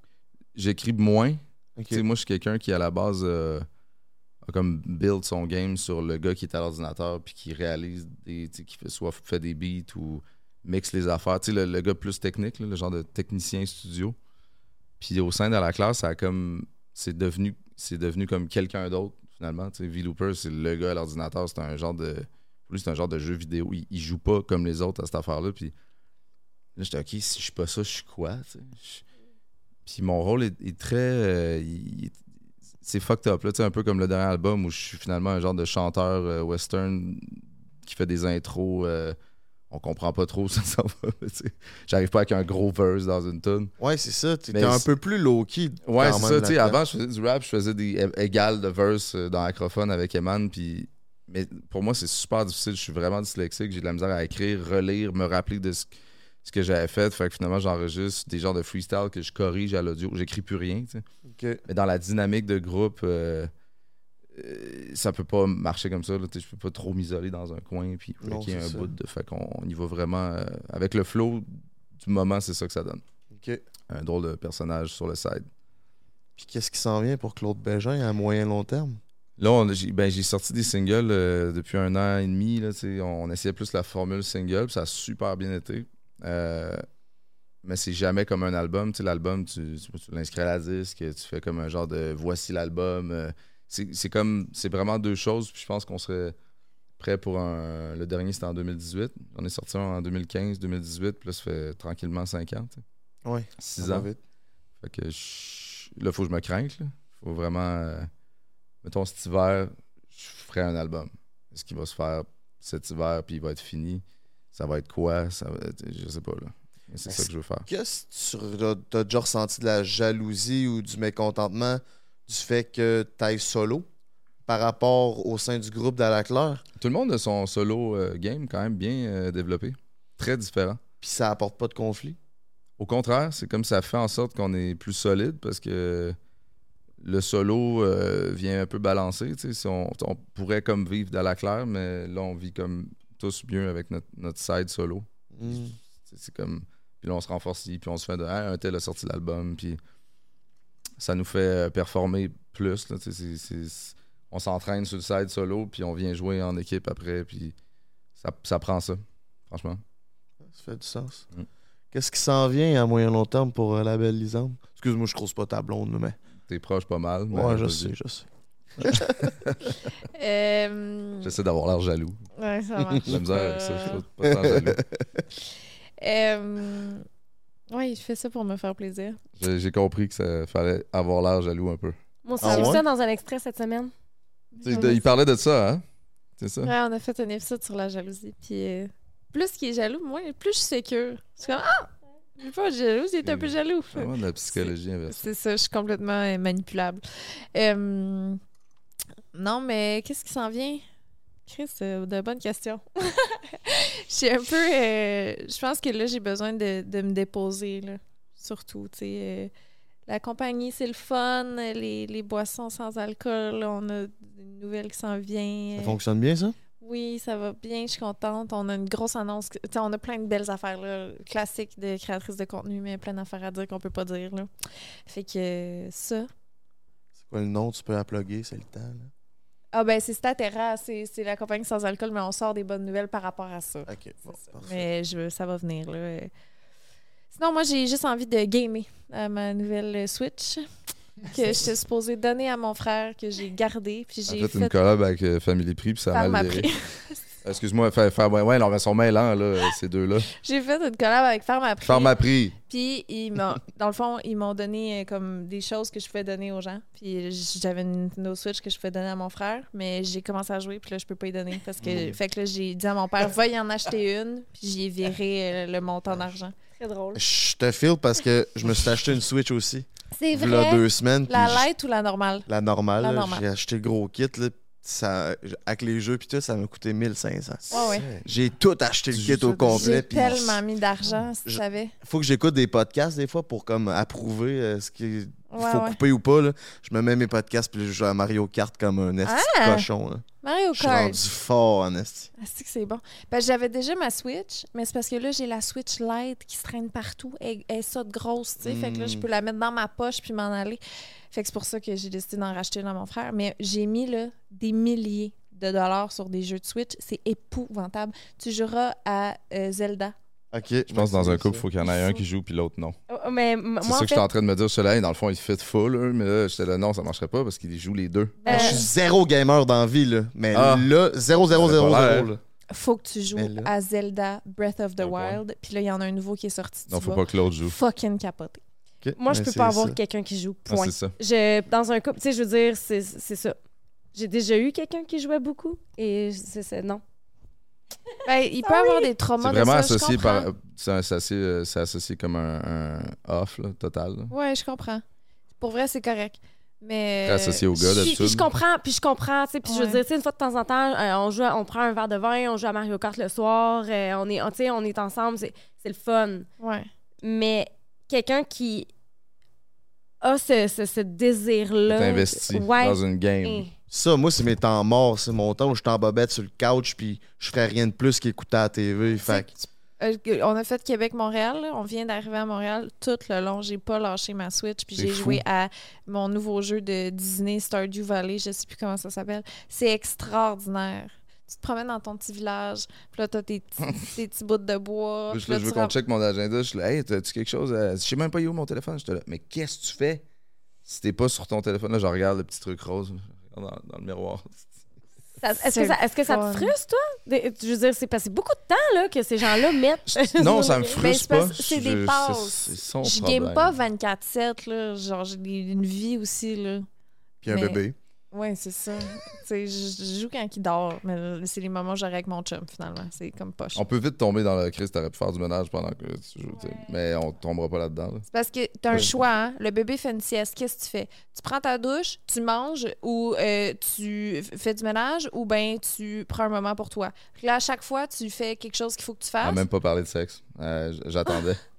J'écris moins, moi, je suis quelqu'un qui, à la base, euh, a comme build son game sur le gars qui est à l'ordinateur puis qui réalise des. qui fait, soit fait des beats ou mixe les affaires. Tu sais, le, le gars plus technique, là, le genre de technicien studio. Puis au sein de la classe, ça a comme. C'est devenu, c'est devenu comme quelqu'un d'autre, finalement. V-Looper, c'est le gars à l'ordinateur. C'est un genre de. Pour lui, c'est un genre de jeu vidéo. Il, il joue pas comme les autres à cette affaire-là. Puis là, j'étais, OK, si je suis pas ça, je suis quoi? Je- puis mon rôle est, est très. euh, il- c'est fucked up, là, tu sais, un peu comme le dernier album où je suis finalement un genre de chanteur euh, western qui fait des intros. euh, on comprend pas trop [LAUGHS] où ça s'en va. J'arrive pas avec un gros verse dans une tune. Ouais, c'est ça. T'es un peu plus low-key. Ouais, c'est ça. Avant, je faisais du rap, je faisais des égales de verse dans Acrophone avec Eman. Puis, mais pour moi, c'est super difficile. Je suis vraiment dyslexique. J'ai de la misère à écrire, relire, me rappeler de ce, ce que j'avais fait. Fait que finalement, j'enregistre des genres de freestyle que je corrige à l'audio. J'écris plus rien. tu sais. OK. Mais dans la dynamique de groupe, euh, euh, ça peut pas marcher comme ça. Là, je peux pas trop m'isoler dans un coin puis Non, breaker c'est un ça. bout. De, fait qu'on on y va vraiment euh, avec le flow du moment, c'est ça que ça donne. Un drôle de personnage sur le side. Puis qu'est-ce qui s'en vient pour Claude Bégin à moyen long terme? Là, j'ai ben, j'ai sorti des singles euh, depuis un an et demi. Là, on essayait plus la formule single, ça a super bien été. Euh, mais c'est jamais comme un album. L'album, tu, tu, tu l'inscris à la disque, tu fais comme un genre de voici l'album. euh, c'est comme, c'est vraiment deux choses. Puis je pense qu'on serait prêt pour un. Le dernier, c'était en 2018. On est sorti un en 2015, 2018. Puis là, ça fait tranquillement 5 ans. Ouais. 6 Ça va ans. vite. Fait que je- là, faut que je me crainte. Là. Faut vraiment. Mettons, cet hiver, je ferai un album. Est-ce qu'il va se faire cet hiver, puis il va être fini? Ça va être quoi? Ça va être- je sais pas, là. Mais c'est ça que je veux faire. Qu'est-ce que tu as déjà ressenti de la jalousie ou du mécontentement du fait que tu ailles solo par rapport au sein du groupe d'Alaclaire? Tout le monde a son solo euh, game quand même bien euh, développé. Très différent. Puis ça apporte pas de conflit? Au contraire, c'est comme ça fait en sorte qu'on est plus solide parce que le solo euh, vient un peu balancer. Si on, on pourrait comme vivre dans la claire, mais là, on vit comme tous mieux avec notre, notre side solo. Hmm. C'est comme. Puis là, on se renforce, puis on se fait de. Ah, un tel a sorti l'album, puis ça nous fait euh, performer plus. là, on s'entraîne sur le side solo, puis on vient jouer en équipe après, puis ça, ça prend ça, franchement. Ça fait du sens. Mm. Qu'est-ce qui s'en vient à moyen long terme pour euh, la belle Lisande? Excuse-moi, je croise pas ta blonde, mais. T'es proche pas mal. Ouais, je sais, je sais. Euh, J'essaie d'avoir l'air jaloux. Ouais, ça [LAUGHS] marche. J'ai la misère avec ça, je suis pas tant jaloux. euh, Ouais, je fais ça pour me faire plaisir. J'ai compris que ça fallait avoir l'air jaloux un peu. Moi aussi, Ah j'ai vu ouais? ça dans un extrait cette semaine. Il parlait de ça, hein? C'est ça? Ouais, on a fait un épisode sur la jalousie. Puis euh, plus qu'il est jaloux, moi, plus je suis sécure. Je suis comme Ah! Il est pas jaloux, il est un peu jaloux. Vraiment de la psychologie inversée. C'est ça, je suis complètement euh, manipulable. Euh, non, mais qu'est-ce qui s'en vient? Chris, euh, de bonnes questions. [LAUGHS] Je suis un peu. euh, je pense que là, j'ai besoin de, de me déposer, là. Surtout, euh, la compagnie, c'est le fun. Les, les boissons sans alcool, on a une nouvelle qui s'en vient. Ça fonctionne bien, ça? Oui, ça va bien, je suis contente. On a une grosse annonce. On a plein de belles affaires, là, classiques de créatrices de contenu, mais plein d'affaires à dire qu'on peut pas dire. Là. Fait que euh, ça. C'est quoi le nom? Tu peux la plugger, c'est le temps. Là? Ah ben c'est Statera, c'est la compagnie sans alcool, mais on sort des bonnes nouvelles par rapport à ça. Ok, bon, C'est ça. parfait. Mais je, veux- ça va venir. Là. Euh, Sinon, moi, j'ai juste envie de gamer à ma nouvelle euh, Switch [LAUGHS] que j'étais supposée donner à mon frère, que j'ai gardé. Puis J'ai fait, fait, une collab avec euh, Family Prix, puis ça a mal viré. [LAUGHS] Excuse-moi, faire, faire, ouais, ouais, non, mais mêlants, là, ces deux-là. [LAUGHS] j'ai fait une collab avec prix. Ma prix. Puis, ils m'ont- dans le fond, ils m'ont donné euh, comme des choses que je pouvais donner aux gens. Puis, j'avais une Nintendo Switch que je pouvais donner à mon frère, mais j'ai commencé à jouer, puis là, je peux pas y donner. Parce que, fait que là, j'ai dit à mon père, va y en acheter une, puis j'y ai viré euh, le montant d'argent. Très drôle. Je te file parce que je me suis acheté une Switch aussi. C'est Il y a deux semaines. puis La j- light ou la normale? La normale. La là, normale. J'ai acheté le gros kit. Là, ça, avec les jeux puis tout, ça m'a coûté 1500. Ouais, ouais. J'ai tout acheté le kit au complet. J'ai puis tellement mis d'argent, si tu savais. faut que j'écoute des podcasts des fois pour comme approuver euh, ce qu'il Ouais, faut ouais. couper ou pas. là. Je me mets mes podcasts puis je joue à Mario Kart comme un esti Ah! cochon. là. Mario Je suis Kart. rendu fort en esti. Ah, c'est que c'est bon. Ben, j'avais déjà ma Switch, mais c'est parce que là, j'ai la Switch Lite qui se traîne partout. Elle, de grosse, tu sais. Fait que là, je Mm. peux la mettre dans ma poche puis m'en aller. Fait que c'est pour ça que j'ai décidé d'en racheter une à mon frère. Mais j'ai mis là, des milliers de dollars sur des jeux de Switch. C'est épouvantable. Tu joueras à euh, Zelda. Ok. Je pense que dans un couple, il faut qu'il y en ait un qui joue, puis l'autre non. Oh, Mais m- C'est ça que fait, j'étais en train de me dire. Cela, dans le fond, il fit full, eux, mais là, j'étais là, non, ça marcherait pas parce qu'ils jouent les deux. euh, Je suis zéro gamer dans la vie, là. Mais Ah. là, 0 0 Ça 0 avait pas 0 l'air. là. Faut que tu joues là- à Zelda Breath of the Ah. Wild. Puis là, il y en a un nouveau qui est sorti. Non, faut pas que l'autre joue. fucking capoter. Ok, moi, je mais peux c'est pas avoir quelqu'un qui joue. Ah, Point. c'est ça. Je, dans un couple, tu sais, je veux dire, c'est c'est ça. J'ai déjà eu quelqu'un qui jouait beaucoup et c'est c'est- non. Ben, il peut avoir des C'est traumas de vraiment ça, je associé par. C'est c'est assez, euh, c'est associé comme un, un off, là, total. là. Ouais, je comprends. Pour vrai, c'est correct. Mais. Associé au gars, Puis, d'habitude. puis je comprends, puis je comprends, tu sais, puis je veux dire, tu sais, une fois de temps en temps, euh, on joue, on prend un verre de vin, on joue à Mario Kart le soir, euh, on est, on- est ensemble, c'est c'est le fun. Ouais. Mais quelqu'un qui a ce, ce, ce désir-là, investi ouais, dans une game. hein. Ça, moi, c'est mes temps morts. C'est mon temps où je suis en bobette sur le couch puis je ferais rien de plus qu'écouter la TV. Fait que Euh, on a fait Québec-Montréal. là. On vient d'arriver à Montréal. Tout le long, j'ai pas lâché ma Switch. Puis j'ai joué à mon nouveau jeu de Disney, Stardew Valley. Je sais plus comment ça s'appelle. C'est extraordinaire. Tu te promènes dans ton petit village. Puis là, t'as tes petits, [LAUGHS] tes petits bouts de bois. Puis là, je veux qu'on check mon agenda. Je suis là, hey, t'as-tu quelque chose? à- Je sais même pas où est mon téléphone. J'étais là, mais qu'est-ce que tu fais si t'es pas sur ton téléphone? Là, je regarde le petit truc rose je dans, dans le miroir. Est-ce que, ça, que te frustre, toi? Je veux dire, c'est passé beaucoup de temps là, que ces gens-là mettent. non, ça me [LAUGHS] Ben, frustre c'est pas. c'est des Je- passes. Je game pas 24-7. là. Genre, j'ai une vie aussi. là. Puis un Mais- bébé. Ouais, c'est ça. tu sais, je, je joue quand il dort, mais c'est les moments où j'aurais avec mon chum, finalement. C'est comme poche. On peut vite tomber dans le crise, t'aurais pu faire du ménage pendant que tu joues, tu sais. mais on tombera pas là-dedans. là. C'est parce que t'as un Ouais. choix, hein. Le bébé fait une sieste. Qu'est-ce que tu fais? Tu prends ta douche, tu manges ou euh, tu fais du ménage ou ben tu prends un moment pour toi? Puis Là, à chaque fois, tu fais quelque chose qu'il faut que tu On a fasses. même pas parlé de sexe. Euh, J'attendais. [LAUGHS]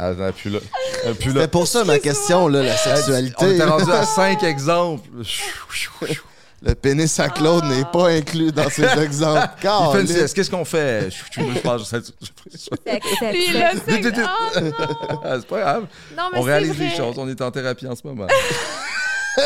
Elle n'est plus là. Elle est plus là. C'était pour ça ma question, là, la On sexualité. était rendu à [LAUGHS] cinq exemples. Le pénis à Claude n'est pas inclus dans ces [LAUGHS] exemples. Il fait une. Qu'est-ce qu'on fait? Je c'est non! Ah, C'est pas grave. Non, mais On réalise vrai. des choses. On est en thérapie en ce moment. [LAUGHS]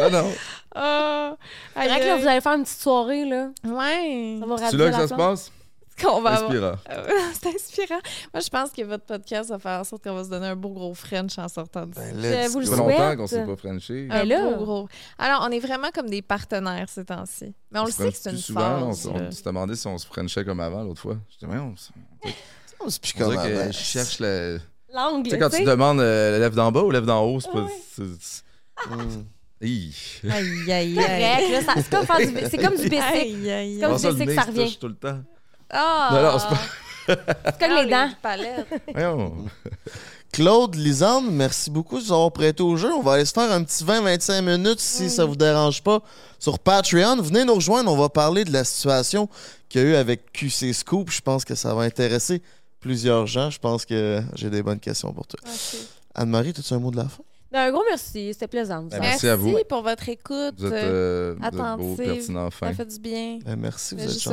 non, non. Ah, C'est vrai que là, vous allez faire une petite soirée, là. Ouais. Ça va là que ça se passe? [LAUGHS] Qu'on va Inspirant. Euh, [LAUGHS] c'est inspirant. Moi, je pense que votre podcast va faire en sorte qu'on va se donner un beau gros French en sortant d'ici. Ben, Je let's vous le Ça go. fait longtemps qu'on s'est pas frenché. Un Ben là- beau gros. Alors, on est vraiment comme des partenaires ces temps-ci. Mais on, le se sait que c'est une souvent. phase. On, là. on s'est demandé si on se frenchait comme avant l'autre fois. Je dis, ouais, on, c'est plus on comme dirait que avant. je cherche le. L'angle, Tu sais, quand tu demandes euh, la lèvre d'en bas ou la lèvre d'en haut, c'est pas. Ouais. c'est- c'est- Mm. Aïe, aïe, [LAUGHS] Correct, aïe. là, ça- c'est comme, faire du- c'est comme du basic. Aïe, aïe, Comme aïe. je Comment sais le que nez ça se revient. touche tout le temps. Ah! Non, non, c'est [LAUGHS] C'est comme les dents. Voyons. Claude, Lisande, merci beaucoup de nous avoir prêté au jeu. On va aller se faire un petit 20-25 minutes si ça vous dérange pas sur Patreon. Venez nous rejoindre. On va parler de la situation qu'il y a eu avec QC Scoop. Je pense que ça va intéresser plusieurs gens. Je pense que j'ai des bonnes questions pour toi. Anne-Marie, as-tu un mot de la fin? Un gros merci, c'était plaisant. Ben. Merci à vous. pour votre écoute. Vous êtes, euh, vous êtes beau, Ça fait du bien. Ben, merci, vous êtes se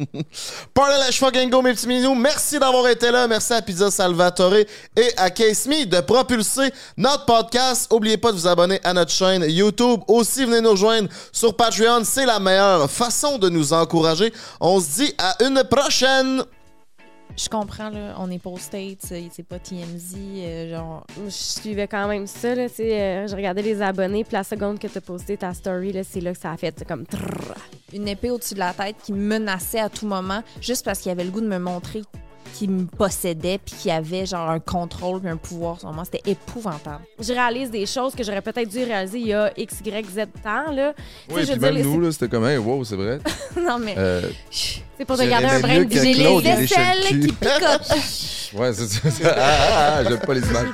[LAUGHS] confier. Parlez fucking go, mes petits minous. Merci d'avoir été là. Merci à Pizza Salvatore et à Case Me de propulser notre podcast. N'oubliez pas de vous abonner à notre chaîne YouTube. Aussi, venez nous rejoindre sur Patreon. C'est la meilleure façon de nous encourager. On se dit à une prochaine. Je comprends, là, on est pas aux States, euh, c'est pas TMZ, euh, genre... Je suivais quand même ça, là, tu sais, euh, je regardais les abonnés, puis la seconde que t'as posté ta story, là, c'est là que ça a fait c'est comme... trrr. une épée au-dessus de la tête qui me menaçait à tout moment juste parce qu'il avait le goût de me montrer qu'il me possédait puis qu'il avait genre un contrôle puis un pouvoir sur moi. C'était épouvantable. Je réalise des choses que j'aurais peut-être dû réaliser il y a X, Y, Z temps, là. Oui, puis même nous, là, c'était comme, hey, wow, c'est vrai. [LAUGHS] non, mais... Euh, C'est pour te garder un brin de J'ai les aisselles qui picotent. [LAUGHS] ouais, c'est ça. Ah, ah, ah, j'aime pas les images.